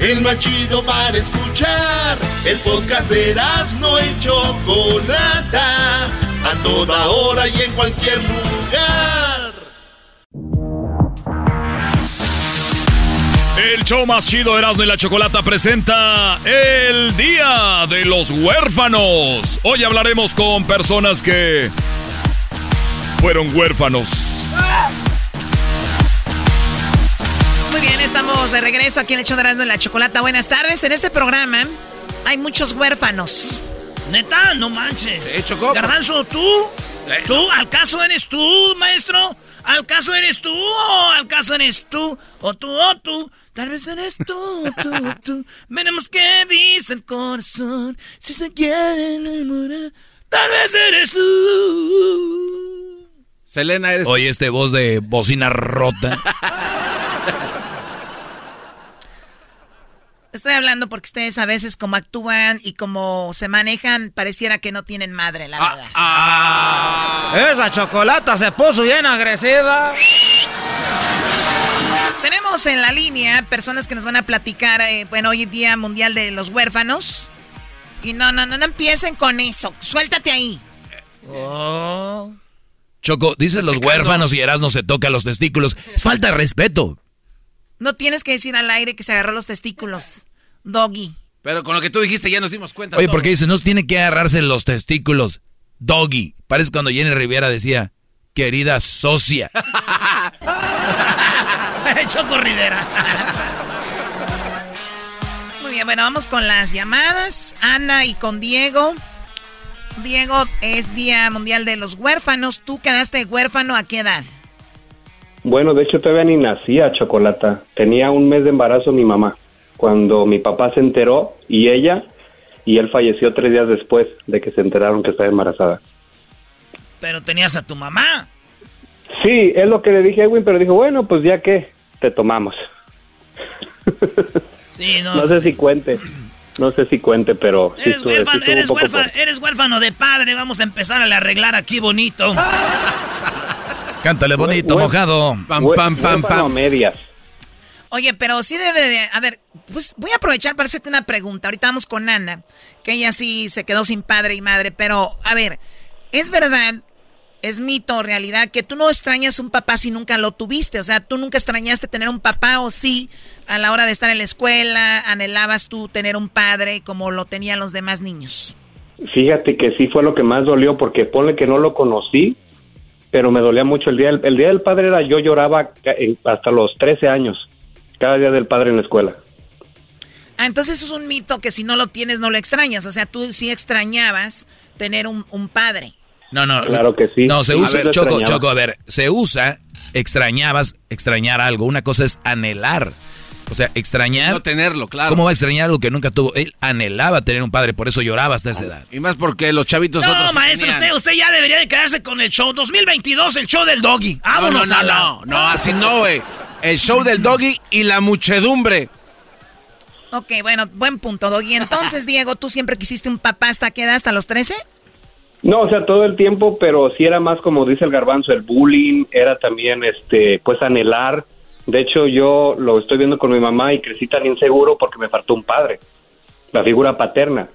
El más chido para escuchar. El podcast de no y Chocolata. A toda hora y en cualquier lugar. El show más chido Erasmo y la Chocolata presenta el Día de los Huérfanos. Hoy hablaremos con personas que fueron huérfanos. Muy estamos de regreso aquí en el show de Erasmo y la Chocolata. Buenas tardes. En este programa hay muchos huérfanos. Neta, no manches. Eh, Choco. Garbanzo, ¿tú? ¿Tú? ¿Al caso eres tú, maestro? ¿Al caso eres tú o al caso eres tú? ¿O tú o tú? Tal vez eres tú, tú, tú. Veremos qué dice el corazón. Si se quiere enamorar, tal vez eres tú. Selena, eres. Oye, este voz de bocina rota. Estoy hablando porque ustedes a veces como actúan y como se manejan, pareciera que no tienen madre, la Ah, verdad. Ah. Esa chocolata se puso bien agresiva. Tenemos en la línea personas que nos van a platicar, eh, bueno, hoy es Día Mundial de los Huérfanos. Y no, no, no, no empiecen con eso. Suéltate ahí. Oh. Choco, dices los huérfanos y Erasmo se toca los testículos. Es falta de respeto. No tienes que decir al aire que se agarró los testículos. Doggy. Pero con lo que tú dijiste ya nos dimos cuenta. Oye, todos. porque dice, no tiene que agarrarse los testículos. Doggy. Parece cuando Jenny Rivera decía, querida socia. Choco Rivera. Muy bien, bueno, vamos con las llamadas. Ana y con Diego. Diego, es Día Mundial de los Huérfanos. ¿Tú quedaste huérfano a qué edad? Bueno, de hecho todavía ni nacía Chocolata. Tenía un mes de embarazo mi mamá. Cuando mi papá se enteró y ella, y él falleció tres días después de que se enteraron que estaba embarazada. Pero tenías a tu mamá. Sí, es lo que le dije a Edwin, pero dijo, bueno, pues ya que te tomamos. Sí, no. No sé si cuente, no sé si cuente, pero sí Eres sí huérfano, eres, huérfano, eres huérfano de padre. Vamos a empezar a le arreglar aquí bonito. Cántale bonito, mojado. Hué- huérfano a medias. Oye, pero sí debe de... A ver, pues voy a aprovechar para hacerte una pregunta. Ahorita vamos con Ana, que ella sí se quedó sin padre y madre, pero a ver, ¿es verdad, es mito realidad que tú no extrañas un papá si nunca lo tuviste? O sea, ¿tú nunca extrañaste tener un papá o sí a la hora de estar en la escuela anhelabas tú tener un padre como lo tenían los demás niños? Fíjate que sí fue lo que más dolió porque ponle que no lo conocí, pero me dolía mucho el día del, el día del padre era yo lloraba hasta los 13 años, cada día del padre en la escuela. Ah, entonces eso es un mito que si no lo tienes no lo extrañas. O sea, tú sí extrañabas tener un, un padre. No, no. Claro que sí. No, se usa, ver, lo Choco, extrañaba. Choco, a ver, se usa, extrañabas, extrañar algo. Una cosa es anhelar. O sea, extrañar. No tenerlo, claro. ¿Cómo va a extrañar algo que nunca tuvo? Él anhelaba tener un padre, por eso lloraba hasta esa edad. Y más porque los chavitos No, otros. sí maestro, usted, usted ya debería de quedarse con el show 2022, el show del doggy. No, Vámonos no, no, la- no, no, así no, güey. El show del doggy y la muchedumbre. Ok, bueno, buen punto, Doggy. Entonces, Diego, ¿tú siempre quisiste un papá hasta qué edad? ¿Hasta los 13? No, o sea, todo el tiempo, pero sí era más como dice el garbanzo, el bullying, era también, este, pues anhelar. De hecho, yo lo estoy viendo con mi mamá y crecí tan inseguro porque me faltó un padre, la figura paterna,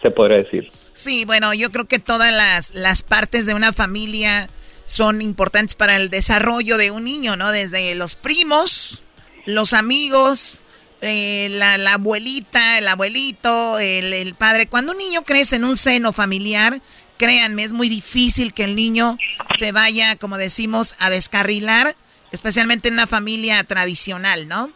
se podría decir. Sí, bueno, yo creo que todas las, las partes de una familia son importantes para el desarrollo de un niño, ¿no? Desde los primos, los amigos, eh, la, la abuelita, el abuelito, el, el padre. Cuando un niño crece en un seno familiar, créanme, es muy difícil que el niño se vaya, como decimos, a descarrilar, especialmente en una familia tradicional, ¿no?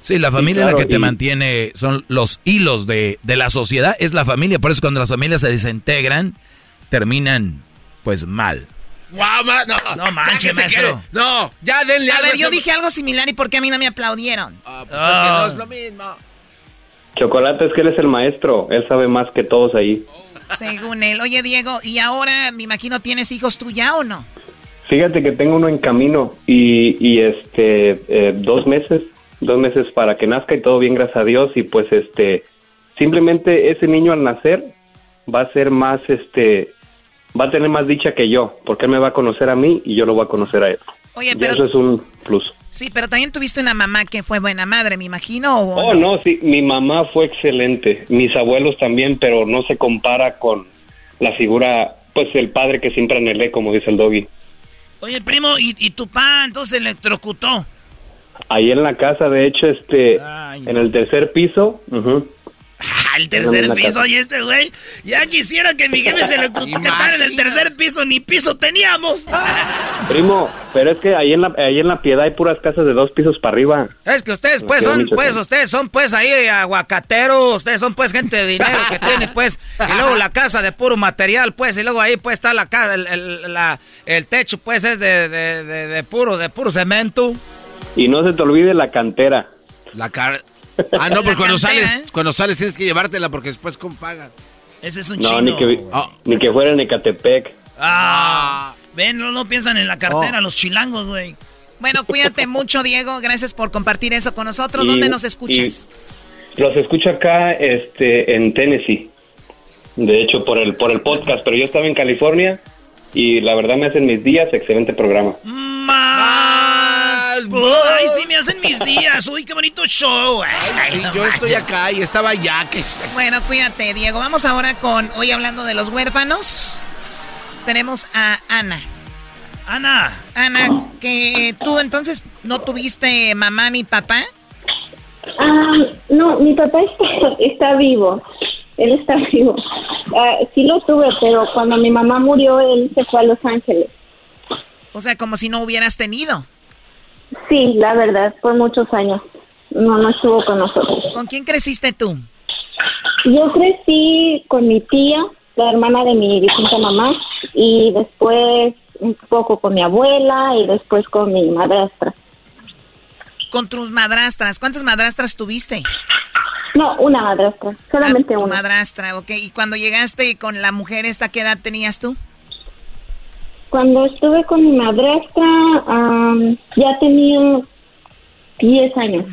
Sí, la familia es claro, la que te mantiene, son los hilos de, de la sociedad, es la familia, por eso cuando las familias se desintegran, terminan pues mal. Guau, ma- no, No ya manche, que se maestro. quede. No, ya denle A algo ver, yo dije algo similar y ¿por qué a mí no me aplaudieron? Ah, pues es que no es lo mismo. Chocolate es que él es el maestro, él sabe más que todos ahí. Según él. Oye, Diego, ¿y ahora me imagino tienes hijos tú ya o no? Fíjate que tengo uno en camino y, y este, eh, dos meses, dos meses para que nazca y todo bien, gracias a Dios. Y pues este, simplemente ese niño al nacer va a ser más, este, va a tener más dicha que yo, porque él me va a conocer a mí y yo lo voy a conocer a él. Oye, Y pero eso es un plus. sí, pero también tuviste una mamá que fue buena madre, me imagino. ¿o Oh, no, sí, mi mamá fue excelente, mis abuelos también, pero no se compara con la figura, pues el padre que siempre anhelé, como dice el doggy. Oye, primo, ¿y, y tu pa entonces electrocutó? Ahí en la casa, de hecho, este, Ay, en el tercer piso, ujú, Al tercer Era una piso, oye, este güey. Ya quisiera que mi jefe se electrocutara en el tercer piso, ni piso teníamos. primo, pero es que ahí en la, ahí en la piedad hay puras casas de dos pisos para arriba. Es que ustedes, pues, son, pues, ustedes son, pues, ahí aguacateros, ustedes son, pues, gente de dinero que tiene, pues, y luego la casa de puro material, pues, y luego ahí, pues, está la casa, el, el- la- el techo, pues, es de, de- de- de puro, de puro cemento. Y no se te olvide la cantera. La car... Ah, no, pues cuando sales, cuando sales tienes que llevártela porque después ¿cómo pagan? Ese es un No, chino. ni que, Oh. ni que fuera en Ecatepec. Ah, ven, no, no piensan en la cartera, Oh. los chilangos, güey. Bueno, cuídate mucho, Diego. Gracias por compartir eso con nosotros. ¿Dónde Y- nos escuchas? los escucho acá este, en Tennessee. De hecho, por el, por el podcast, pero yo estaba en California y la verdad me hacen mis días. Excelente programa. Más. Ay, sí, me hacen mis días. Uy, qué bonito show. Ay, Sí, no yo estoy acá y estaba allá. Que... Bueno, cuídate, Diego. Vamos ahora con, hoy hablando de los huérfanos, tenemos a Ana. Ana. Ana, que tú entonces no tuviste mamá ni papá. Ah, no, mi papá está, está vivo. Él está vivo. Ah, sí lo tuve, pero cuando mi mamá murió, él se fue a Los Ángeles. O sea, como si no hubieras tenido. Sí, la verdad, por muchos años. No, no estuvo con nosotros. ¿Con quién creciste tú? Yo crecí con mi tía, la hermana de mi difunta mamá, y después un poco con mi abuela y después con mi madrastra. Con tus madrastras. ¿Cuántas madrastras tuviste? No, una madrastra, solamente Ah, una. madrastra, ok. ¿Y cuando llegaste con la mujer esta, qué edad tenías tú? Cuando estuve con mi madrastra, am, ya tenía 10 años.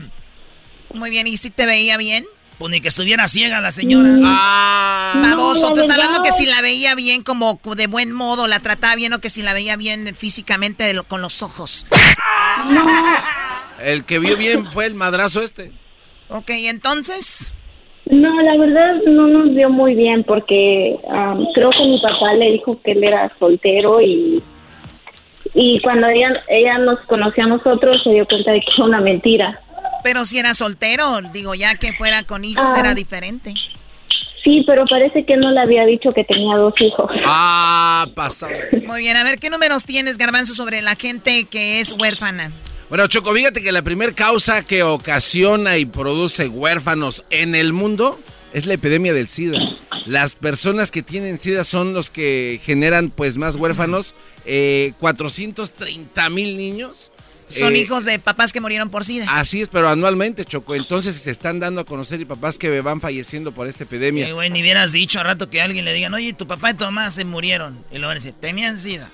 Muy bien, ¿y si te veía bien? Pues ni que estuviera ciega la señora. Mm. Ah. Baboso, No, tú estás hablando que si la veía bien como de buen modo, la trataba bien o que si la veía bien físicamente de lo- con los ojos. El que vio bien fue el madrazo este. Ok, entonces... No, la verdad no nos vio muy bien porque am, creo que mi papá le dijo que él era soltero y y cuando ella, ella nos conoció a nosotros se dio cuenta de que era una mentira. Pero si era soltero, digo, ya que fuera con hijos Ah. era diferente. Sí, pero parece que no le había dicho que tenía dos hijos. Ah, pasado. Muy bien, a ver, ¿qué números tienes, Garbanzo, sobre la gente que es huérfana? Bueno, Choco, fíjate que la primera causa que ocasiona y produce huérfanos en el mundo es la epidemia del SIDA. Las personas que tienen SIDA son los que generan pues más huérfanos. Eh, 430 mil niños. Son Eh, hijos de papás que murieron por SIDA. Así es, pero anualmente, Choco. Entonces se están dando a conocer y papás que van falleciendo por esta epidemia. Eh, güey, ni hubieras dicho a rato que alguien le digan, oye, tu papá y tu mamá se murieron. Y luego van a decir, tenían sida.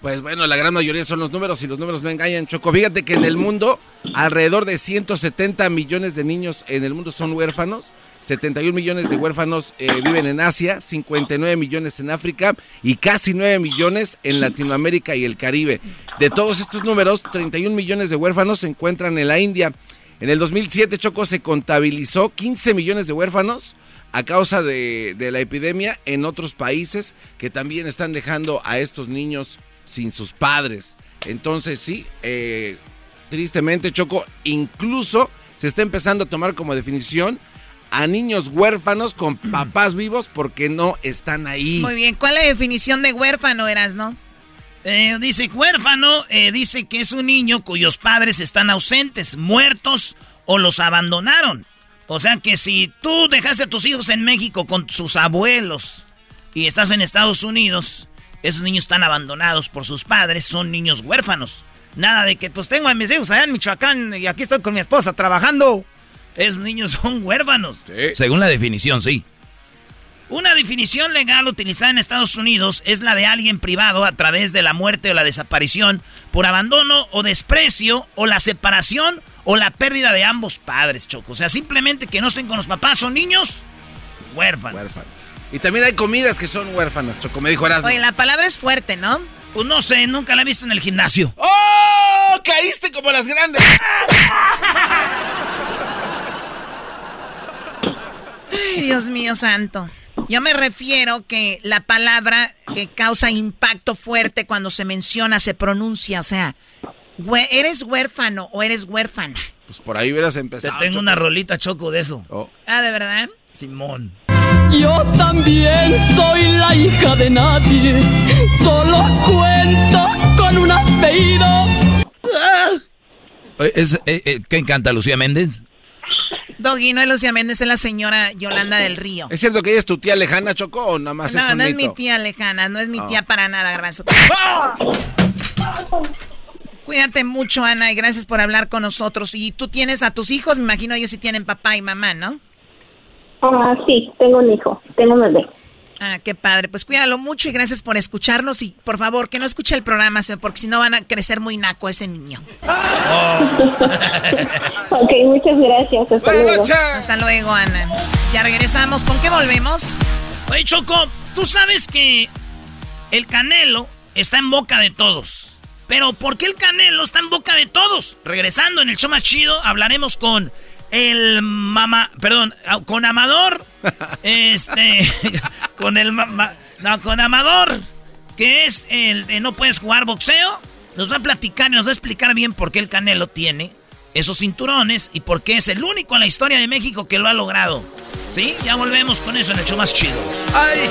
Pues bueno, la gran mayoría son los números y los números no engañan, Choco. Fíjate que en el mundo, alrededor de 170 millones de niños en el mundo son huérfanos. 71 millones de huérfanos eh, viven en Asia, 59 millones en África y casi 9 millones en Latinoamérica y el Caribe. De todos estos números, 31 millones de huérfanos se encuentran en la India. En el 2007, Choco, se contabilizó 15 millones de huérfanos a causa de, de la epidemia en otros países que también están dejando a estos niños sin sus padres. Entonces sí, eh, tristemente Choco, incluso se está empezando a tomar como definición a niños huérfanos con papás vivos porque no están ahí. Muy bien, ¿cuál es la definición de huérfano eras, no? Eh, dice huérfano, eh, dice que es un niño cuyos padres están ausentes, muertos o los abandonaron. O sea que si tú dejaste a tus hijos en México con sus abuelos y estás en Estados Unidos, esos niños están abandonados por sus padres, son niños huérfanos. Nada de que pues tengo a mis hijos allá en Michoacán y aquí estoy con mi esposa trabajando. Esos niños son huérfanos. Según la definición, sí. Una definición legal utilizada en Estados Unidos es la de alguien privado a través de la muerte o la desaparición por abandono o desprecio o la separación o la pérdida de ambos padres, Choco. O sea, simplemente que no estén con los papás, son niños huérfanos. Y también hay comidas que son huérfanas, Choco, me dijo Erasmo. Oye, la palabra es fuerte, ¿no? Pues no sé, nunca la he visto en el gimnasio. ¡Oh! ¡Caíste como las grandes! Ay, Dios mío santo. Yo me refiero que la palabra que causa impacto fuerte cuando se menciona, se pronuncia, o sea, ¿eres huérfano o eres huérfana? Pues por ahí hubieras Te empezado. tengo Choco. una rolita, Choco, de eso. Ah, ¿de verdad? Simón. Yo también soy la hija de nadie. Solo cuento con un apellido. Eh, Es, eh, eh, ¿Qué encanta Lucía Méndez? Doggy, no es Lucía Méndez, es la señora Yolanda del Río. ¿Es cierto que ella es tu tía lejana, Choco, o nada más es No, un no es mi tía lejana, no es mi Ah. tía para nada, Garbanzo. Cuídate mucho, Ana, y gracias por hablar con nosotros. Y tú tienes a tus hijos, me imagino ellos sí tienen papá y mamá, ¿no? Ah, sí, tengo un hijo, tengo un bebé. Ah, qué padre. Pues cuídalo mucho y gracias por escucharnos. Y por favor, que no escuche el programa, porque si no van a crecer muy naco ese niño. ok, muchas gracias. Hasta luego. Hasta luego, Ana. Ya regresamos. ¿Con qué volvemos? Oye, Choco, tú sabes que el canelo está en boca de todos. Pero ¿por qué el canelo está en boca de todos? Regresando en el show más chido, hablaremos con el mamá, perdón, con Amador, este, con el mamá, no, con Amador, que es el de no puedes jugar boxeo, nos va a platicar y nos va a explicar bien por qué el Canelo tiene esos cinturones y por qué es el único en la historia de México que lo ha logrado. ¿Sí? Ya volvemos con eso en el show más chido. ¡Ay!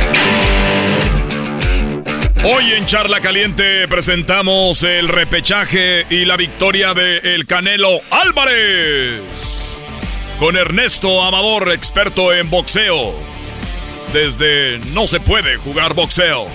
Hoy en Charla Caliente presentamos el repechaje y la victoria de El Canelo Álvarez. Con Ernesto Amador, experto en boxeo. Desde No se puede jugar boxeo.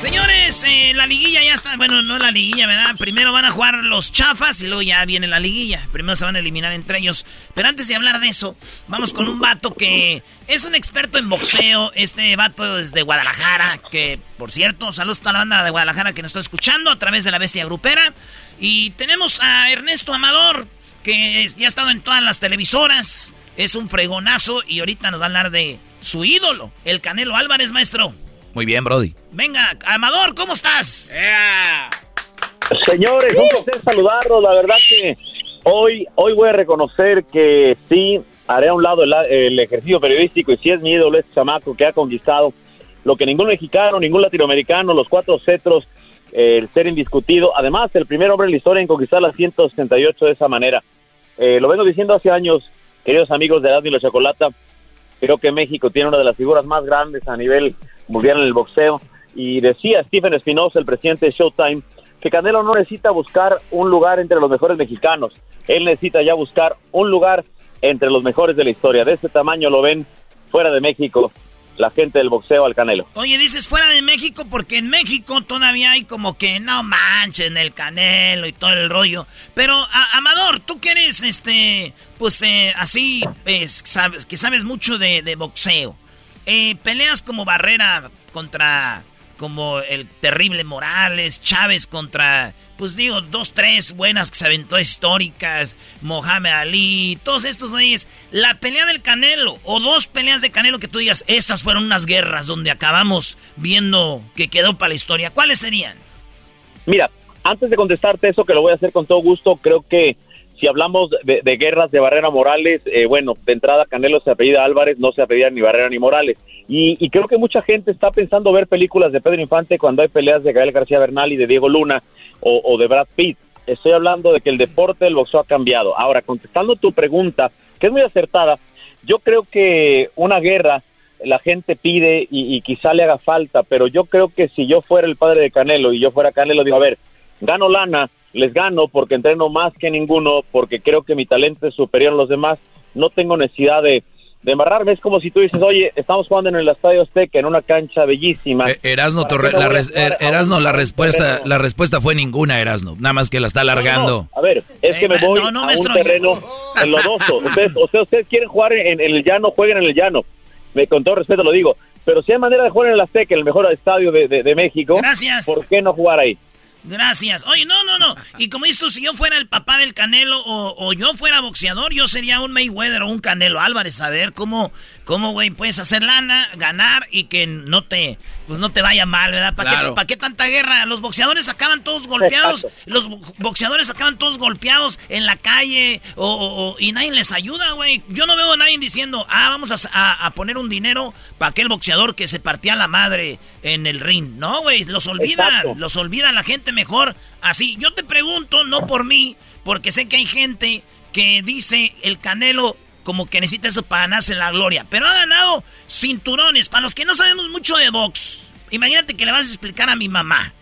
Señores, eh, la liguilla ya está. Bueno, no la liguilla, ¿verdad? Primero van a jugar los chafas y luego ya viene la liguilla. Primero se van a eliminar entre ellos. Pero antes de hablar de eso, vamos con un vato que es un experto en boxeo. Este vato desde Guadalajara, que por cierto, saludos a la banda de Guadalajara que nos está escuchando a través de la bestia grupera. Y tenemos a Ernesto Amador, que ya ha estado en todas las televisoras. Es un fregonazo y ahorita nos va a hablar de su ídolo, el Canelo Álvarez, maestro. Muy bien, Brody. Venga, Amador, ¿cómo estás? Señores, un placer saludarlos. La verdad que hoy, hoy voy a reconocer que sí, haré a un lado el, ejercicio periodístico y sí es mi ídolo este chamaco que ha conquistado lo que ningún mexicano, ningún latinoamericano, los cuatro cetros, el ser indiscutido. Además, el primer hombre en la historia en conquistar las 168 de esa manera. Eh, lo vengo diciendo hace años, queridos amigos de Edad y la Chocolata, creo que México tiene una de las figuras más grandes a nivel mundial en el boxeo. Y decía Stephen Espinosa, el presidente de Showtime, que Canelo no necesita buscar un lugar entre los mejores mexicanos. Él necesita ya buscar un lugar entre los mejores de la historia. De este tamaño lo ven fuera de México la gente del boxeo al Canelo. Oye, dices fuera de México porque en México todavía hay como que no manchen el Canelo y todo el rollo. Pero, Amador, tú que eres, este, pues eh, así, pues, sabes, que sabes mucho de, boxeo. Eh, peleas como Barrera contra como el terrible Morales, Chávez contra, pues digo, dos, tres buenas que se aventó históricas, Mohamed Ali, todos estos güeyes. La pelea del Canelo, o dos peleas de Canelo que tú digas, estas fueron unas guerras donde acabamos viendo que quedó para la historia. ¿Cuáles serían? Mira, antes de contestarte eso, que lo voy a hacer con todo gusto, creo que si hablamos de, guerras de Barrera Morales, eh, bueno, de entrada Canelo se apellida Álvarez, no se apellida ni Barrera ni Morales. Y, creo que mucha gente está pensando ver películas de Pedro Infante cuando hay peleas de Gael García Bernal y de Diego Luna o, de Brad Pitt. Estoy hablando de que el deporte del boxeo ha cambiado. Ahora, contestando tu pregunta, que es muy acertada, yo creo que una guerra la gente pide y, y quizá le haga falta, pero yo creo que si yo fuera el padre de Canelo y yo fuera Canelo, digo, a ver, gano lana, les gano porque entreno más que ninguno, porque creo que mi talento es superior a los demás, no tengo necesidad de, de embarrarme. Es como si tú dices, oye, estamos jugando en el Estadio Azteca, en una cancha bellísima. Eh, Erasno, la, Erasno la, respuesta, la respuesta fue ninguna, Erasno, nada más que la está alargando. A ver, es que me voy a un terreno enlodoso. Ustedes, o sea, ustedes quieren jugar en, el llano, jueguen en el llano. Me, con todo respeto lo digo. Pero si hay manera de jugar en el Azteca, el mejor estadio de, de, de México, Gracias. ¿por qué no jugar ahí? Gracias. Oye, no, no, no. Y como tú, si yo fuera el papá del Canelo o, yo fuera boxeador, yo sería un Mayweather o un Canelo Álvarez. A ver cómo, cómo, güey, puedes hacer lana, ganar y que no te, pues no te vaya mal, ¿verdad? ¿Para, qué, tanta guerra? Los boxeadores acaban todos golpeados, los boxeadores acaban todos golpeados en la calle o, y nadie les ayuda, güey. Yo no veo a nadie diciendo, ah, vamos a, poner un dinero para aquel boxeador que se partía la madre en el ring. No, güey, los olvidan, los olvidan la gente mejor así. Yo te pregunto, no por mí, porque sé que hay gente que dice el Canelo como que necesita eso para ganarse la gloria. Pero ha ganado cinturones. Para los que no sabemos mucho de box, imagínate que le vas a explicar a mi mamá,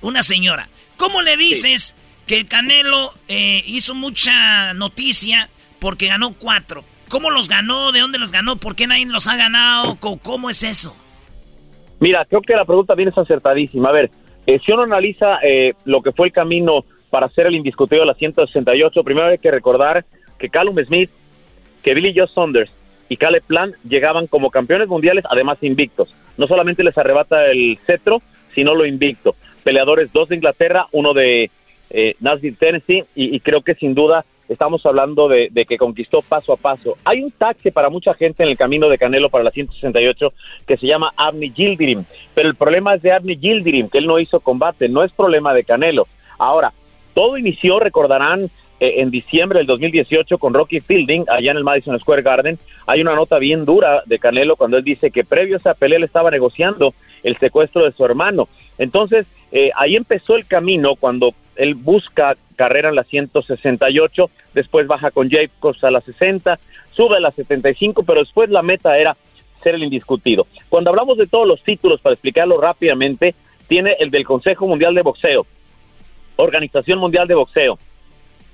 una señora. ¿Cómo le dices que el Canelo eh, hizo mucha noticia porque ganó cuatro? ¿Cómo los ganó? ¿De dónde los ganó? ¿Por qué nadie los ha ganado? ¿Cómo, es eso? Mira, creo que la pregunta viene acertadísima. A ver, eh, si uno analiza eh, lo que fue el camino para ser el indiscutido de la 168, primero hay que recordar que Callum Smith que Billy Joe Saunders y Caleb Plant llegaban como campeones mundiales, además invictos. No solamente les arrebata el cetro, sino lo invicto. Peleadores, dos de Inglaterra, uno de eh, Nashville, Tennessee, y, creo que sin duda estamos hablando de, que conquistó paso a paso. Hay un taxi para mucha gente en el camino de Canelo para la 168 que se llama Abney Gildirim, pero el problema es de Abney Gildirim, que él no hizo combate, no es problema de Canelo. Ahora, todo inició, recordarán, en diciembre del 2018 con Rocky Fielding allá en el Madison Square Garden. Hay una nota bien dura de Canelo cuando él dice que previo a esa pelea él estaba negociando el secuestro de su hermano. Entonces, eh, ahí empezó el camino cuando él busca carrera en la 168, después baja con Jacobs a la 60, sube a la 75, pero después la meta era ser el indiscutido. Cuando hablamos de todos los títulos, para explicarlo rápidamente, tiene el del Consejo Mundial de Boxeo, Organización Mundial de Boxeo,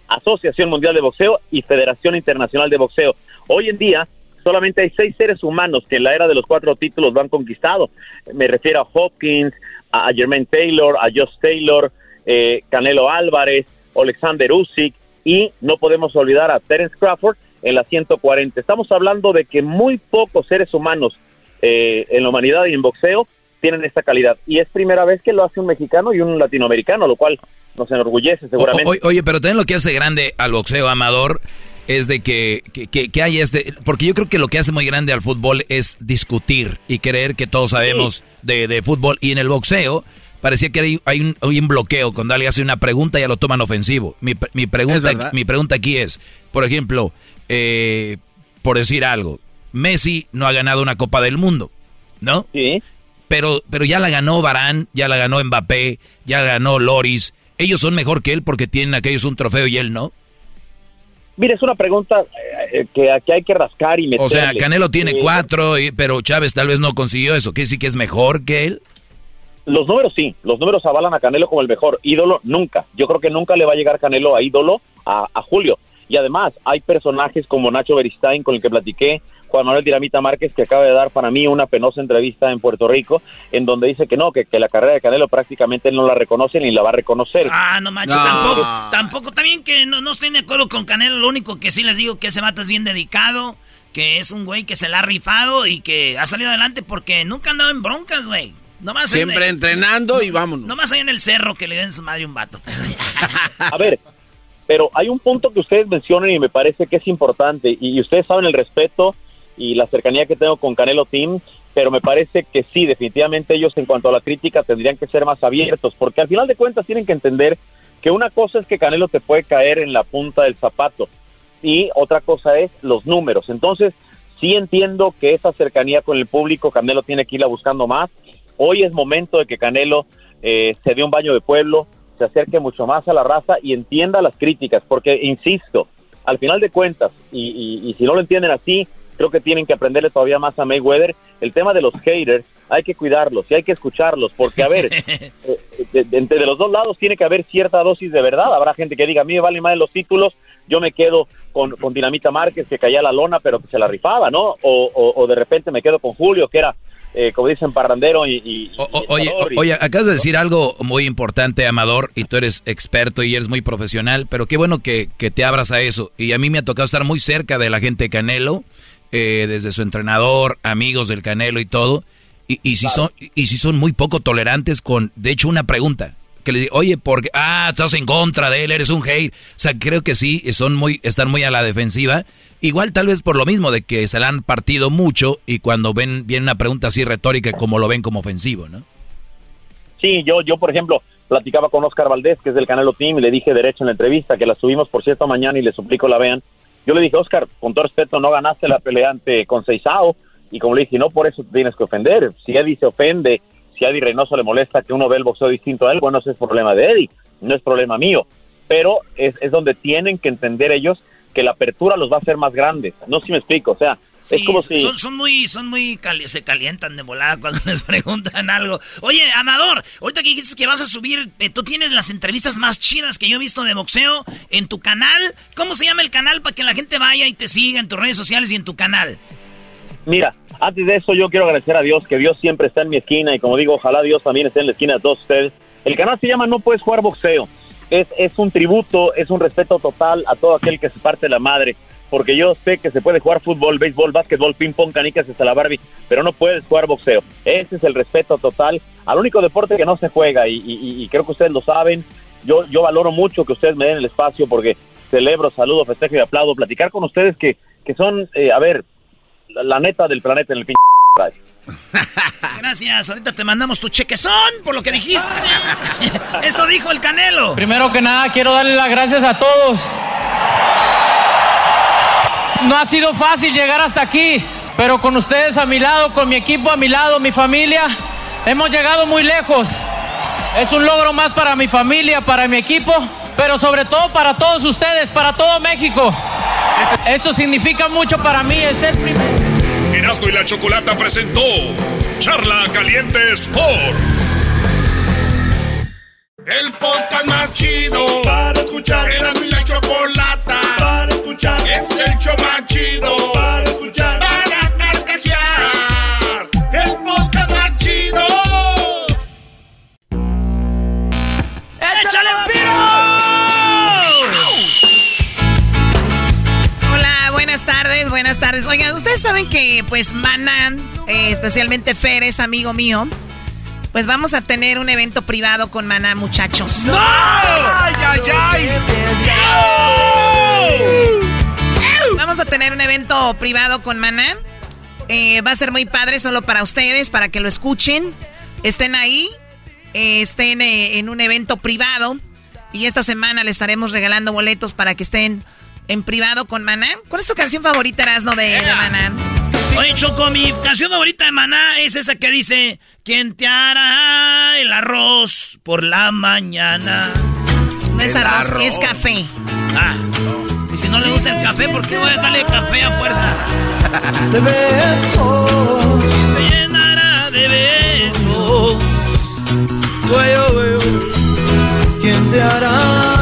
Asociación Mundial de Boxeo y Federación Internacional de Boxeo. Hoy en día solamente hay seis seres humanos que en la era de los cuatro títulos lo han conquistado. Me refiero a Hopkins, a, Jermaine Taylor, a Josh Taylor, eh, Canelo Álvarez, Alexander Usyk y no podemos olvidar a Terence Crawford en la 140. Estamos hablando de que muy pocos seres humanos eh, en la humanidad y en boxeo tienen esta calidad. Y es primera vez que lo hace un mexicano y un latinoamericano, lo cual nos enorgullece seguramente. oye, pero también lo que hace grande al boxeo amador es de que, que, hay este, porque yo creo que lo que hace muy grande al fútbol es discutir y creer que todos sabemos de, de, fútbol. Y en el boxeo parecía que hay, hay, un, hay, un, bloqueo, cuando alguien hace una pregunta ya lo toman ofensivo. Mi, mi pregunta, mi pregunta aquí es, por ejemplo, eh, por decir algo, Messi no ha ganado una Copa del Mundo, ¿no? Sí. Pero, pero ya la ganó Barán, ya la ganó Mbappé, ya la ganó Loris, ellos son mejor que él porque tienen aquellos un trofeo y él no. Mire, es una pregunta eh, que, aquí hay que rascar y meterle. O sea, Canelo tiene cuatro, pero Chávez tal vez no consiguió eso. ¿Qué sí que es mejor que él? Los números sí, los números avalan a Canelo como el mejor. Ídolo, nunca. Yo creo que nunca le va a llegar Canelo a ídolo a, a Julio. Y además, hay personajes como Nacho Beristain, con el que platiqué, Juan Manuel Dinamita Márquez, que acaba de dar para mí una penosa entrevista en Puerto Rico, en donde dice que no, que, la carrera de Canelo prácticamente él no la reconoce ni la va a reconocer. Ah, no manches, tampoco, tampoco, también que no, no estoy de acuerdo con Canelo, lo único que sí les digo que ese vato es bien dedicado, que es un güey que se la ha rifado y que ha salido adelante porque nunca ha andado en broncas, güey. Siempre entrenando y vámonos. Nomás ahí en el cerro que le den su madre un vato. a ver, pero hay un punto que ustedes mencionan y me parece que es importante y ustedes saben el respeto y la cercanía que tengo con Canelo Team, pero me parece que sí, definitivamente ellos en cuanto a la crítica tendrían que ser más abiertos, porque al final de cuentas tienen que entender que una cosa es que Canelo te puede caer en la punta del zapato y otra cosa es los números. Entonces, sí entiendo que esa cercanía con el público Canelo tiene que irla buscando más. Hoy es momento de que Canelo eh, se dé un baño de pueblo, se acerque mucho más a la raza y entienda las críticas, porque, insisto, al final de cuentas, y si no lo entienden así, creo que tienen que aprenderle todavía más a Mayweather. El tema de los haters, hay que cuidarlos y hay que escucharlos, porque a ver, eh, de, entre los dos lados tiene que haber cierta dosis de verdad. Habrá gente que diga, a mí me valen más los títulos, yo me quedo con, con Dinamita Márquez, que caía la lona, pero que se la rifaba, ¿no? O, o, de repente me quedo con Julio, que era, eh, como dicen, parrandero y... oye, oye, acabas de decir algo muy importante, Amador, y tú eres experto y eres muy profesional, pero qué bueno que, que te abras a eso. Y a mí me ha tocado estar muy cerca de la gente Canelo eh, desde su entrenador, amigos del Canelo y todo, y, y si son y si son muy poco tolerantes con, de hecho, una pregunta. que le diga, oye, porque, ah, estás en contra de él, eres un hate. O sea, creo que sí, son muy, están muy a la defensiva. Igual tal vez por lo mismo de que se la han partido mucho y cuando ven, viene una pregunta así retórica, como lo ven como ofensivo, ¿no? Sí, yo, yo por ejemplo, platicaba con Oscar Valdés, que es del Canelo Team, y le dije derecho en la entrevista, que la subimos por cierto mañana y le suplico la vean. Yo le dije, Oscar, con todo respeto, no ganaste la pelea ante con Seisao, y como le dije, no por eso te tienes que ofender. Si Eddie se ofende, si Eddie Reynoso le molesta que uno ve el boxeo distinto a él, bueno, ese es problema de Eddie, no es problema mío. Pero es, es donde tienen que entender ellos que la apertura los va a hacer más grandes. No sé si me explico, o sea, es como si... Son, son muy, son muy se calientan de volada cuando les preguntan algo. Oye, Amador, ahorita que dices que vas a subir, eh, tú tienes las entrevistas más chidas que yo he visto de boxeo en tu canal. ¿Cómo se llama el canal para que la gente vaya y te siga en tus redes sociales y en tu canal? Mira, antes de eso yo quiero agradecer a Dios, que Dios siempre está en mi esquina y como digo, ojalá Dios también esté en la esquina de todos ustedes. El canal se llama No Puedes Jugar Boxeo es, es un tributo, es un respeto total a todo aquel que se parte la madre. Porque yo sé que se puede jugar fútbol, béisbol, básquetbol, ping pong, canicas hasta la Barbie, pero no puedes jugar boxeo. Ese es el respeto total al único deporte que no se juega y, creo que ustedes lo saben. Yo, yo valoro mucho que ustedes me den el espacio porque celebro, saludo, festejo y aplaudo. Platicar con ustedes que, que son, eh, a ver, la, neta del planeta en el pinche Gracias, ahorita te mandamos tu chequezón por lo que dijiste. Esto dijo el Canelo. Primero que nada, quiero darle las gracias a todos. No ha sido fácil llegar hasta aquí, pero con ustedes a mi lado, con mi equipo a mi lado, mi familia, hemos llegado muy lejos. Es un logro más para mi familia, para mi equipo, pero sobre todo para todos ustedes, para todo México. Esto significa mucho para mí el ser primero. Erasmo y la Chocolata presentó Charla Caliente Sports. El podcast más chido para escuchar. Erasmo y la Chocolata buenas tardes. Oigan, ustedes saben que, pues, Maná, eh, especialmente Fer, es amigo mío. Pues vamos a tener un evento privado con Maná, muchachos. ¡No! ¡Ay, ay, ay! Vamos a tener un evento privado con Maná. Eh, va a ser muy padre solo para ustedes, para que lo escuchen. Estén ahí, eh, estén en un evento privado. Y esta semana le estaremos regalando boletos para que estén en privado con Maná. ¿Cuál es tu canción favorita, Erasno, de, de Maná? Oye, Choco, mi canción favorita de Maná es esa que dice: ¿Quién te hará el arroz por la mañana? No es arroz, es café. Ah, y si no le gusta el café, ¿por qué voy a darle café a fuerza? De besos. Me llenará de besos. ¿Quién te hará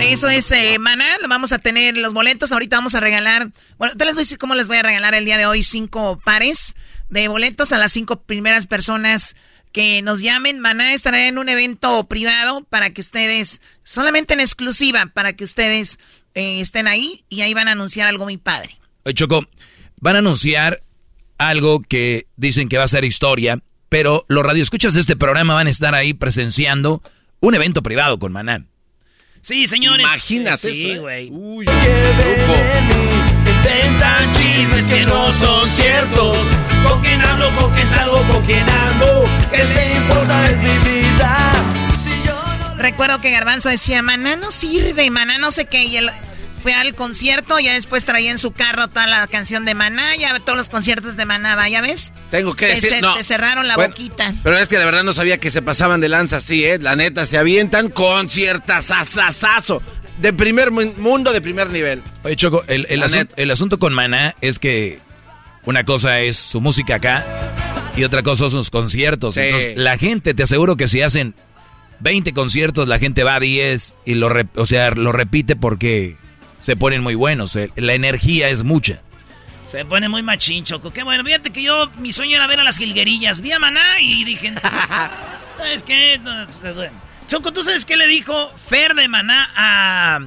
eso es eh, Maná. Vamos a tener los boletos. Ahorita vamos a regalar. Bueno, te les voy a decir cómo les voy a regalar el día de hoy cinco pares de boletos a las cinco primeras personas que nos llamen. Maná estará en un evento privado para que ustedes, solamente en exclusiva, para que ustedes eh, estén ahí y ahí van a anunciar algo muy padre. Choco, van a anunciar algo que dicen que va a ser historia, pero los radioescuchas de este programa van a estar ahí presenciando un evento privado con Maná. Sí, señores. Imagínate Sí, güey. ¿eh? Uy, Inventan chismes que no son ciertos. Con quién hablo, con quién salgo, con quién ando. ¿Qué le importa es mi vida? Recuerdo que Garbanzo decía, maná no sirve, maná no sé qué. Y él fue al concierto, ya después traía en su carro toda la canción de maná, ya todos los conciertos de maná, va, ¿ya ves? Tengo que Te, decir, ce- no. te cerraron la Bueno, boquita. Pero es que de verdad no sabía que se pasaban de lanza así, ¿eh? La neta, se avientan con cierta sasasazo. De primer mu- mundo, de primer nivel. Oye, Choco, el, el asun- el asunto con Maná es que una cosa es su música acá y otra cosa son sus conciertos. Sí. Entonces, la gente, te aseguro que si hacen 20 conciertos, la gente va a 10 y lo, re- o sea, lo repite porque se ponen muy buenos. eh, La energía es mucha. Se pone muy machín, Choco. Qué bueno. Fíjate que yo, mi sueño era ver a las jilguerillas. Vi a Maná y dije, ¿sabes qué? Choco, ¿tú sabes qué le dijo Fer de Maná a,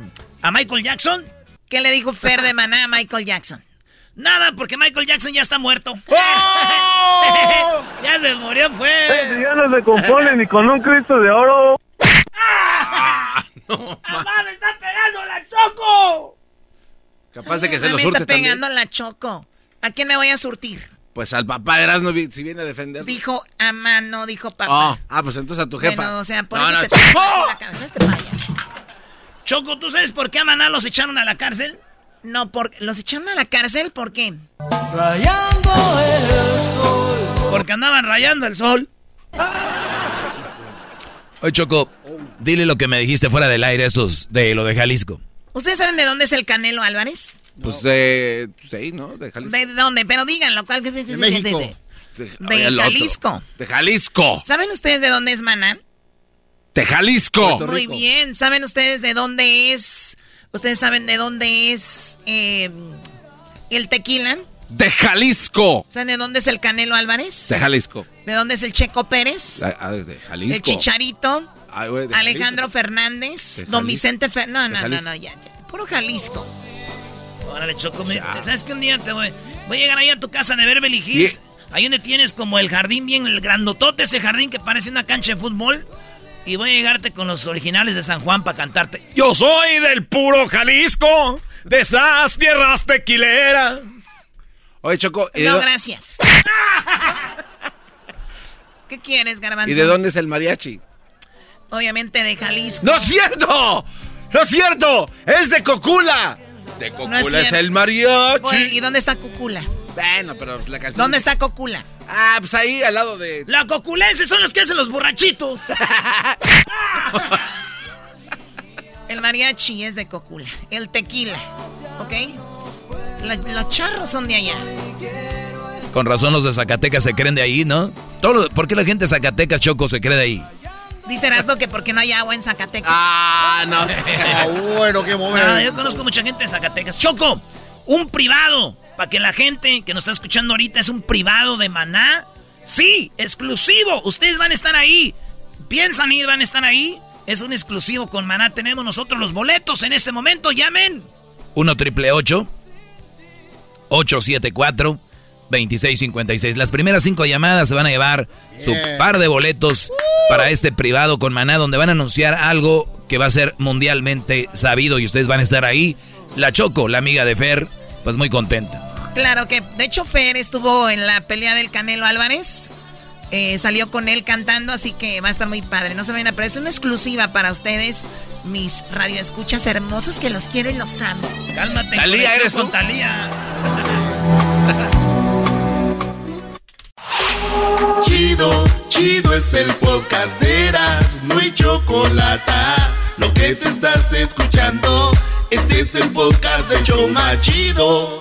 a Michael Jackson? ¿Qué le dijo Fer de Maná a Michael Jackson? Nada, porque Michael Jackson ya está muerto. ¡Oh! ya se murió, fue. ya no se compone ni con un Cristo de oro. ¡Ah! no, ¡Mamá, me está pegando la choco! Capaz de que se lo me surte está pegando la choco. ¿A quién me voy a surtir? Pues al papá Erasmo si viene a defender. Dijo a mano, dijo papá. Oh, ah, pues entonces a tu jefa. Bueno, o sea, por no, eso no, te ¡Oh! la cabeza este Choco, ¿tú sabes por qué a Maná los echaron a la cárcel? No, por, los echaron a la cárcel, ¿por qué? Rayando el sol. Porque andaban rayando el sol. Oye, Choco, dile lo que me dijiste fuera del aire, esos de lo de Jalisco. ¿Ustedes saben de dónde es el Canelo Álvarez? Pues de. Sí, ¿no? De Jalisco. ¿De dónde? Pero díganlo. ¿cuál? De, de México. De, de Jalisco. De Jalisco. ¿Saben ustedes de dónde es Maná? De Jalisco. Muy bien. ¿Saben ustedes de dónde es? ¿Ustedes saben de dónde es eh, el tequila? De Jalisco. ¿Saben de dónde es el Canelo Álvarez? De Jalisco. ¿De dónde es el Checo Pérez? Ah, de Jalisco. El Chicharito. De Alejandro Fernández. Don Vicente Fernández. No, no, no, no, ya, ya. Puro Jalisco. Órale, Choco. ¿Sabes qué un día te voy, voy a llegar ahí a tu casa de Beverly Hills? Ahí donde tienes como el jardín bien, el grandotote, ese jardín que parece una cancha de fútbol. Y voy a llegarte con los originales de San Juan para cantarte. Yo soy del puro Jalisco, de esas tierras tequileras. Oye, Choco. No, gracias. ¿Qué quieres, Garbanzo? ¿Y de dónde es el mariachi? Obviamente de Jalisco. ¡No es cierto! ¡No es cierto! ¡Es de Cocula! De Cocula es, el mariachi. ¿Y dónde está Cocula? Bueno, pero la canción. ¿Dónde está Cocula? Ah, pues ahí al lado de. La coculense son los que hacen los borrachitos. el mariachi es de Cocula. El tequila. ¿Ok? Los charros son de allá. Con razón los de Zacatecas se creen de ahí, ¿no? Todo, ¿Por qué la gente de Zacatecas, Choco, se cree de ahí? Dice Erasmo que porque no hay agua en Zacatecas. Ah, no. Ah, bueno, qué momento. Ah, yo conozco mucha gente de Zacatecas. Choco, un privado. Para que la gente que nos está escuchando ahorita es un privado de maná. Sí, exclusivo. Ustedes van a estar ahí. Piensan ir, van a estar ahí. Es un exclusivo con maná. Tenemos nosotros los boletos en este momento. Llamen. 1 triple 874 2656. Las primeras cinco llamadas se van a llevar su par de boletos para este privado con Maná, donde van a anunciar algo que va a ser mundialmente sabido y ustedes van a estar ahí. La Choco, la amiga de Fer, pues muy contenta. Claro que, de hecho, Fer estuvo en la pelea del Canelo Álvarez. Eh, salió con él cantando, así que va a estar muy padre. No se vayan a perder, es una exclusiva para ustedes, mis radioescuchas hermosos que los quiero y los amo. Cálmate, Talía, eres tú. Talía. Chido, chido es el podcast de Eras, no hay chocolate. Lo que te estás escuchando, este es el podcast de Choma Chido.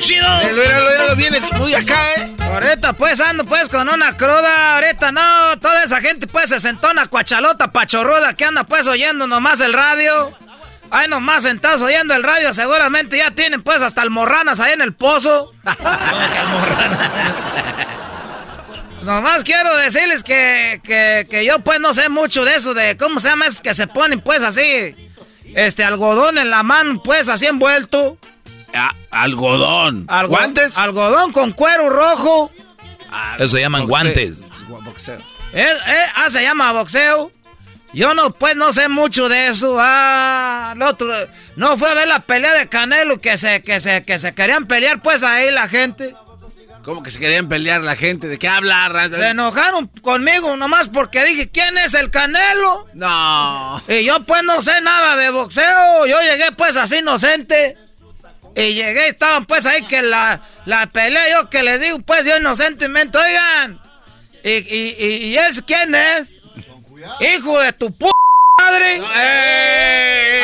Chido? Lo viene muy acá, ¿eh? Ahorita pues ando pues con una cruda, ahorita no, toda esa gente pues se sentó una cuachalota pachorruda que anda pues oyendo nomás el radio. Ay, nomás sentados oyendo el radio, seguramente ya tienen pues hasta almorranas ahí en el pozo. nomás quiero decirles que, que, que, yo pues no sé mucho de eso, de cómo se llama es que se ponen pues así, este algodón en la mano pues así envuelto. Ah, algodón. Algo, ¿Guantes? Algodón con cuero rojo. Ah, Eso se llaman boxeo. guantes. Boxeo. Eh, eh, ah, se llama boxeo. Yo no, pues no sé mucho de eso. Ah, el otro, no fue a ver la pelea de Canelo que se, que se, que se querían pelear pues ahí la gente. ¿Cómo que se querían pelear la gente? ¿De qué habla? Se enojaron conmigo nomás porque dije, ¿quién es el Canelo? No. Y yo pues no sé nada de boxeo. Yo llegué pues así inocente. Y llegué y estaban pues ahí que la, la pelea, yo que les digo pues yo inocentemente, oigan. ¿Y, y, y, y es quién es? Hijo de tu p madre.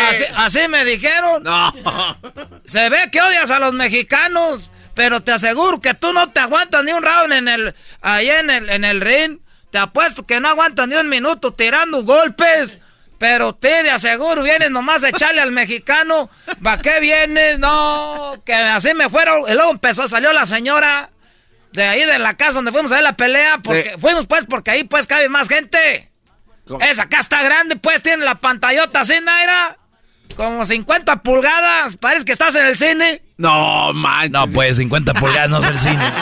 Así, así me dijeron. No. Se ve que odias a los mexicanos, pero te aseguro que tú no te aguantas ni un round en el, ahí en el, en el ring. Te apuesto que no aguantas ni un minuto tirando golpes. Pero te de aseguro vienes nomás a echarle al mexicano. ¿Para qué vienes? No, que así me fueron. Y luego empezó, salió la señora de ahí de la casa donde fuimos a ver la pelea. Porque, Fuimos pues porque ahí pues cabe más gente. Esa acá está grande, pues tiene la pantallota así, Naira. Como 50 pulgadas. Parece que estás en el cine. No, man. No, pues 50 pulgadas no es el cine.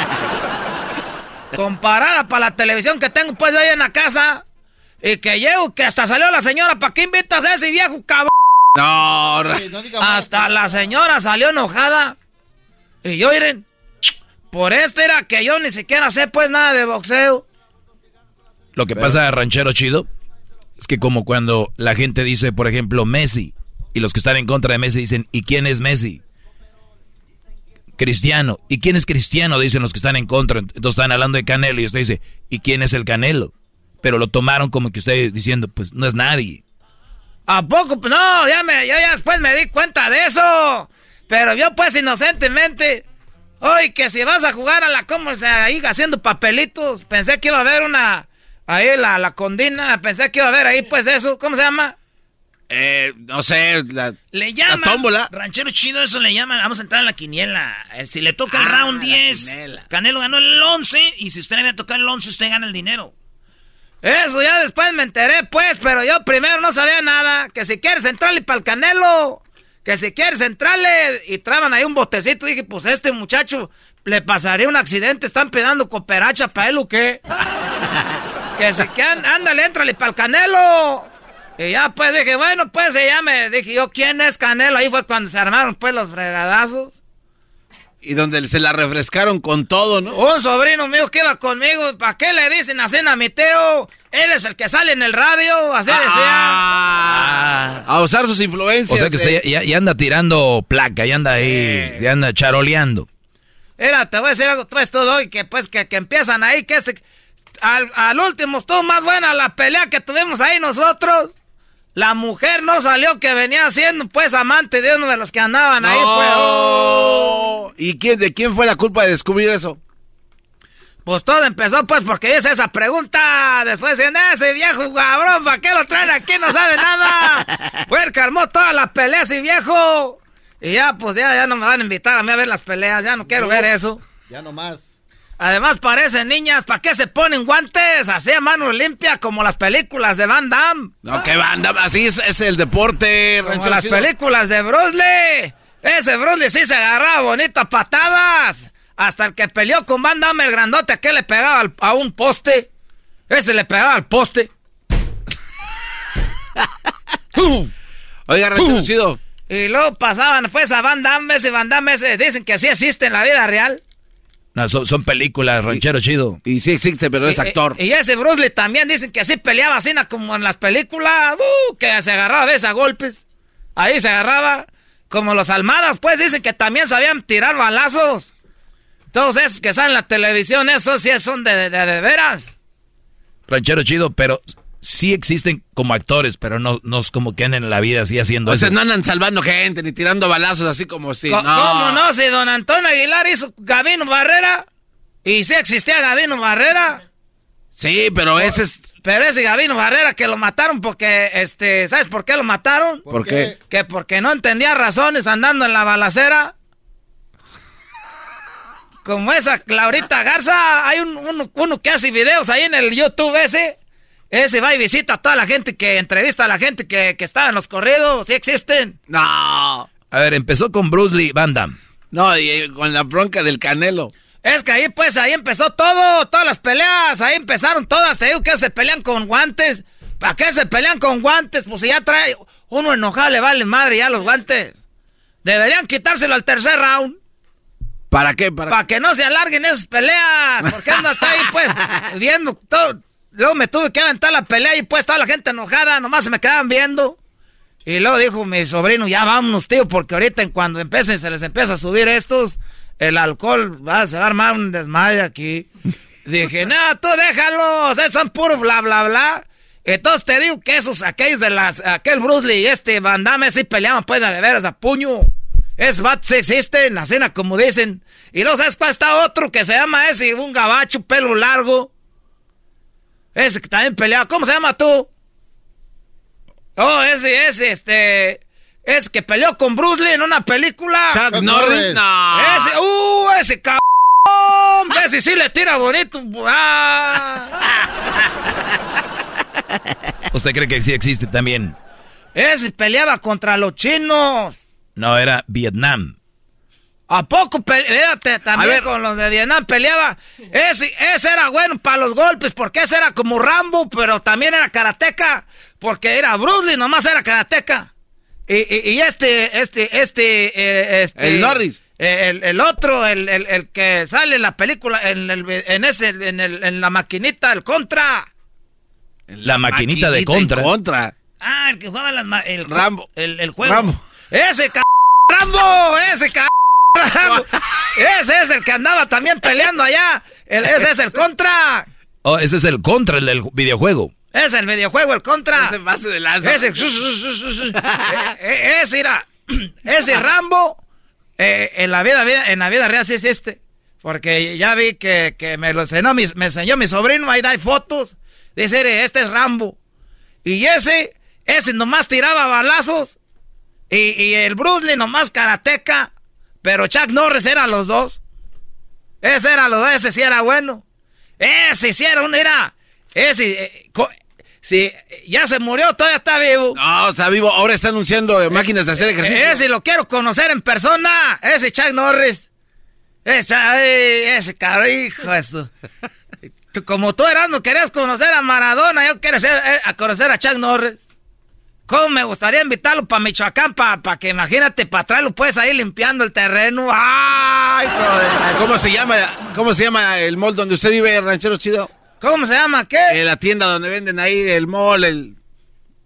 Comparada para la televisión que tengo pues ahí en la casa. Y que llego, que hasta salió la señora. ¿Para qué invitas a ese viejo cabrón? No, hasta la señora salió enojada. Y yo, miren, por esto era que yo ni siquiera sé pues nada de boxeo. Lo que pasa, ranchero chido, es que como cuando la gente dice, por ejemplo, Messi, y los que están en contra de Messi dicen, ¿y quién es Messi? Cristiano. ¿Y quién es Cristiano? Dicen los que están en contra. Entonces están hablando de Canelo y usted dice, ¿y quién es el Canelo? Pero lo tomaron como que usted diciendo, pues no es nadie. ¿A poco? Pues no, ya, me, yo ya después me di cuenta de eso. Pero yo pues inocentemente, hoy que si vas a jugar a la como ahí haciendo papelitos, pensé que iba a haber una, ahí la, la condina, pensé que iba a haber ahí pues eso, ¿cómo se llama? Eh, no sé, la, le llaman. La tómbola. Ranchero chido, eso le llaman. Vamos a entrar en la quiniela. Eh, si le toca el round 10, Canelo ganó el 11. Y si usted le había tocado el 11, usted gana el dinero. Eso ya después me enteré, pues. Pero yo primero no sabía nada. Que si quieres entrarle para el Canelo. Que si quieres entrarle. Y traban ahí un botecito. Dije, pues este muchacho le pasaría un accidente. Están pedando cooperacha para él o qué. que si que ándale, entrale para el Canelo. Y ya pues dije, bueno, pues ya me dije yo, ¿quién es Canelo? Ahí fue cuando se armaron pues los fregadazos. Y donde se la refrescaron con todo, ¿no? Un sobrino mío que iba conmigo, ¿para qué le dicen a mi Teo? Él es el que sale en el radio, así decía. Ah, a usar sus influencias. O sea que usted ya, anda tirando placa, ya anda ahí, ya anda charoleando. Mira, te voy a decir algo pues todo hoy, que pues que, que empiezan ahí, que este... Al, al último estuvo más buena la pelea que tuvimos ahí nosotros. La mujer no salió que venía siendo pues amante de uno de los que andaban ahí. Pues. Oh. ¿Y quién, de quién fue la culpa de descubrir eso? Pues todo empezó pues porque hice esa pregunta. Después decían, ese viejo cabrón, ¿para qué lo traen aquí? No sabe nada. Fue el que armó toda la pelea ese viejo. Y ya pues ya, ya no me van a invitar a mí a ver las peleas. Ya no quiero ver eso. Ya no más. Además parecen niñas, ¿para qué se ponen guantes? Así a mano limpia como las películas de Van Damme. No, que Van Damme, así es, el deporte. Como las películas de Bruce Lee. Ese Bruce Lee sí se agarraba bonitas patadas. Hasta el que peleó con Van Damme, el grandote, que le pegaba a un poste. Ese le pegaba al poste. Oiga, ranchero chido. Y luego pasaban pues a Van Damme, ese Van Damme, ese, dicen que así existe en la vida real. No, son, películas, ranchero chido. Y sí existe, pero es actor. Y, ese Bruce Lee también dicen que así peleaba así como en las películas, uh, que se agarraba de a golpes. Ahí se agarraba. Como los almadas, pues dicen que también sabían tirar balazos. Todos esos que salen en la televisión, esos sí son de, de, de veras. Ranchero chido, pero sí existen como actores, pero no, no es como que andan en la vida así haciendo o sea, no andan salvando gente ni tirando balazos así como si. no. ¿Cómo no? Si don Antonio Aguilar hizo Gabino Barrera. Y sí existía Gabino Barrera. Sí, pero ese es. Pero ese Gabino Barrera que lo mataron porque, este, ¿sabes por qué lo mataron? ¿Por, qué? Que porque no entendía razones andando en la balacera. Como esa Claurita Garza, hay un, uno, uno que hace videos ahí en el YouTube ese ese va y visita a toda la gente que entrevista a la gente que, que estaba en los corridos. ¿Sí existen? No. A ver, empezó con Bruce Lee, Banda. No, y con la bronca del Canelo. Es que ahí, pues, ahí empezó todo, todas las peleas, ahí empezaron todas. Te digo que se pelean con guantes. ¿Para qué se pelean con guantes? Pues si ya trae uno enojado, le vale madre ya los guantes. Deberían quitárselo al tercer round. ¿Para qué? Para, Para que no se alarguen esas peleas. Porque anda hasta ahí, pues, viendo todo Luego me tuve que aventar la pelea y pues toda la gente enojada, nomás se me quedaban viendo. Y luego dijo mi sobrino, ya vámonos, tío, porque ahorita en cuando empiecen, se les empieza a subir estos, el alcohol, va, se va a armar un desmadre aquí. Dije, no, tú déjalos, son puro bla, bla, bla. Entonces te digo que esos, aquellos de las, aquel Bruce Lee y este Van Damme sí peleaban pues de veras a puño. Es vatos existe en la cena, como dicen. Y luego, ¿sabes cuál está otro que se llama ese? Un gabacho, pelo largo. Ese que también peleaba. ¿Cómo se llama tú? Oh, ese, ese, este... Es que peleó con Bruce Lee en una película. Chuck Norris. No. Ese, uh, ese cabrón. ese sí le tira bonito. Ah. ¿Usted cree que sí existe también? Ese peleaba contra los chinos. No, era Vietnam. ¿A poco peleate también con los de Vietnam? Peleaba. Ese, ese era bueno para los golpes, porque ese era como Rambo, pero también era karateca. Porque era Bruce Lee, nomás era karateca. Y, y, este, este, este, eh, este. El Norris. Eh, el, el, otro, el, el, el, que sale en la película, en, el, en ese, en, el, en la maquinita, el contra. La, maquinita, de contra. contra. Ah, el que jugaba las el Rambo. El, el juego. Rambo. Ese c Rambo, ese c. Ese es el que andaba también peleando allá. El, ese es el contra. Oh, ese es el contra, el del videojuego. Es el videojuego, el contra. Ese base de lanza. Ese. ese era. Ese Rambo. Eh, en la vida, en la vida real sí es este. Porque ya vi que, que me lo enseñó mi, me enseñó mi sobrino, ahí da fotos. Dice, este es Rambo. Y ese, ese nomás tiraba balazos. Y, y el Bruce Lee nomás karateca. Pero Chuck Norris era los dos. Ese era los dos, ese sí era bueno. Ese sí era un, era. Ese, eh, Sí, ya se murió, todavía está vivo. No, está vivo. Ahora está anunciando máquinas de hacer ejercicio. Ese lo quiero conocer en persona. Ese Chuck Norris. Ese, ese esto. Como tú eras, no querías conocer a Maradona, yo quiero ser, eh, a conocer a Chuck Norris. ¿Cómo me gustaría invitarlo para Michoacán, para pa que imagínate, para traerlo pues ahí limpiando el terreno? ¡Ay, joder! ¿Cómo se llama, cómo se llama el mall donde usted vive, ranchero chido? ¿Cómo se llama qué? En la tienda donde venden ahí el mall, el,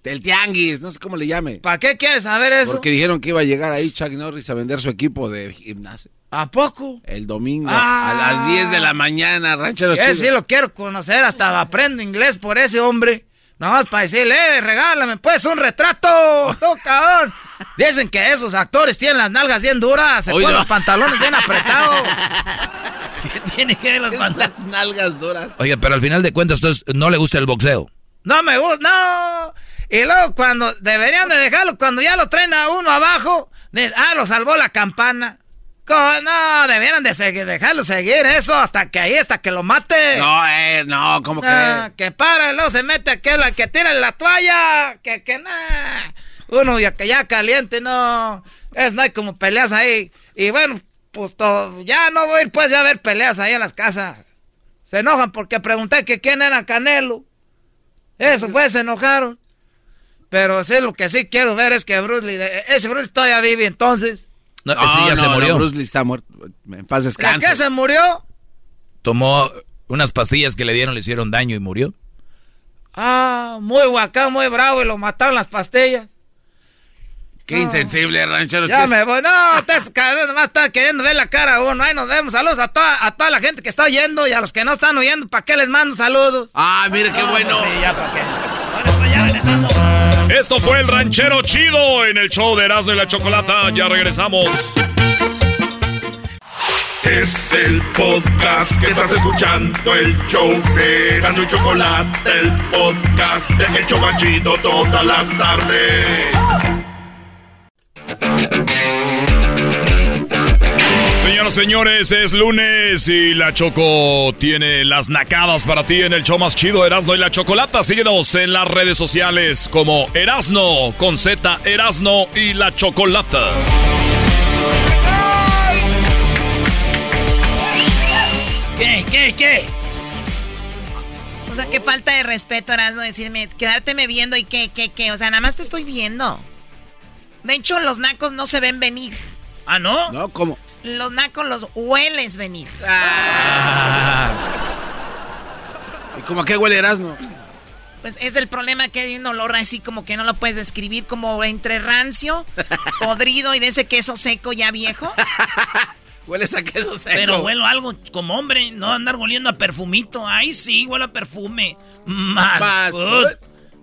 el tianguis, no sé cómo le llame. ¿Para qué quieres saber eso? Porque dijeron que iba a llegar ahí Chuck Norris a vender su equipo de gimnasio. ¿A poco? El domingo ah, a las 10 de la mañana, ranchero chido. sí lo quiero conocer, hasta aprendo inglés por ese hombre. Nomás para decirle, eh, regálame pues un retrato, tú cabrón. Dicen que esos actores tienen las nalgas bien duras, se ponen los pantalones bien apretados. ¿Qué tiene que ver pantalones? nalgas duras. Oye, pero al final de cuentas, entonces, ¿no le gusta el boxeo? No me gusta, no. Y luego cuando deberían de dejarlo, cuando ya lo traen a uno abajo, de, ah, lo salvó la campana. No, debieran de seguir, dejarlo seguir eso hasta que ahí, hasta que lo mate. No, eh, no, ¿cómo no, que? Que para, luego se mete aquel que tira la toalla, que, que nada. Uno ya que ya caliente, no. Es, no hay como peleas ahí. Y bueno, pues todo, ya no voy a ir pues ya a ver peleas ahí en las casas. Se enojan porque pregunté que quién era Canelo. Eso fue, se enojaron. Pero sí, lo que sí quiero ver es que Bruce Lee, ese Bruce todavía vive entonces. No, ese ya se murió. Bruce Lee está muerto. En paz descanse. ¿De qué se murió? Tomó unas pastillas que le dieron, le hicieron daño y murió. Ah, muy guacán, muy bravo y lo mataron las pastillas. Qué no. insensible, ranchero. Ya me voy. No, estás nomás está queriendo ver la cara a uno. Ahí nos vemos. Saludos a toda, a toda la gente que está oyendo y a los que no están oyendo. ¿Para qué les mando saludos? Ah, mire qué bueno. Sí, ya para qué. Bueno, pues ya regresamos. Esto fue el ranchero chido en el show de Erasmo y la Chocolata. Ya regresamos. Es el podcast que estás escuchando, el show de Erasmo y Chocolata, el podcast de El Chocachito todas las tardes. Señoras y señores, es lunes y la Choco tiene las nacadas para ti en el show más chido Erasno y la Chocolata. Síguenos en las redes sociales como Erasno con Z Erasno y la Chocolata. ¿Qué, qué, qué? O sea, qué falta de respeto, Erasno, decirme, quedárteme viendo y qué, qué, qué. O sea, nada más te estoy viendo. De hecho, los nacos no se ven venir. ¿Ah, no? No, ¿cómo? Los nacos los hueles venir. Ah. ¿Y cómo a qué huele Erasmo? Pues es el problema que hay un olor así como que no lo puedes describir como entre rancio, podrido y de ese queso seco ya viejo. Hueles a queso seco. Pero huelo algo como hombre, no andar oliendo a perfumito. Ay, sí, huelo a perfume. Más. Más good.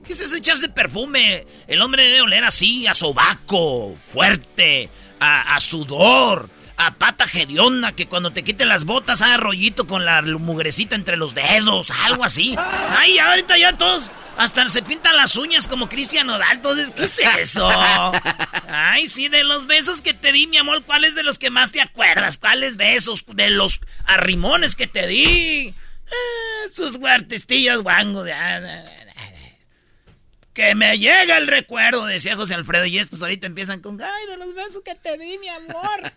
¿Qué es eso echarse perfume? El hombre debe oler así, a sobaco, fuerte, a, sudor, a pata hedionda, que cuando te quiten las botas haga rollito con la mugrecita entre los dedos, algo así. Ay, ahorita ya todos hasta se pintan las uñas como Cristian Nodal. Entonces, ¿qué es eso? Ay, sí, de los besos que te di, mi amor, ¿cuáles de los que más te acuerdas? ¿Cuáles besos? De los arrimones que te di. Ah, sus guartestillas guango. De... Que me llega el recuerdo, decía José Alfredo. Y estos ahorita empiezan con, ay, de los besos que te di, mi amor.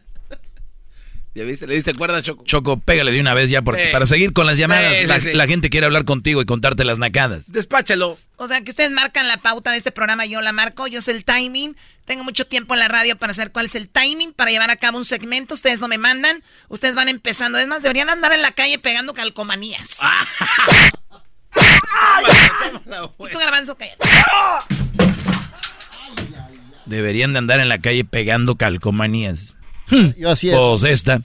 ¿Ya viste? ¿Le diste cuerda, Choco? Choco, pégale de una vez ya, porque para seguir con las llamadas, la, gente quiere hablar contigo y contarte las nacadas. Despáchalo. O sea, que ustedes marcan la pauta de este programa, yo la marco, yo sé el timing. Tengo mucho tiempo en la radio para saber cuál es el timing para llevar a cabo un segmento. Ustedes no me mandan, ustedes van empezando. Es más, deberían andar en la calle pegando calcomanías. y tú, garbanzo, cállate. Deberían de andar en la calle pegando calcomanías. Yo así es. Pues esta.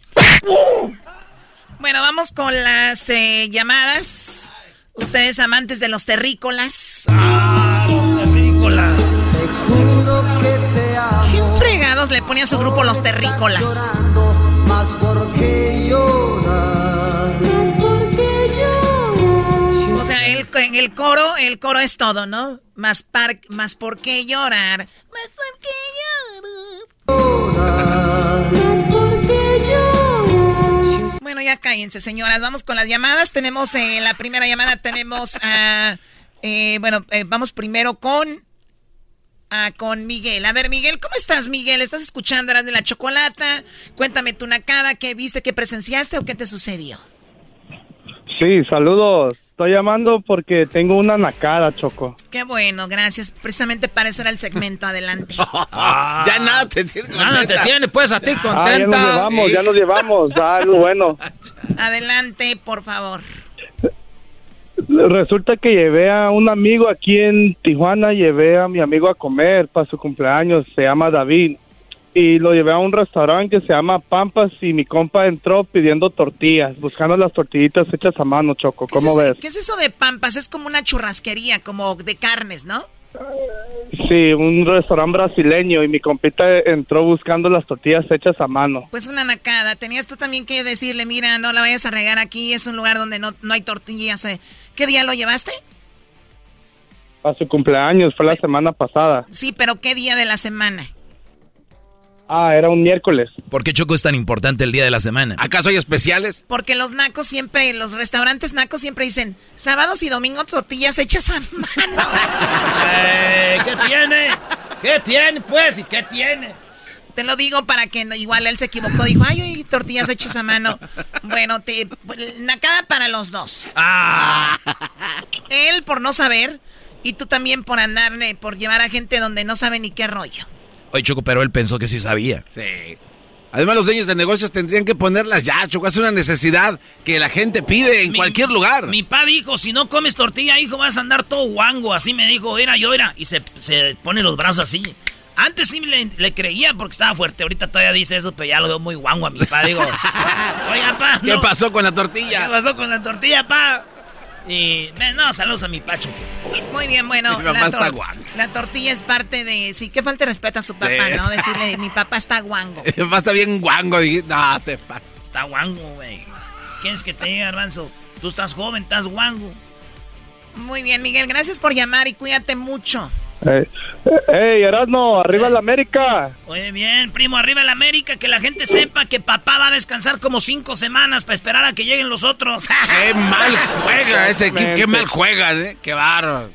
Bueno, vamos con las eh, llamadas. Ustedes amantes de los terrícolas. Ah, los terrícolas. ¿Quién fregados le pone a su grupo los terrícolas? Más porque llorar. O sea, el, en el coro, el coro es todo, ¿no? Más, par, más por qué llorar. Más por qué bueno, ya cállense, señoras. Vamos con las llamadas. Tenemos en eh, la primera llamada, tenemos a. Eh, bueno, eh, vamos primero con. con Miguel. A ver, Miguel, ¿cómo estás, Miguel? ¿Estás escuchando Eras de la Chocolata? Cuéntame tu nacada, ¿qué viste, qué presenciaste o qué te sucedió? Sí, saludos. Estoy llamando porque tengo una nacada, Choco. Qué bueno, gracias. Precisamente para eso era el segmento. Adelante. ya nada te tiene Nada te tiene, pues, a ti contenta. Ah, ya nos llevamos, ya nos llevamos. Ah, bueno. Adelante, por favor. Resulta que llevé a un amigo aquí en Tijuana, llevé a mi amigo a comer para su cumpleaños, se llama David y lo llevé a un restaurante que se llama Pampas y mi compa entró pidiendo tortillas, buscando las tortillitas hechas a mano, Choco. ¿Cómo ves? ¿Qué es eso de Pampas? Es como una churrasquería, como de carnes, ¿no? Sí, un restaurante brasileño y mi compita entró buscando las tortillas hechas a mano. Pues una nacada. Tenías tú también que decirle, mira, no la vayas a regar aquí, es un lugar donde no, no hay tortillas. Eh". ¿Qué día lo llevaste? A su cumpleaños, fue la semana pasada. Sí, pero ¿qué día de la semana? Ah, era un miércoles. ¿Por qué Choco es tan importante el día de la semana? ¿Acaso hay especiales? Porque los nacos siempre, los restaurantes nacos siempre dicen sábados y domingos tortillas hechas a mano. Eh, ¿Qué tiene? ¿Qué tiene, pues? ¿Y qué tiene? Te lo digo para que igual él se equivocó. Dijo, ay, tortillas hechas a mano. Bueno, te, nacada para los dos. Ah. Él por no saber y tú también por andar, por llevar a gente donde no sabe ni qué rollo. Oye, Choco, pero él pensó que sí sabía. Sí. Además, los dueños de negocios tendrían que ponerlas ya, Choco. Es una necesidad que la gente pide en cualquier lugar. Mi pa dijo, si no comes tortilla, hijo, vas a andar todo guango. Así me dijo, era yo, era. Y se, pone los brazos así. Antes sí le, creía porque estaba fuerte. Ahorita todavía dice eso, pero ya lo veo muy guango a mi pa. Digo, oiga, pa. ¿Qué pasó con la tortilla? ¿Qué pasó con la tortilla, pa? Y no, saludos a mi Pacho. Muy bien, bueno. la, la, tortilla es parte de. Sí, que falta de respeto a su papá, ¿no? Decirle, mi papá está guango. Mi papá está bien guango. No, te Está guango, güey. ¿Quieres que te diga, Arbanzo? Tú estás joven, estás guango. Muy bien, Miguel. Gracias por llamar y cuídate mucho. Eh, ¡Ey, Erasmo! ¡Arriba la América! Oye, bien, primo, arriba la América. Que la gente sepa que papá va a descansar como cinco semanas para esperar a que lleguen los otros. ¡Qué mal juega ese equipo! ¡Qué mal juega, eh! ¡Qué barro!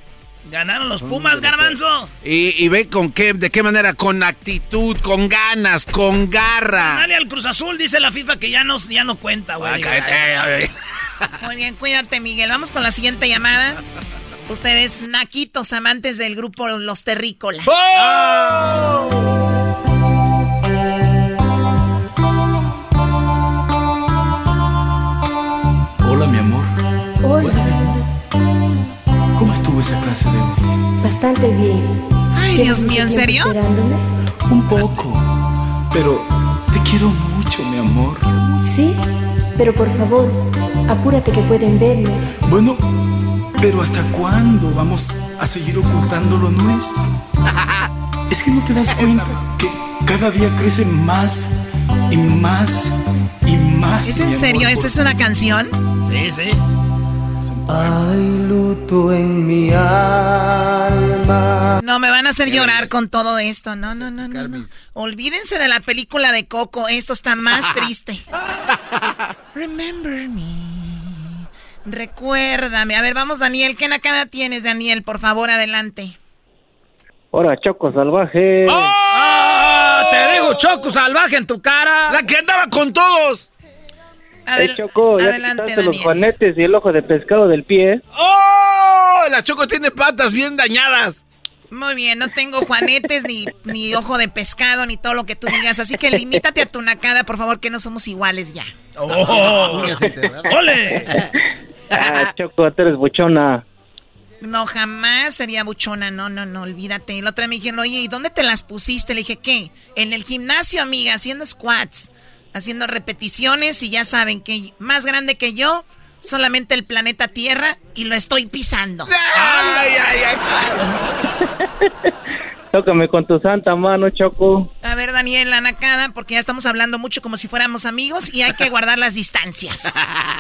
Ganaron los Pumas, Garbanzo. Y, ve con qué, de qué manera, con actitud, con ganas, con garra. Dale al Cruz Azul, dice la FIFA que ya no, ya no cuenta, güey. Muy bien, cuídate, Miguel. Vamos con la siguiente llamada. Ustedes, naquitos, amantes del grupo Los Terrícolas. ¡Oh! Hola, mi amor. Hola. ¿Cómo estuvo esa clase de hoy? Bastante bien. Ay, Dios mío, ¿en serio? Esperándome? Un poco. Pero te quiero mucho, mi amor. ¿Sí? Pero por favor, apúrate que pueden vernos. Bueno, pero ¿hasta cuándo vamos a seguir ocultando lo nuestro? Es que no te das cuenta que cada día crece más y más y más. ¿Es en serio? ¿Esa es una canción? Sí, sí. Hay luto en mi alma. No, me van a hacer llorar con todo esto. No, no, no, no, no. Olvídense de la película de Coco. Esto está más triste. Remember me. Recuérdame. A ver, vamos, Daniel. ¿Qué nakada tienes, Daniel? Por favor, adelante. Hola, Choco Salvaje. ¡Ah! Te digo, Choco Salvaje en tu cara. La que andaba con todos. Hey, Choco, ya adelante, te los juanetes y el ojo de pescado del pie. ¡Oh! La Choco tiene patas bien dañadas. Muy bien, no tengo juanetes, ni, ni ojo de pescado, ni todo lo que tú digas. Así que limítate a tu nacada, por favor, que no somos iguales ya. ¡Oh! ¡Ole! Ah, Choco, tú eres buchona. No, jamás sería buchona, no, no, no, olvídate. La otra me dijeron, oye, ¿y dónde te las pusiste? Le dije, ¿qué? En el gimnasio, amiga, haciendo squats, haciendo repeticiones y ya saben que más grande que yo, solamente el planeta Tierra y lo estoy pisando. Ay, ay, ay. Tócame con tu santa mano, Choco. A ver, Daniel, la nacada, porque ya estamos hablando mucho como si fuéramos amigos y hay que guardar las distancias.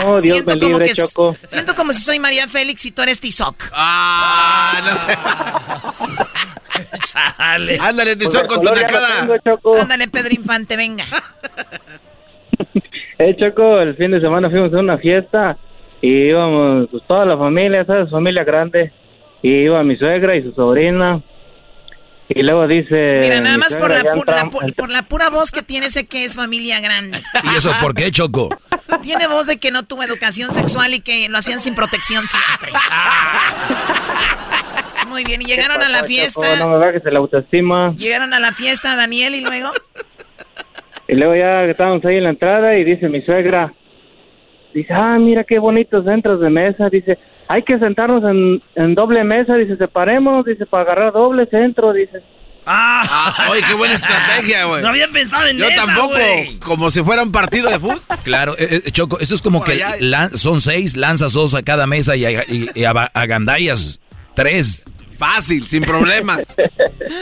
Oh, Dios me como libre, que- Choco. Siento como si soy María Félix y tú eres Tizoc. Ah, no te... Chale. Ándale, Pues de con tu color ya lo nacada. tengo, Choco. Ándale, Pedro Infante, venga. Eh, Choco, el fin de semana fuimos a una fiesta y íbamos pues, toda la familia, ¿sabes? Familia grande. Y iba mi suegra y su sobrina. Y luego dice... Mira, nada más por la, pu- la pu- por la pura voz que tiene, sé que es familia grande. ¿Y eso por qué, Choco? Tiene voz de que no tuvo educación sexual y que lo hacían sin protección siempre. Muy bien, y llegaron a la Choco, fiesta. no me bajes el autoestima. Llegaron a la fiesta, Daniel, y luego. Y luego ya estábamos ahí en la entrada y dice mi suegra, dice, ah, mira qué bonitos centros de mesa, dice, hay que sentarnos en, en doble mesa, dice, separémonos, dice, para agarrar doble centro, dice. ¡Ah! Oye, qué buena estrategia, güey. No había pensado en Yo esa, tampoco. Como si fuera un partido de fútbol. Claro, eh, eh, Choco, esto es como Por que lan- son seis, lanzas dos a cada mesa y, a- y- y a- agandallas tres. Fácil, sin problemas.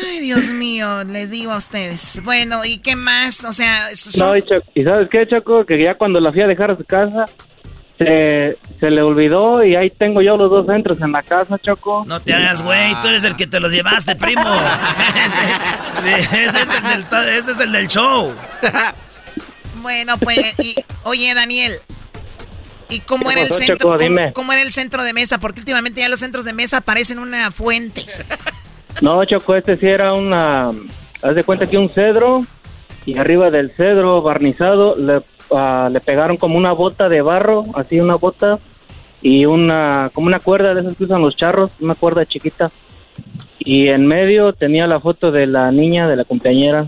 Ay, Dios mío, les digo a ustedes. Bueno, ¿y qué más? O sea, son- No, y, Cho- ¿y sabes qué, Choco? Que ya cuando la fui a dejar a su casa, se, se le olvidó y ahí tengo yo los dos centros en la casa, Choco. No te hagas, güey. Tú eres el que te los llevaste, primo. Este- ese, es el del, ese es el del show. bueno, pues, y- oye, Daniel. ¿Y cómo ¿Qué era el pasó, centro? Choco? cómo- Dime. cómo era el centro de mesa? Porque últimamente ya los centros de mesa parecen una fuente. No, Choco, este sí era una... Haz de cuenta que un cedro y arriba del cedro barnizado le, ah, le pegaron como una bota de barro, así una bota y una como una cuerda de esas que usan los charros, una cuerda chiquita. Y en medio tenía la foto de la niña, de la compañera.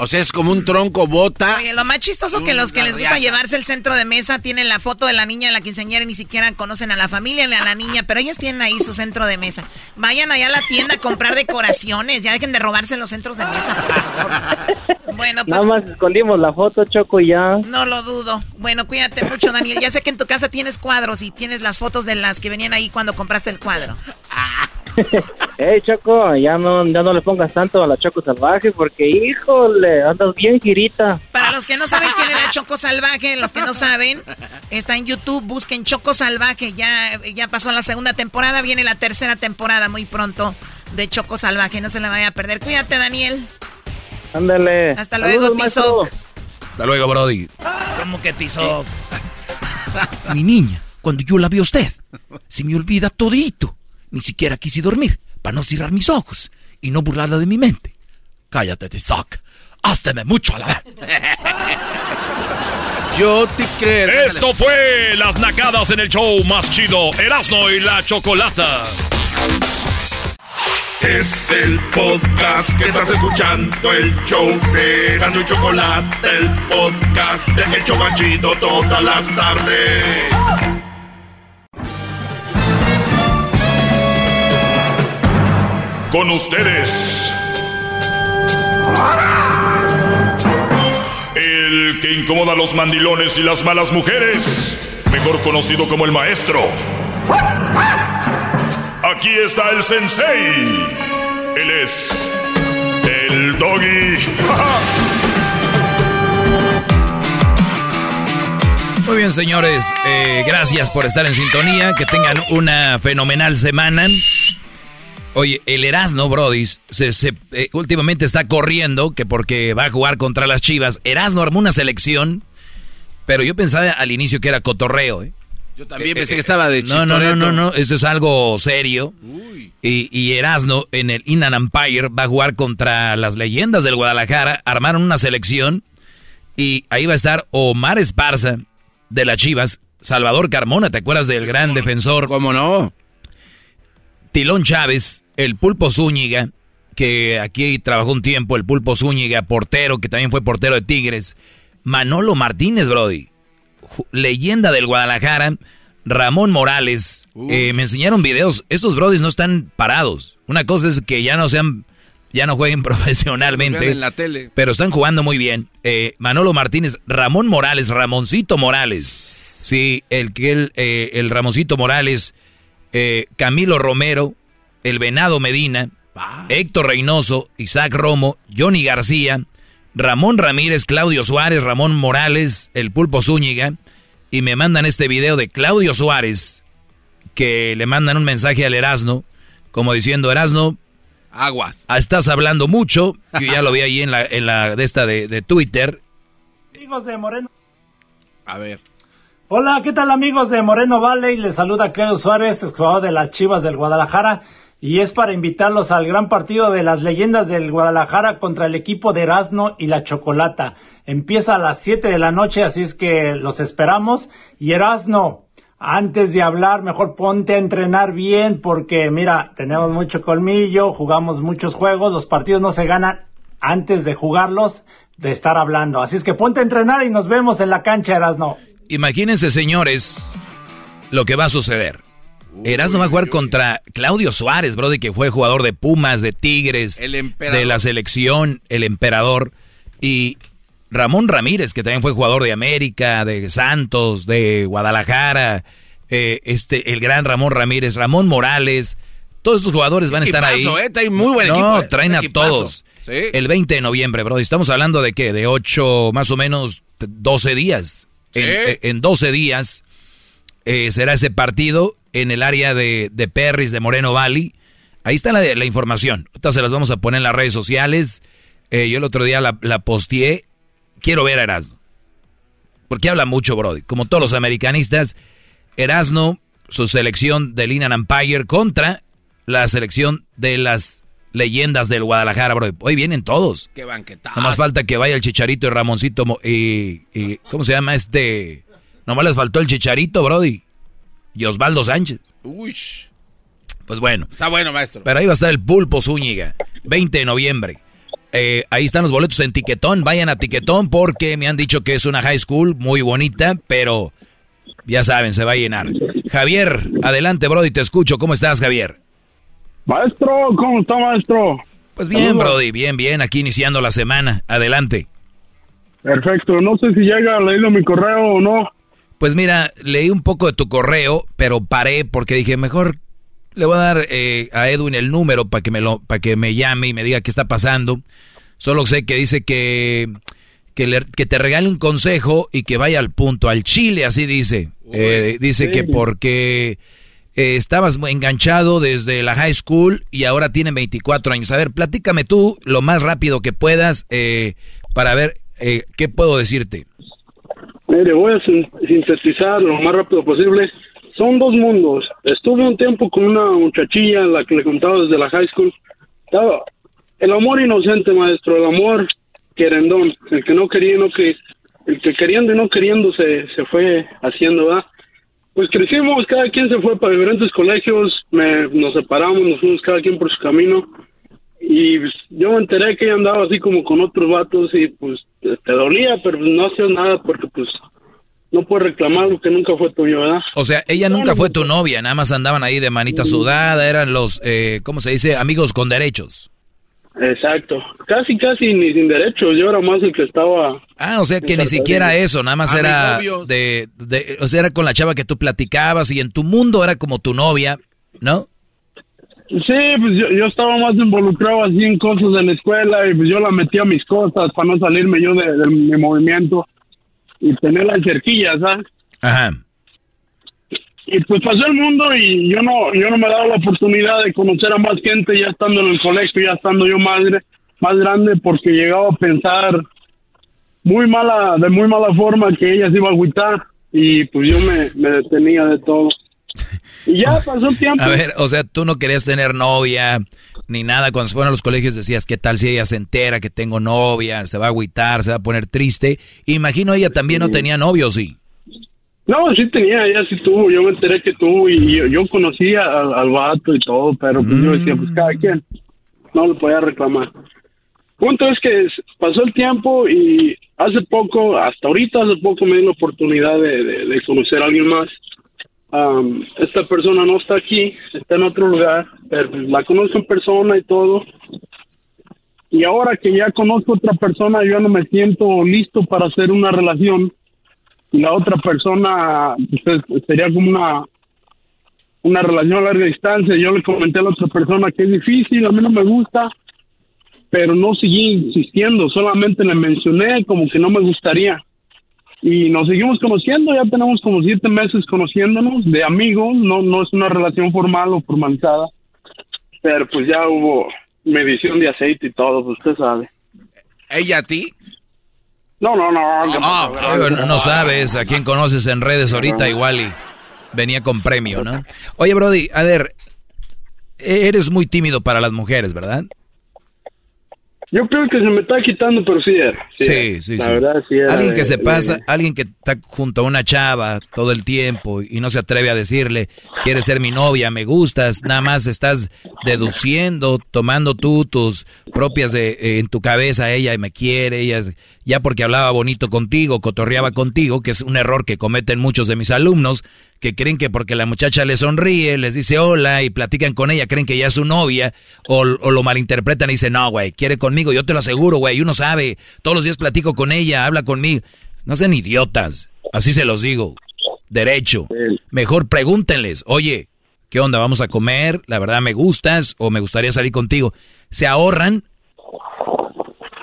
O sea, es como un tronco bota. Oye, lo más chistoso que los que les gusta llevarse el centro de mesa tienen la foto de la niña de la quinceañera y ni siquiera conocen a la familia ni a la niña, pero ellos tienen ahí su centro de mesa. Vayan allá a la tienda a comprar decoraciones, ya dejen de robarse los centros de mesa, por favor. Bueno, pues Nada más escondimos la foto, Choco, y ya. no lo dudo. Bueno, cuídate mucho, Daniel. Ya sé que en tu casa tienes cuadros y tienes las fotos de las que venían ahí cuando compraste el cuadro. Ey, Choco, ya no, ya no le pongas tanto a la Choco salvaje porque, híjole, andas bien girita. Para los que no saben quién era Choco Salvaje, los que no saben, está en YouTube, busquen Choco Salvaje. Ya, ya pasó la segunda temporada, viene la tercera temporada muy pronto de Choco Salvaje. No se la vaya a perder. Cuídate, Daniel. Ándale. Hasta luego. Tizoc. Hasta luego, Brody. ¿Cómo que tizo? Mi niña, cuando yo la vi a usted, se me olvida todito. Ni siquiera quise dormir para no cerrar mis ojos y no burlarla de mi mente. Cállate, Tizoc. Hásteme mucho a la vez. Yo te creo. Esto fue Las Nacadas en el show más chido, Erasmo y la Chocolata. Es el podcast que estás escuchando, el show de Erasmo y Chocolate, el podcast de El Chobachito todas las tardes. Con ustedes. el que incomoda a los mandilones y las malas mujeres, mejor conocido como el maestro. Aquí está el sensei. Él es el doggy. Muy bien, señores. Eh, gracias por estar en sintonía. Que tengan una fenomenal semana. Oye, el Erasno, Brody, se, eh, últimamente está corriendo que porque va a jugar contra las Chivas. Erasno armó una selección, pero yo pensaba al inicio que era cotorreo. ¿eh? Yo también pensé que estaba de No, no, no, no, no, esto es algo serio. Y, y Erasno en el Innan Empire va a jugar contra las leyendas del Guadalajara. Armaron una selección y ahí va a estar Omar Esparza, de las Chivas, Salvador Carmona, ¿te acuerdas del gran defensor? ¿Cómo no? Tilón Chávez, el Pulpo Zúñiga, que aquí trabajó un tiempo, el Pulpo Zúñiga, portero, que también fue portero de Tigres. Manolo Martínez, Brody, leyenda del Guadalajara. Ramón Morales, eh, me enseñaron videos. Estos Brodis no están parados. Una cosa es que ya no sean ya no jueguen profesionalmente. En la tele. Pero están jugando muy bien. Eh, Manolo Martínez, Ramón Morales, Ramoncito Morales. Sí, el que el, eh, el Ramoncito Morales, eh, Camilo Romero, el Venado Medina, Héctor Reynoso, Isaac Romo, Johnny García, Ramón Ramírez, Claudio Suárez, Ramón Morales, el Pulpo Zúñiga. Y me mandan este video de Claudio Suárez, que le mandan un mensaje al Erasno, como diciendo, Erasno, Aguas. Ah, estás hablando mucho. Yo ya lo vi ahí en la, en la de esta de, Twitter. Amigos de Moreno. A ver. Hola, ¿qué tal amigos de Moreno Valley? Les saluda Claudio Suárez, jugador de las Chivas del Guadalajara. Y es para invitarlos al gran partido de las leyendas del Guadalajara contra el equipo de Erasno y la Chocolata. Empieza a las 7 de la noche, así es que los esperamos. Y Erasno, antes de hablar, mejor ponte a entrenar bien porque mira, tenemos mucho colmillo, jugamos muchos juegos, los partidos no se ganan antes de jugarlos, de estar hablando. Así es que ponte a entrenar y nos vemos en la cancha, Erasno. Imagínense, señores, lo que va a suceder. Erasno va a jugar contra Claudio Suárez, brody, que fue jugador de Pumas, de Tigres, de la selección, el emperador. Y Ramón Ramírez, que también fue jugador de América, de Santos, de Guadalajara, eh, este, el gran Ramón Ramírez, Ramón Morales, todos estos jugadores van a estar ahí. Eh, muy buen no, traen a todos. El 20 de noviembre, bro. Estamos hablando de qué? De 8, más o menos 12 días. En, 12 días eh, será ese partido en el área de, de Perris, de Moreno Valley. Ahí está la, la información. Ahorita se las vamos a poner en las redes sociales. yo el otro día la, la posteé quiero ver a Erasmo. Porque habla mucho, Brody. Como todos los americanistas, Erasmo, su selección del Linan Empire contra la selección de las leyendas del Guadalajara, Brody. Hoy vienen todos. Qué banquetazo. No más falta que vaya el Chicharito y Ramoncito y, y, ¿Cómo se llama este? Nomás les faltó el Chicharito, Brody. Y Osvaldo Sánchez. Uy. Pues bueno. Está bueno, maestro. Pero ahí va a estar el Pulpo Zúñiga. 20 de noviembre. Eh, ahí están los boletos en Tiquetón. Vayan a Tiquetón porque me han dicho que es una high school muy bonita, pero ya saben, se va a llenar. Javier, adelante, Brody, te escucho. ¿Cómo estás, Javier? Maestro, ¿cómo está, maestro? Pues bien, Brody, bien, bien, aquí iniciando la semana. Adelante. Perfecto, no sé si llega a leerlo mi correo o no. Pues mira, leí un poco de tu correo, pero paré porque dije, mejor le voy a dar eh, a Edwin el número para que me lo, para que me llame y me diga qué está pasando. Solo sé que dice que que, que te regale un consejo y que vaya al punto, al chile, así dice. Eh, dice que porque eh, estabas enganchado desde la high school y ahora tiene 24 años. A ver, platícame tú lo más rápido que puedas para ver qué puedo decirte. Mire, voy a sintetizar lo más rápido posible son dos mundos. Estuve un tiempo con una muchachilla, la que le contaba desde la high school. Estaba el amor inocente, maestro, el amor querendón, el que no quería, no que, el que queriendo y no queriendo se, se fue haciendo, ¿verdad? Pues crecimos, cada quien se fue para diferentes colegios, me, nos separamos, nos fuimos cada quien por su camino. Y pues, yo me enteré que ella andaba así como con otros vatos y pues te dolía, pero no hacías nada porque pues no puedes reclamar lo que nunca fue tuyo, ¿verdad? O sea, ella nunca fue tu novia, nada más andaban ahí de manita sudada, eran los, eh, ¿cómo se dice? Amigos con derechos. Exacto. Casi, casi ni sin derechos. Yo era más el que estaba. Ah, o sea que ni siquiera eso, nada más era de, de, O sea, era con la chava que tú platicabas y en tu mundo era como tu novia, ¿no? Sí, pues yo, yo estaba más involucrado así en cosas de la escuela y pues yo la metía a mis cosas para no salirme yo de, de mi movimiento y tener las cerquillas, ¿sabes? Ajá. Y pues pasó el mundo y yo no yo no me dado la oportunidad de conocer a más gente ya estando en el colegio, ya estando yo más, más grande porque llegaba a pensar muy mala de muy mala forma que ella se iba a agüitar y pues yo me, me detenía de todo. Y ya pasó el tiempo. A ver, o sea, tú no querías tener novia ni nada. Cuando se fueron a los colegios decías, ¿qué tal si ella se entera que tengo novia? Se va a agüitar, se va a poner triste. Imagino ella también no tenía novio, ¿sí? No, sí tenía, ella sí tuvo. Yo me enteré que tuvo y yo, yo conocía al, al, vato y todo, pero pues yo decía, pues cada quien. No le podía reclamar. Punto es que pasó el tiempo y hace poco, hasta ahorita hace poco me di la oportunidad de, de, de conocer a alguien más Um, esta persona no está aquí, está en otro lugar, la conozco en persona y todo. Y ahora que ya conozco a otra persona, yo no me siento listo para hacer una relación. Y la otra persona pues, sería como una una relación a larga distancia. Yo le comenté a la otra persona que es difícil, a mí no me gusta, pero no seguí insistiendo, solamente le mencioné como que no me gustaría y nos seguimos conociendo, ya tenemos como siete meses conociéndonos de amigos, no, no es una relación formal o formalizada, pero pues ya hubo medición de aceite y todo, pues usted sabe. ¿Ella a ti? No, no, no. Ah, no, no, sabes a quién conoces en redes ahorita igual y venía con premio, ¿no? Oye, Brody, a ver, eres muy tímido para las mujeres, ¿verdad? Yo creo que se me está quitando, pero sí era. Sí, sí, sí. Verdad, sí alguien que se pasa, alguien que está junto a una chava todo el tiempo y no se atreve a decirle, quieres ser mi novia, me gustas, nada más estás deduciendo, tomando tú tus propias de, eh, en tu cabeza, ella me quiere, ella ya porque hablaba bonito contigo, cotorreaba contigo, que es un error que cometen muchos de mis alumnos, que creen que porque la muchacha les sonríe, les dice hola y platican con ella, creen que ya es su novia, o, lo malinterpretan y dicen, no, güey, quiere conmigo, yo te lo aseguro, güey, uno sabe, todos los días platico con ella, habla conmigo. No sean idiotas, así se los digo, derecho. Mejor pregúntenles, oye, ¿qué onda? ¿Vamos a comer? La verdad me gustas o me gustaría salir contigo. Se ahorran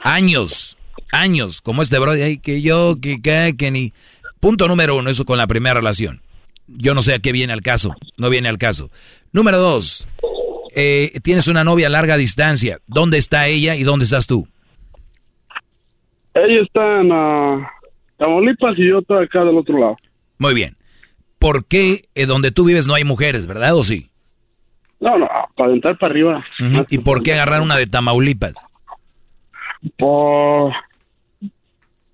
años años, como este bro, ay, que yo, que, que, que ni... Punto número uno, eso con la primera relación. Yo no sé a qué viene al caso, no viene al caso. Número dos, eh, tienes una novia a larga distancia. ¿Dónde está ella y dónde estás tú? Ella está en uh, Tamaulipas y yo estoy acá del otro lado. Muy bien. ¿Por qué eh, donde tú vives no hay mujeres, verdad o sí? No, no, para entrar para arriba. ¿Y por qué agarrar una de Tamaulipas? Por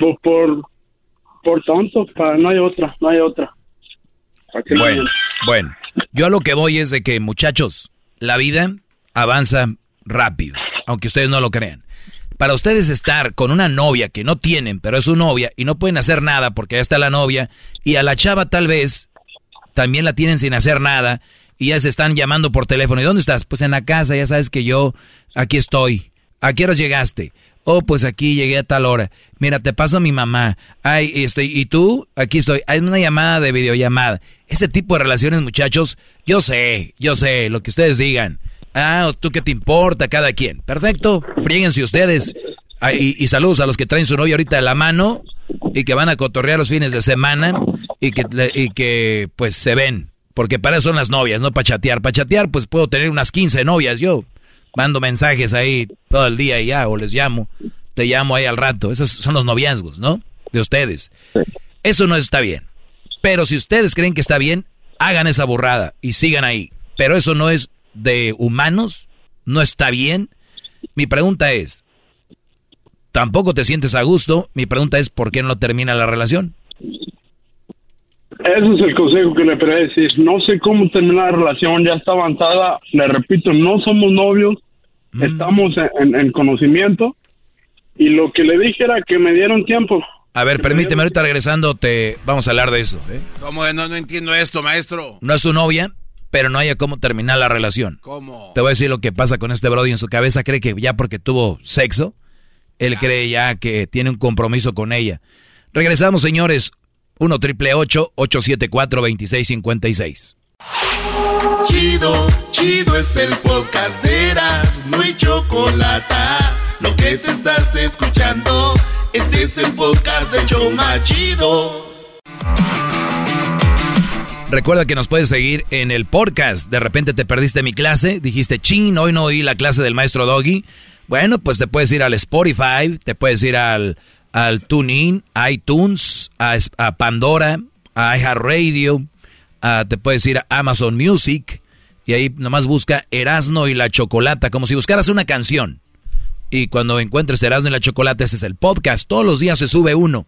por, por, por tonto, para, no hay otra, no hay otra. Bueno, bueno, yo a lo que voy es de que, muchachos, la vida avanza rápido, aunque ustedes no lo crean. Para ustedes estar con una novia que no tienen, pero es su novia, y no pueden hacer nada porque ya está la novia, y a la chava tal vez también la tienen sin hacer nada, y ya se están llamando por teléfono. ¿Y dónde estás? Pues en la casa, ya sabes que yo aquí estoy. ¿A qué horas llegaste? Oh, pues aquí llegué a tal hora. Mira, te paso a mi mamá. Ay, estoy, ¿y tú? Aquí estoy. Hay una llamada de videollamada. Ese tipo de relaciones, muchachos, yo sé, yo sé, lo que ustedes digan. Ah, ¿tú qué te importa? Cada quien. Perfecto, fríguense ustedes. y, saludos a los que traen su novia ahorita de la mano y que van a cotorrear los fines de semana y que, y que pues se ven. Porque para eso son las novias, no para chatear. Para chatear, pues puedo tener unas 15 novias yo mando mensajes ahí todo el día y ya, o les llamo, te llamo ahí al rato. Esos son los noviazgos, ¿no? De ustedes. Eso no está bien. Pero si ustedes creen que está bien, hagan esa burrada y sigan ahí. Pero eso no es de humanos, no está bien. Mi pregunta es, ¿tampoco te sientes a gusto? Mi pregunta es, ¿por qué no termina la relación? Ese es el consejo que le podría decir. No sé cómo terminar la relación, ya está avanzada. Le repito, no somos novios, mm. estamos en, conocimiento. Y lo que le dije era que me dieron tiempo. A ver, permíteme, ahorita regresando te vamos a hablar de eso. ¿eh? ¿Cómo no, no entiendo esto, maestro? ¿No es su novia? pero no haya cómo terminar la relación. ¿Cómo? Te voy a decir lo que pasa con este Brody en su cabeza. Cree que ya porque tuvo sexo, él cree ya que tiene un compromiso con ella. Regresamos, señores. 1 triple 874 2656. Chido, chido es el podcast de Eras, no hay chocolate. Lo que te estás escuchando, este es el podcast de Choma Chido. Recuerda que nos puedes seguir en el podcast. De repente te perdiste mi clase, dijiste, chin, hoy no oí la clase del maestro Doggy. Bueno, pues te puedes ir al Spotify, te puedes ir al, al TuneIn, iTunes, a, a Pandora, a iHeartRadio, te puedes ir a Amazon Music y ahí nomás busca Erasno y la Chocolata, como si buscaras una canción. Y cuando encuentres Erasno y la Chocolata, ese es el podcast. Todos los días se sube uno.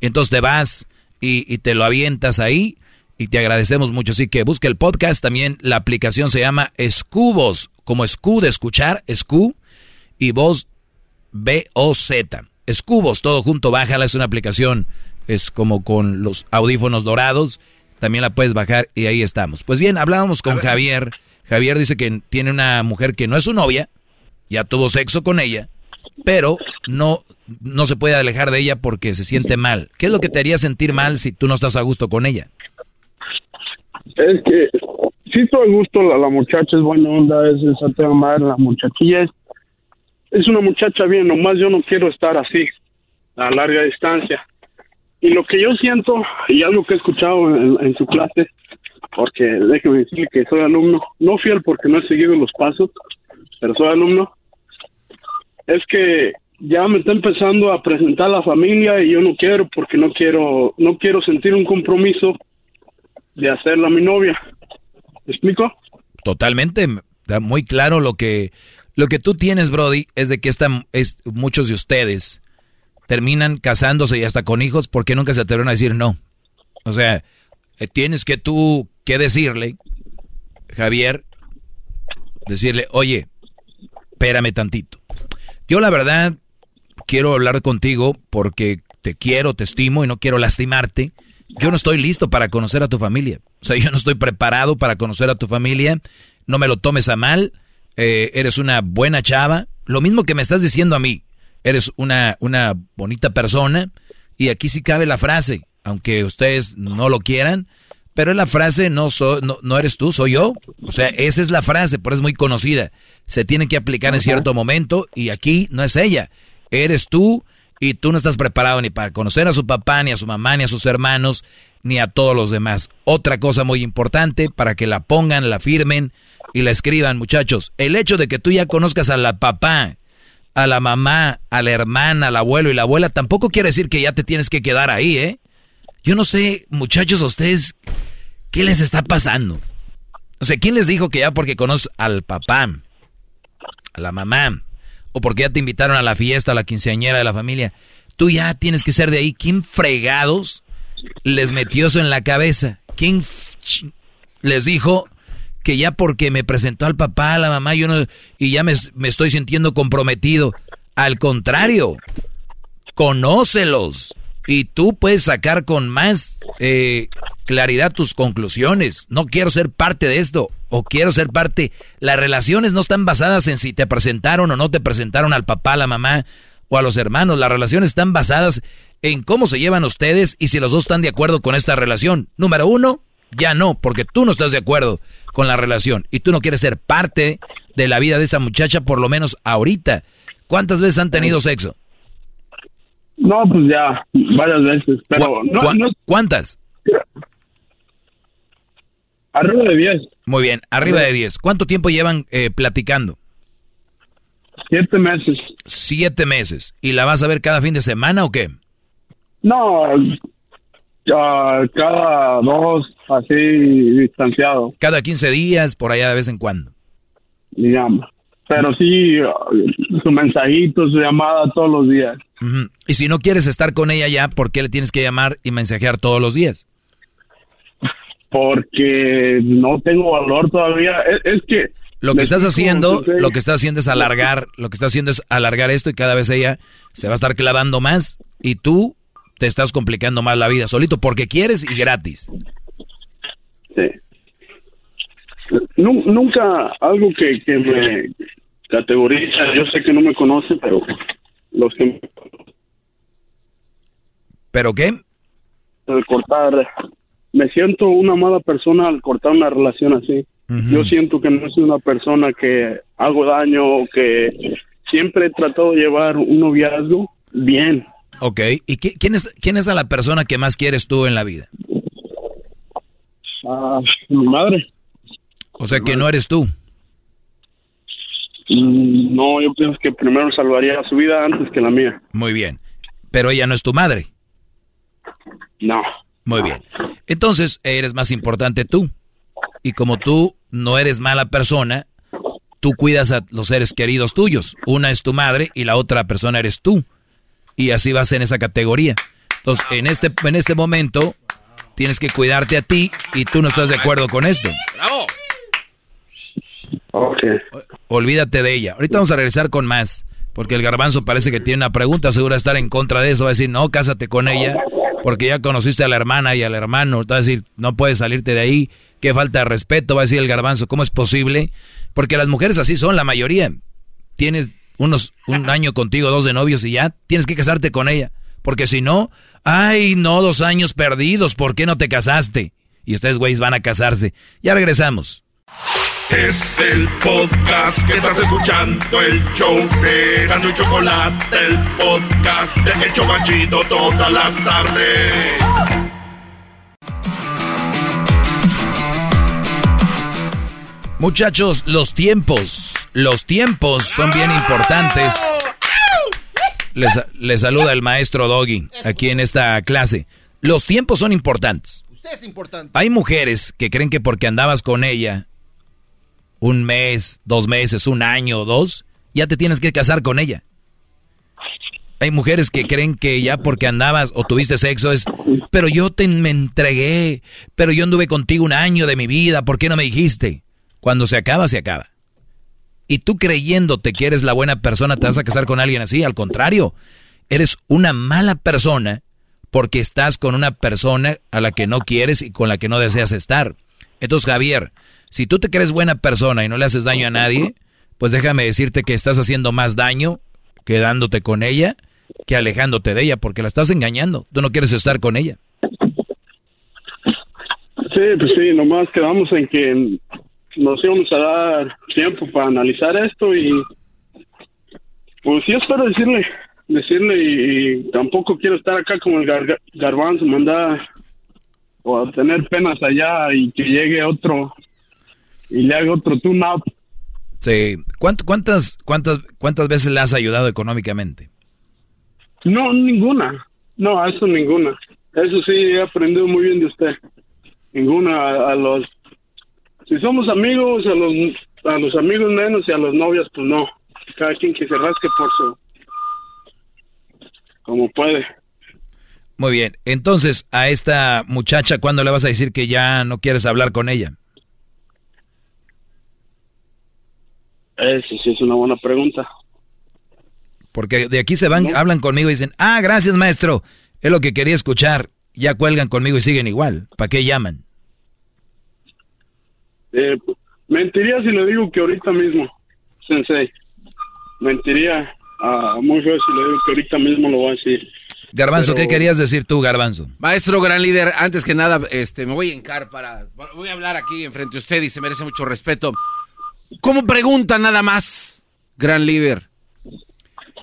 Entonces te vas y, y te lo avientas ahí y te agradecemos mucho. Así que busca el podcast. También la aplicación se llama Escubos, como Escu de escuchar, Escu y voz B-O-Z. Escubos, todo junto, bájala, es una aplicación, es como con los audífonos dorados. También la puedes bajar y ahí estamos. Pues bien, hablábamos con Javier. Javier dice que tiene una mujer que no es su novia, ya tuvo sexo con ella, pero no, no se puede alejar de ella porque se siente mal. ¿Qué es lo que te haría sentir mal si tú no estás a gusto con ella? Es que sí estoy a gusto, la, la muchacha es buena onda, es esa tema madre, la muchachilla es, es una muchacha bien, nomás yo no quiero estar así, a larga distancia. Y lo que yo siento, y algo que he escuchado en, su clase, porque déjeme decirle que soy alumno, no fiel porque no he seguido los pasos, pero soy alumno, es que ya me está empezando a presentar la familia y yo no quiero porque no quiero no quiero sentir un compromiso de hacerla mi novia. ¿Me explico? Totalmente, muy claro lo que lo que tú tienes, Brody, es de que están es, muchos de ustedes terminan casándose y hasta con hijos porque nunca se atrevieron a decir no. O sea, eh, tienes que tú que decirle, Javier, decirle, oye, espérame tantito. Yo la verdad quiero hablar contigo porque te quiero, te estimo y no quiero lastimarte yo no estoy listo para conocer a tu familia. O sea, yo no estoy preparado para conocer a tu familia. No me lo tomes a mal. Eh, eres una buena chava. Lo mismo que me estás diciendo a mí. Eres una, una bonita persona. Y aquí sí cabe la frase, aunque ustedes no lo quieran. Pero la frase no, no, no, eres tú, soy yo. O sea, esa es la frase, por eso es muy conocida. Se tiene que aplicar en cierto momento y aquí no es ella. Eres tú y tú no estás preparado ni para conocer a su papá, ni a su mamá, ni a sus hermanos, ni a todos los demás. Otra cosa muy importante para que la pongan, la firmen y la escriban, muchachos. El hecho de que tú ya conozcas a la papá, a la mamá, a la hermana, al abuelo y la abuela, tampoco quiere decir que ya te tienes que quedar ahí, ¿eh? Yo no sé, muchachos, a ustedes, ¿qué les está pasando? O sea, ¿quién les dijo que ya porque conoces al papá, a la mamá, o porque ya te invitaron a la fiesta, a la quinceañera de la familia, tú ya tienes que ser de ahí. ¿Quién fregados les metió eso en la cabeza? ¿Quién les dijo que ya porque me presentó al papá, a la mamá, yo no, y ya me, me estoy sintiendo comprometido? Al contrario, conócelos y tú puedes sacar con más eh, claridad tus conclusiones. No quiero ser parte de esto o quiero ser parte. Las relaciones no están basadas en si te presentaron o no te presentaron al papá, a la mamá o a los hermanos. Las relaciones están basadas en cómo se llevan ustedes y si los dos están de acuerdo con esta relación. Número uno, ya no, porque tú no estás de acuerdo con la relación y tú no quieres ser parte de la vida de esa muchacha, por lo menos ahorita. ¿Cuántas veces han tenido sexo? No, pues ya, varias veces. Pero no, ¿Cuántas? Arriba de 10. Muy bien, arriba de 10. ¿Cuánto tiempo llevan eh, platicando? Siete meses. Siete meses. ¿Y la vas a ver cada fin de semana o qué? No, cada dos, así distanciado. Cada 15 días, por allá de vez en cuando. Digamos. Pero sí, su mensajito, su llamada todos los días. Y si no quieres estar con ella ya, ¿por qué le tienes que llamar y mensajear todos los días? Porque no tengo valor todavía. Es, que lo que estás haciendo, lo que estás haciendo es alargar, lo que estás haciendo es alargar esto y cada vez ella se va a estar clavando más y tú te estás complicando más la vida solito porque quieres y gratis. Sí. nunca algo que, que me categoriza. Yo sé que no me conocen, pero los que... ¿Pero qué? Al cortar, me siento una mala persona al cortar una relación así. Yo siento que no soy una persona que hago daño que siempre he tratado de llevar un noviazgo bien. Ok, ¿y quién, es, quién es a la persona que más quieres tú en la vida? Ah, mi madre. O sea que no eres tú. Mm, no, yo pienso que primero salvaría su vida antes que la mía. Muy bien. Pero ella no es tu madre. No. Muy bien. Entonces, eres más importante tú. Y como tú no eres mala persona, tú cuidas a los seres queridos tuyos. Una es tu madre y la otra persona eres tú. Y así vas en esa categoría. Entonces, en este, en este momento, tienes que cuidarte a ti y tú no estás de acuerdo con esto. ¡Bravo! Olvídate de ella. Ahorita vamos a regresar con más. Porque el garbanzo parece que tiene una pregunta, seguro estar en contra de eso. Va a decir, no, cásate con ella, porque ya conociste a la hermana y al hermano. Va a decir, no puedes salirte de ahí, qué falta de respeto. Va a decir el garbanzo, ¿cómo es posible? Porque las mujeres así son, la mayoría. Tienes unos, un año contigo, dos de novios y ya tienes que casarte con ella. Porque si no, ay, no, dos años perdidos, ¿por qué no te casaste? Y ustedes, güeyes, van a casarse. Ya regresamos. Es el podcast que estás escuchando, el show de y Chocolate, el podcast de El Chocachito todas las tardes. Muchachos, los tiempos, los tiempos son bien importantes. Les, les, saluda el maestro Doggy aquí en esta clase. Los tiempos son importantes. Usted es importante. Hay mujeres que creen que porque andabas con ella un mes, dos meses, un año, dos, ya te tienes que casar con ella. Hay mujeres que creen que ya porque andabas o tuviste sexo es, pero yo te me entregué, pero yo anduve contigo un año de mi vida, ¿por qué no me dijiste? Cuando se acaba, se acaba. Y tú creyéndote que eres la buena persona, te vas a casar con alguien así, al contrario, eres una mala persona porque estás con una persona a la que no quieres y con la que no deseas estar. Entonces, Javier, si tú te crees buena persona y no le haces daño a nadie, pues déjame decirte que estás haciendo más daño quedándote con ella que alejándote de ella, porque la estás engañando. Tú no quieres estar con ella. Sí, pues sí, nomás quedamos en que nos íbamos a dar tiempo para analizar esto y pues sí espero decirle, decirle y, tampoco quiero estar acá como el garbanzo, mandar o a tener penas allá y que llegue otro y le haga otro tune-up. Sí. ¿Cuántas, cuántas, ¿Cuántas veces le has ayudado económicamente? No, ninguna. No, eso ninguna. Eso sí, he aprendido muy bien de usted. Ninguna. A, los. Si somos amigos, a los, a los amigos menos y a los novios, pues no. Cada quien que se rasque por su. como puede. Muy bien. Entonces, a esta muchacha, ¿cuándo le vas a decir que ya no quieres hablar con ella? Eso sí es una buena pregunta. Porque de aquí se van, hablan conmigo y dicen, ah, gracias maestro, es lo que quería escuchar. Ya cuelgan conmigo y siguen igual. ¿Para qué llaman? Eh, mentiría si le digo que ahorita mismo, sensei. Mentiría uh, muy feo si le digo que ahorita mismo lo voy a decir. Garbanzo, ¿qué querías decir tú, Garbanzo? Maestro, gran líder, antes que nada, este, me voy a encar para... Voy a hablar aquí enfrente de usted y se merece mucho respeto. ¿Cómo pregunta nada más, gran líder?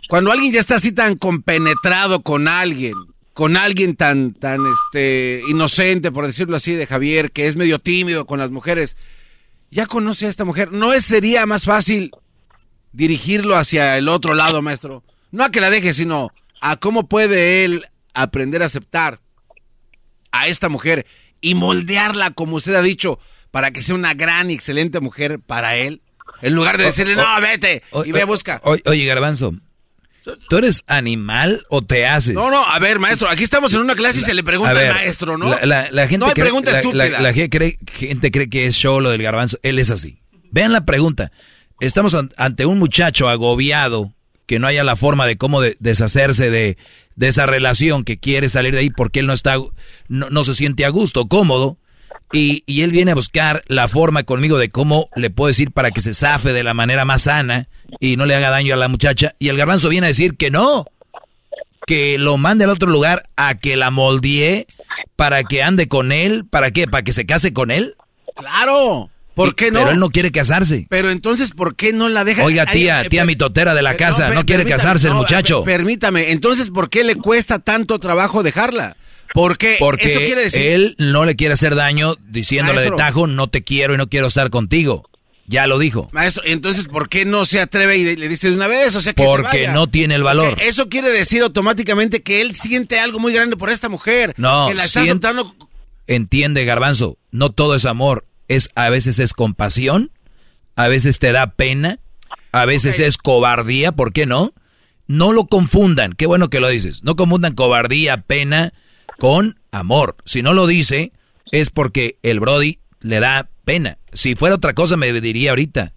Cuando alguien ya está así tan compenetrado con alguien, con alguien tan, tan, este, inocente, por decirlo así, de Javier, que es medio tímido con las mujeres, ya conoce a esta mujer, ¿no es, sería más fácil dirigirlo hacia el otro lado, maestro? No a que la deje, sino a cómo puede él aprender a aceptar a esta mujer y moldearla, como usted ha dicho, para que sea una gran y excelente mujer para él? En lugar de decirle, no, vete y ve, busca. Oye, Garbanzo, ¿tú eres animal o te haces? No, no, a ver, maestro, aquí estamos en una clase y se le pregunta al maestro, ¿no? La, gente no hay cree, pregunta estúpida. La, gente cree que es show lo del Garbanzo. Él es así. Vean la pregunta. Estamos ante un muchacho agobiado que no haya la forma de cómo deshacerse de, esa relación, que quiere salir de ahí porque él no está, no se siente a gusto, cómodo Y, y, él viene a buscar la forma conmigo de cómo le puedo decir para que se zafe de la manera más sana y no le haga daño a la muchacha. Y el garbanzo viene a decir que no, que lo mande al otro lugar a que la moldee para que ande con él. ¿Para qué? ¿Para que se case con él? Claro. ¿Por qué no? Pero él no quiere casarse. Pero entonces, ¿por qué no la deja? Oiga, tía, tía mitotera de la casa, no, quiere casarse el muchacho. Permítame, entonces, ¿por qué le cuesta tanto trabajo dejarla? ¿Por qué? Porque Eso quiere decir... él no le quiere hacer daño diciéndole de tajo, no te quiero y no quiero estar contigo. Ya lo dijo. Maestro, entonces, ¿por qué no se atreve y le dice de una vez? O sea, que Porque no tiene el valor. Porque eso quiere decir automáticamente que él siente algo muy grande por esta mujer. No, que la está soltando... Entiende, Garbanzo, no todo es amor. Es, a veces es compasión, a veces te da pena, a veces okay. es cobardía, ¿por qué no? No lo confundan, qué bueno que lo dices. No confundan cobardía, pena con amor. Si no lo dice, es porque el Brody le da pena. Si fuera otra cosa, me diría ahorita.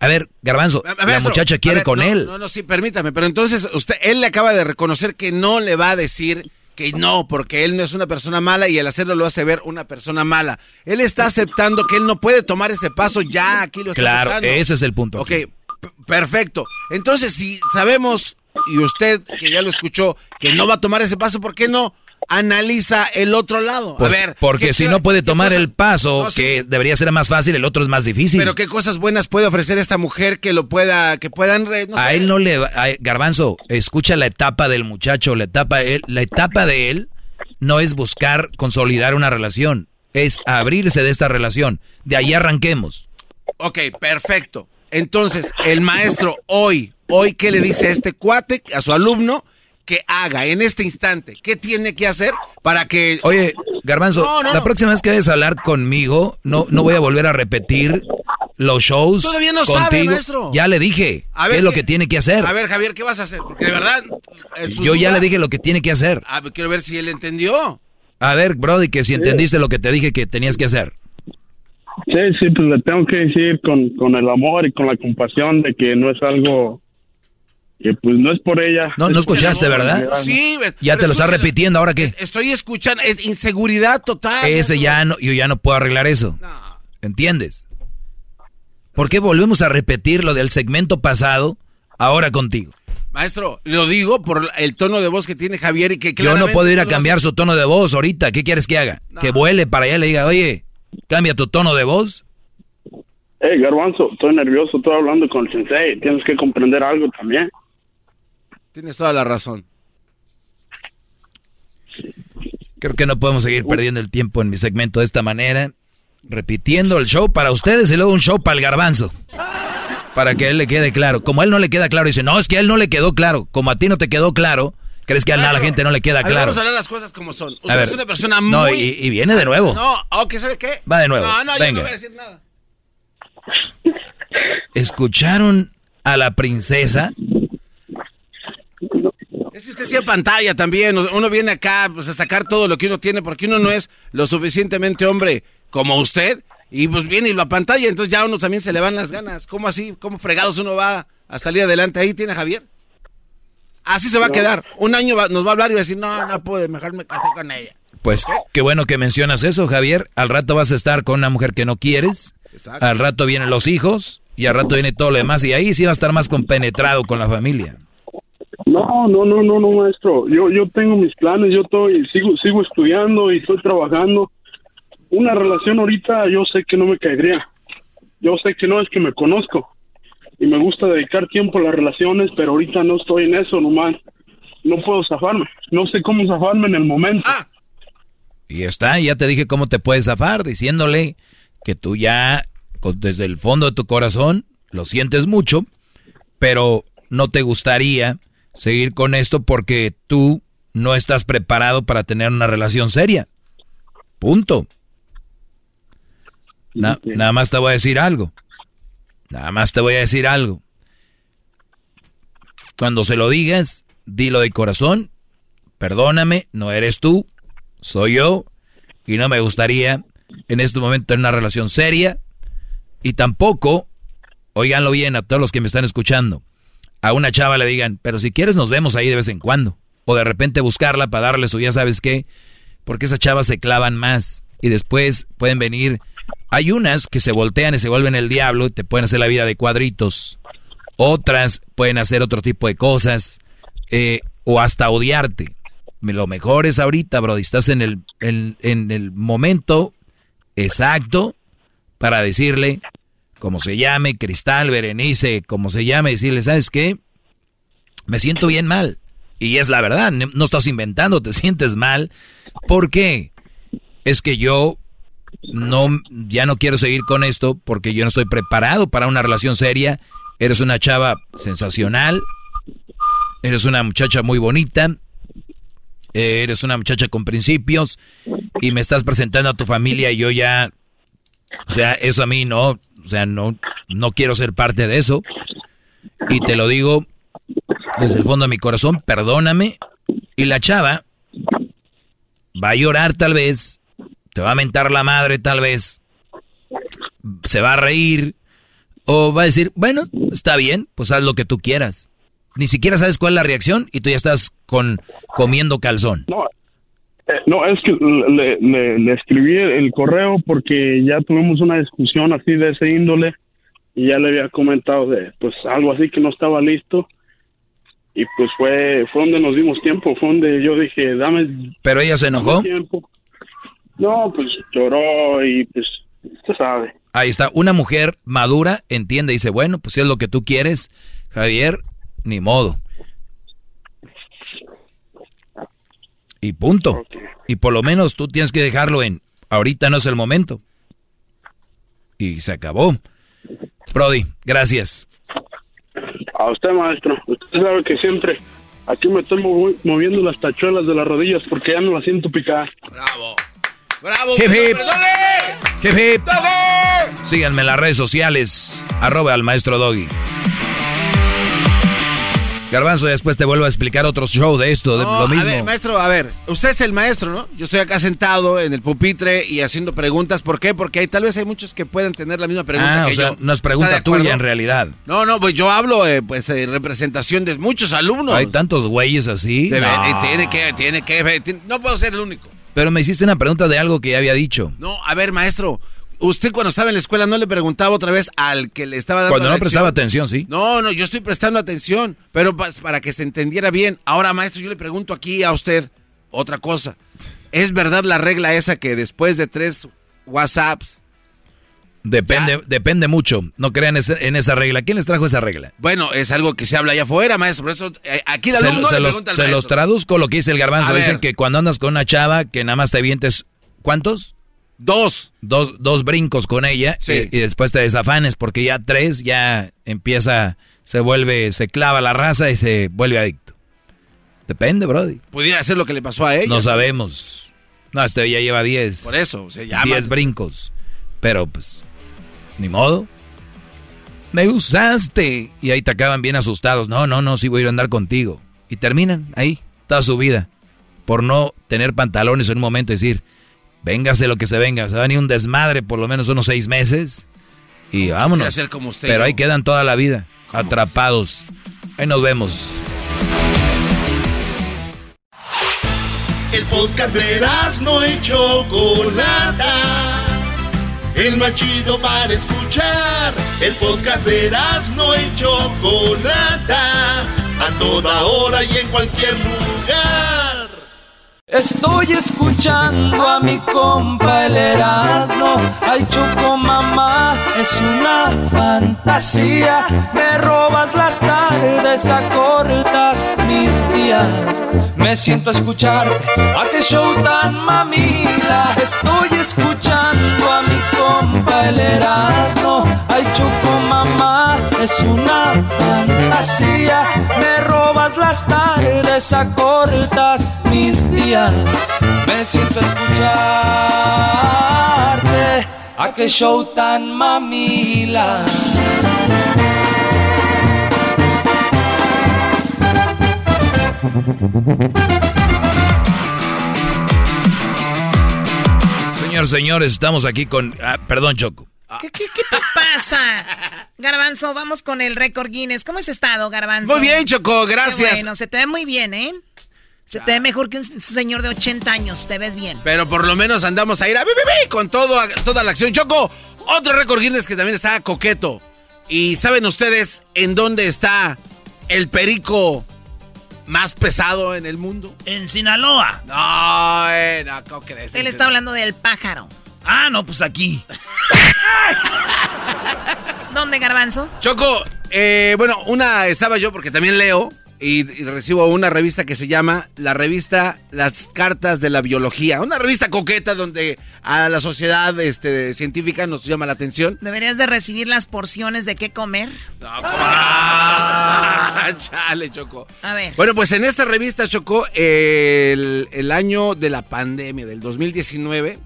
A ver, Garbanzo, la muchacha quiere ver, con no, él. No, no, sí, permítame, pero entonces usted, él le acaba de reconocer que no le va a decir que no, porque él no es una persona mala y el hacerlo lo hace ver una persona mala. Él está aceptando que él no puede tomar ese paso ya, aquí lo está Claro, aceptando. ese es el punto. Ok, perfecto. Entonces, si sabemos, y usted que ya lo escuchó, que no va a tomar ese paso, ¿por qué no? Analiza el otro lado. Por, a ver. Porque si no puede tomar el paso, no, sí. que debería ser más fácil, el otro es más difícil. Pero qué cosas buenas puede ofrecer esta mujer que lo pueda, que puedan. No a sé. él no le. A, Garbanzo, escucha la etapa del muchacho, la etapa, él, la etapa de él no es buscar consolidar una relación, es abrirse de esta relación. De ahí arranquemos. Ok, perfecto. Entonces, el maestro hoy, hoy, ¿qué le dice a este cuate, a su alumno? Que haga en este instante? ¿Qué tiene que hacer para que... Oye, Garbanzo, no, no, la próxima vez que vayas a hablar conmigo, no, no voy a volver a repetir los shows Todavía no contigo. sabe, maestro. Ya le dije a ver, qué es lo que tiene que hacer. A ver, Javier, ¿qué vas a hacer? Porque de verdad... Yo ya le dije lo que tiene que hacer. A ver, quiero ver si él entendió. A ver, Brody, que si entendiste lo que te dije que tenías que hacer. Sí, sí, pues le tengo que decir con, con el amor y con la compasión de que no es algo que pues no es por ella. No, no escuchaste, ¿verdad? Sí, ya te lo estás repitiendo, ¿ahora qué? Estoy escuchando, es inseguridad total. Ese ya no, yo ya no puedo arreglar eso. No. ¿Entiendes? ¿Por qué volvemos a repetir lo del segmento pasado ahora contigo? Maestro, lo digo por el tono de voz que tiene Javier y que Yo no puedo ir a cambiar su tono de voz ahorita. ¿Qué quieres que haga? No. Que vuele para allá y le diga, oye, cambia tu tono de voz. Hey, Garbanzo, estoy nervioso, estoy hablando con el sensei. Tienes que comprender algo también. Tienes toda la razón. Creo que no podemos seguir perdiendo el tiempo en mi segmento de esta manera. Repitiendo el show para ustedes y luego un show para el garbanzo. Para que él le quede claro. Como a él no le queda claro, dice, no, es que a él no le quedó claro. Como a ti no te quedó claro, crees que a la gente no le queda claro. Vamos a hablar las cosas como son. Usted ver, es una persona muy... No, y, y, viene de nuevo. No, ok, ¿sabe qué? Va de nuevo. No, no, Venga. yo no voy a decir nada. ¿Escucharon a la princesa? Es que usted sea pantalla también. Uno viene acá pues, a sacar todo lo que uno tiene porque uno no es lo suficientemente hombre como usted. Y pues viene y lo pantalla, entonces ya a uno también se le van las ganas. ¿Cómo así? ¿Cómo fregados uno va a salir adelante? Ahí tiene Javier. Así se va a quedar. Un año va, nos va a hablar y va a decir, no, no pude, mejor me casé con ella. Pues ¿Qué? qué bueno que mencionas eso, Javier. Al rato vas a estar con una mujer que no quieres. Exacto. Al rato vienen los hijos y al rato viene todo lo demás. Y ahí sí va a estar más compenetrado con la familia. No, no, no, no, no, maestro. Yo, yo tengo mis planes, yo estoy, sigo, sigo estudiando y estoy trabajando. Una relación ahorita yo sé que no me caería. Yo sé que no es que me conozco y me gusta dedicar tiempo a las relaciones, pero ahorita no estoy en eso nomás. No puedo zafarme. No sé cómo zafarme en el momento. Ah. Y está, ya te dije cómo te puedes zafar, diciéndole que tú ya, desde el fondo de tu corazón, lo sientes mucho, pero no te gustaría seguir con esto porque tú no estás preparado para tener una relación seria. Punto. Na. Nada más te voy a decir algo. Nada más te voy a decir algo. Cuando se lo digas, dilo de corazón. Perdóname, no eres tú, soy yo. Y no me gustaría en este momento tener una relación seria. Y tampoco, oiganlo bien a todos los que me están escuchando a una chava le digan, pero si quieres nos vemos ahí de vez en cuando. O de repente buscarla para darle su ya sabes qué. Porque esas chavas se clavan más. y después pueden venir. Hay unas que se voltean y se vuelven el diablo y te pueden hacer la vida de cuadritos. Otras pueden hacer otro tipo de cosas eh, o hasta odiarte. Lo mejor es ahorita, bro, estás en el, en, en el momento exacto para decirle, como se llame, Cristal, Berenice, como se llame, decirle, ¿sabes qué? Me siento bien mal. Y es la verdad, no estás inventando, te sientes mal. ¿Por qué? Es que yo no, ya no quiero seguir con esto porque yo no estoy preparado para una relación seria. Eres una chava sensacional, eres una muchacha muy bonita, eres una muchacha con principios y me estás presentando a tu familia y yo ya, o sea, eso a mí no, o sea, no, no quiero ser parte de eso. Y te lo digo desde el fondo de mi corazón, perdóname. Y la chava va a llorar tal vez, te va a mentar la madre tal vez, se va a reír o va a decir, bueno, está bien, pues haz lo que tú quieras. Ni siquiera sabes cuál es la reacción y tú ya estás con comiendo calzón. No, eh, no es que le, le, escribí el correo porque ya tuvimos una discusión así de ese índole y ya le había comentado de pues algo así que no estaba listo. Y pues fue fue donde nos dimos tiempo fue donde yo dije dame pero ella se enojó tiempo. no pues lloró y pues usted sabe. Ahí está una mujer madura entiende y dice bueno pues si es lo que tú quieres Javier ni modo y punto y por lo menos tú tienes que dejarlo en ahorita no es el momento y se acabó Brody gracias a usted, maestro. Usted sabe que siempre aquí me estoy moviendo las tachuelas de las rodillas porque ya no las siento picar. Bravo. Bravo. Hip hip. Hip hip. Síganme en las redes sociales. Arroba al maestro Doggy. Garbanzo, después te vuelvo a explicar otro show de esto, de lo mismo. A ver, maestro, a ver, usted es el maestro, ¿no? Yo estoy acá sentado en el pupitre y haciendo preguntas. ¿Por qué? Porque hay, tal vez hay muchos que pueden tener la misma pregunta ah, que o sea, yo. no es pregunta tuya en realidad. No, no, pues yo hablo eh, pues en representación de muchos alumnos. Hay tantos güeyes así. no. Tiene que, tiene que, no puedo ser el único. Pero me hiciste una pregunta de algo que ya había dicho. No, a ver, maestro, Usted cuando estaba en la escuela no le preguntaba otra vez al que le estaba dando Cuando no prestaba atención, sí. No, no, yo estoy prestando atención, pero para que se entendiera bien. Ahora, maestro, yo le pregunto aquí a usted otra cosa. ¿Es verdad la regla esa que después de tres WhatsApps Depende, depende mucho. No crean en esa regla. ¿Quién les trajo esa regla? Bueno, es algo que se habla allá afuera, maestro. Por eso, eh, aquí la se, alumno se, le los, pregunta al se los traduzco lo que dice el garbanzo. Dicen que cuando andas con una chava que nada más te vientes. ¿Cuántos? Dos. Dos, dos brincos con ella Sí. y, y después te desafanes porque ya tres ya empieza, se vuelve, se clava la raza y se vuelve adicto. Depende, Brody. Pudiera ser lo que le pasó a ella. No sabemos. No, este ya lleva diez. Por eso, se llama. Diez brincos. Pero pues, ni modo. Me usaste. Y ahí te acaban bien asustados. No, no, no, sí voy a ir a andar contigo. Y terminan ahí, toda su vida. Por no tener pantalones en un momento y decir, véngase lo que se venga. Se va a venir un desmadre por lo menos unos seis meses. Y vámonos. hacer como usted, Pero ahí quedan toda la vida, atrapados. Ahí nos vemos. El podcast de no y Chocolata. El más chido para escuchar. El podcast de no y Chocolata. A toda hora y en cualquier lugar. Estoy escuchando a mi compa el Erasmo. Ay, Choco mamá, es una fantasía. Me robas las tardes, acortas mis días. Me siento a escuchar a qué show tan mamila. Estoy escuchando a mi compa el Erasmo. Ay, Choco mamá, es una fantasía. Me robas las tardes, acortas mis días. Me siento escucharte. A qué show tan mamila. Señor, señores, estamos aquí con... ah, perdón, Choco. ¿Qué, qué, qué te pasa? Garbanzo, vamos con el récord Guinness. ¿Cómo has estado, Garbanzo? Muy bien, Choco, Qué gracias. bueno, se te ve muy bien, ¿eh? Se te ve mejor que un señor de 80 años, te ves bien. Pero por lo menos andamos a ir a con todo, toda la acción. Choco, otro récord Guinness que también está coqueto. ¿Y saben ustedes en dónde está el perico más pesado en el mundo? En Sinaloa. No, eh, no, ¿cómo crees? Él está hablando del pájaro. Ah, no, pues aquí. ¿Dónde, Garbanzo? Choco, eh, bueno, una estaba yo porque también leo y, recibo una revista que se llama la revista Las Cartas de la Biología. Una revista coqueta donde a la sociedad este, científica nos llama la atención. ¿Deberías de recibir las porciones de qué comer? No, ah, chale, Choco. A ver. Bueno, pues en esta revista, Choco, el, el año de la pandemia, del 2019,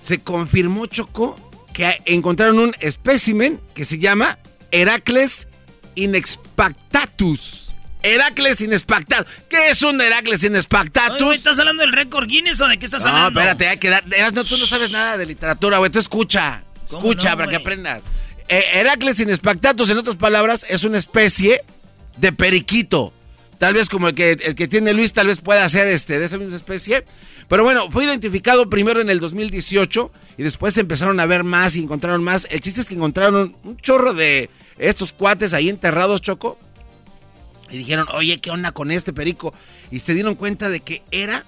se confirmó, Choco, que encontraron un espécimen que se llama Heracles inexpactatus. Heracles inespactatus. ¿Qué es un Heracles inespactatus? ¿Estás hablando del récord Guinness o de qué estás hablando? No, espérate, hay que dar. No, tú no sabes nada de literatura, güey. Tú escucha. Escucha para que aprendas. Eh, Heracles inespactatus, en otras palabras, es una especie de periquito. Tal vez como el que, el que tiene Luis, tal vez pueda ser este, de esa misma especie. Pero bueno, fue identificado primero en el 2018 y después se empezaron a ver más y encontraron más. El chiste es que encontraron un chorro de estos cuates ahí enterrados, Choco. Y dijeron, oye, ¿qué onda con este perico? Y se dieron cuenta de que era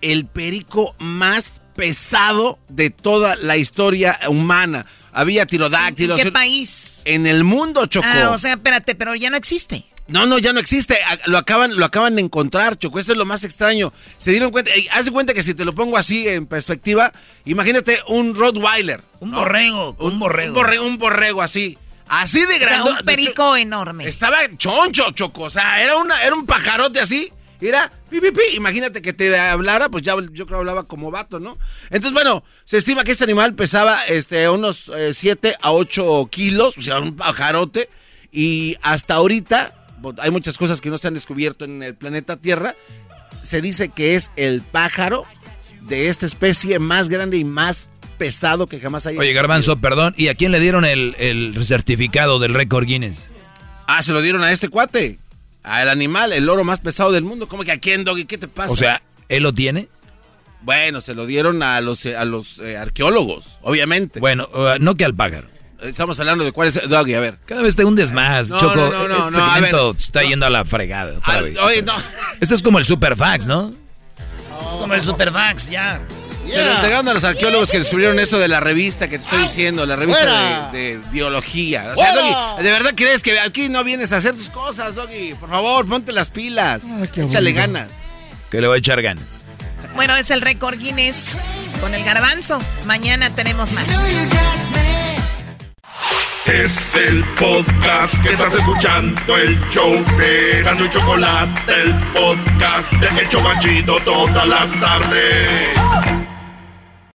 el perico más pesado de toda la historia humana. Había tirodáctilos. ¿En qué país? En el mundo, Choco. Ah, o sea, espérate, pero ya no existe. No, no, ya no existe. Lo acaban, lo acaban de encontrar, Choco. Eso es lo más extraño. Se dieron cuenta. Haz de cuenta que si te lo pongo así en perspectiva, imagínate un Rottweiler. Un borrego, un, borrego. Un borrego, un borrego así. Así de grande. un perico enorme. Estaba choncho, Choco. O sea, era, una, era un pajarote así. Era, pi, pi, pi. imagínate que te hablara, pues ya yo creo hablaba como vato, ¿no? Entonces, bueno, se estima que este animal pesaba este, unos 7 eh, a 8 kilos, o sea, un pajarote. Y hasta ahorita, hay muchas cosas que no se han descubierto en el planeta Tierra. Se dice que es el pájaro de esta especie más grande y más pesado que jamás haya. Oye, Garbanzo, perdón, ¿y a quién le dieron el, certificado del récord Guinness? Ah, se lo dieron a este cuate. Al animal, el loro más pesado del mundo. ¿Cómo que a quién, Doggy? ¿Qué te pasa? O sea, ¿él lo tiene? Bueno, se lo dieron a los, a los eh, arqueólogos, obviamente. Bueno, uh, no que al pájaro. Estamos hablando de cuál es Doggy, a ver. Cada vez te hundes más, Choco. No, no, no, este está yendo a la fregada. oye, no. Esto es como el Superfax, ¿no? Es como el Superfax, ya. Se lo entregaron a los arqueólogos que descubrieron esto de la revista que te estoy diciendo, la revista de, biología. O sea, Doggy, ¿de verdad crees que aquí no vienes a hacer tus cosas, Doggy? Por favor, ponte las pilas. Échale ganas. Que le voy a echar ganas. Bueno, es el récord Guinness con el garbanzo. Mañana tenemos más. Es el podcast que estás escuchando, el show de Gano y Chocolate, el podcast de El Chocachito todas las tardes.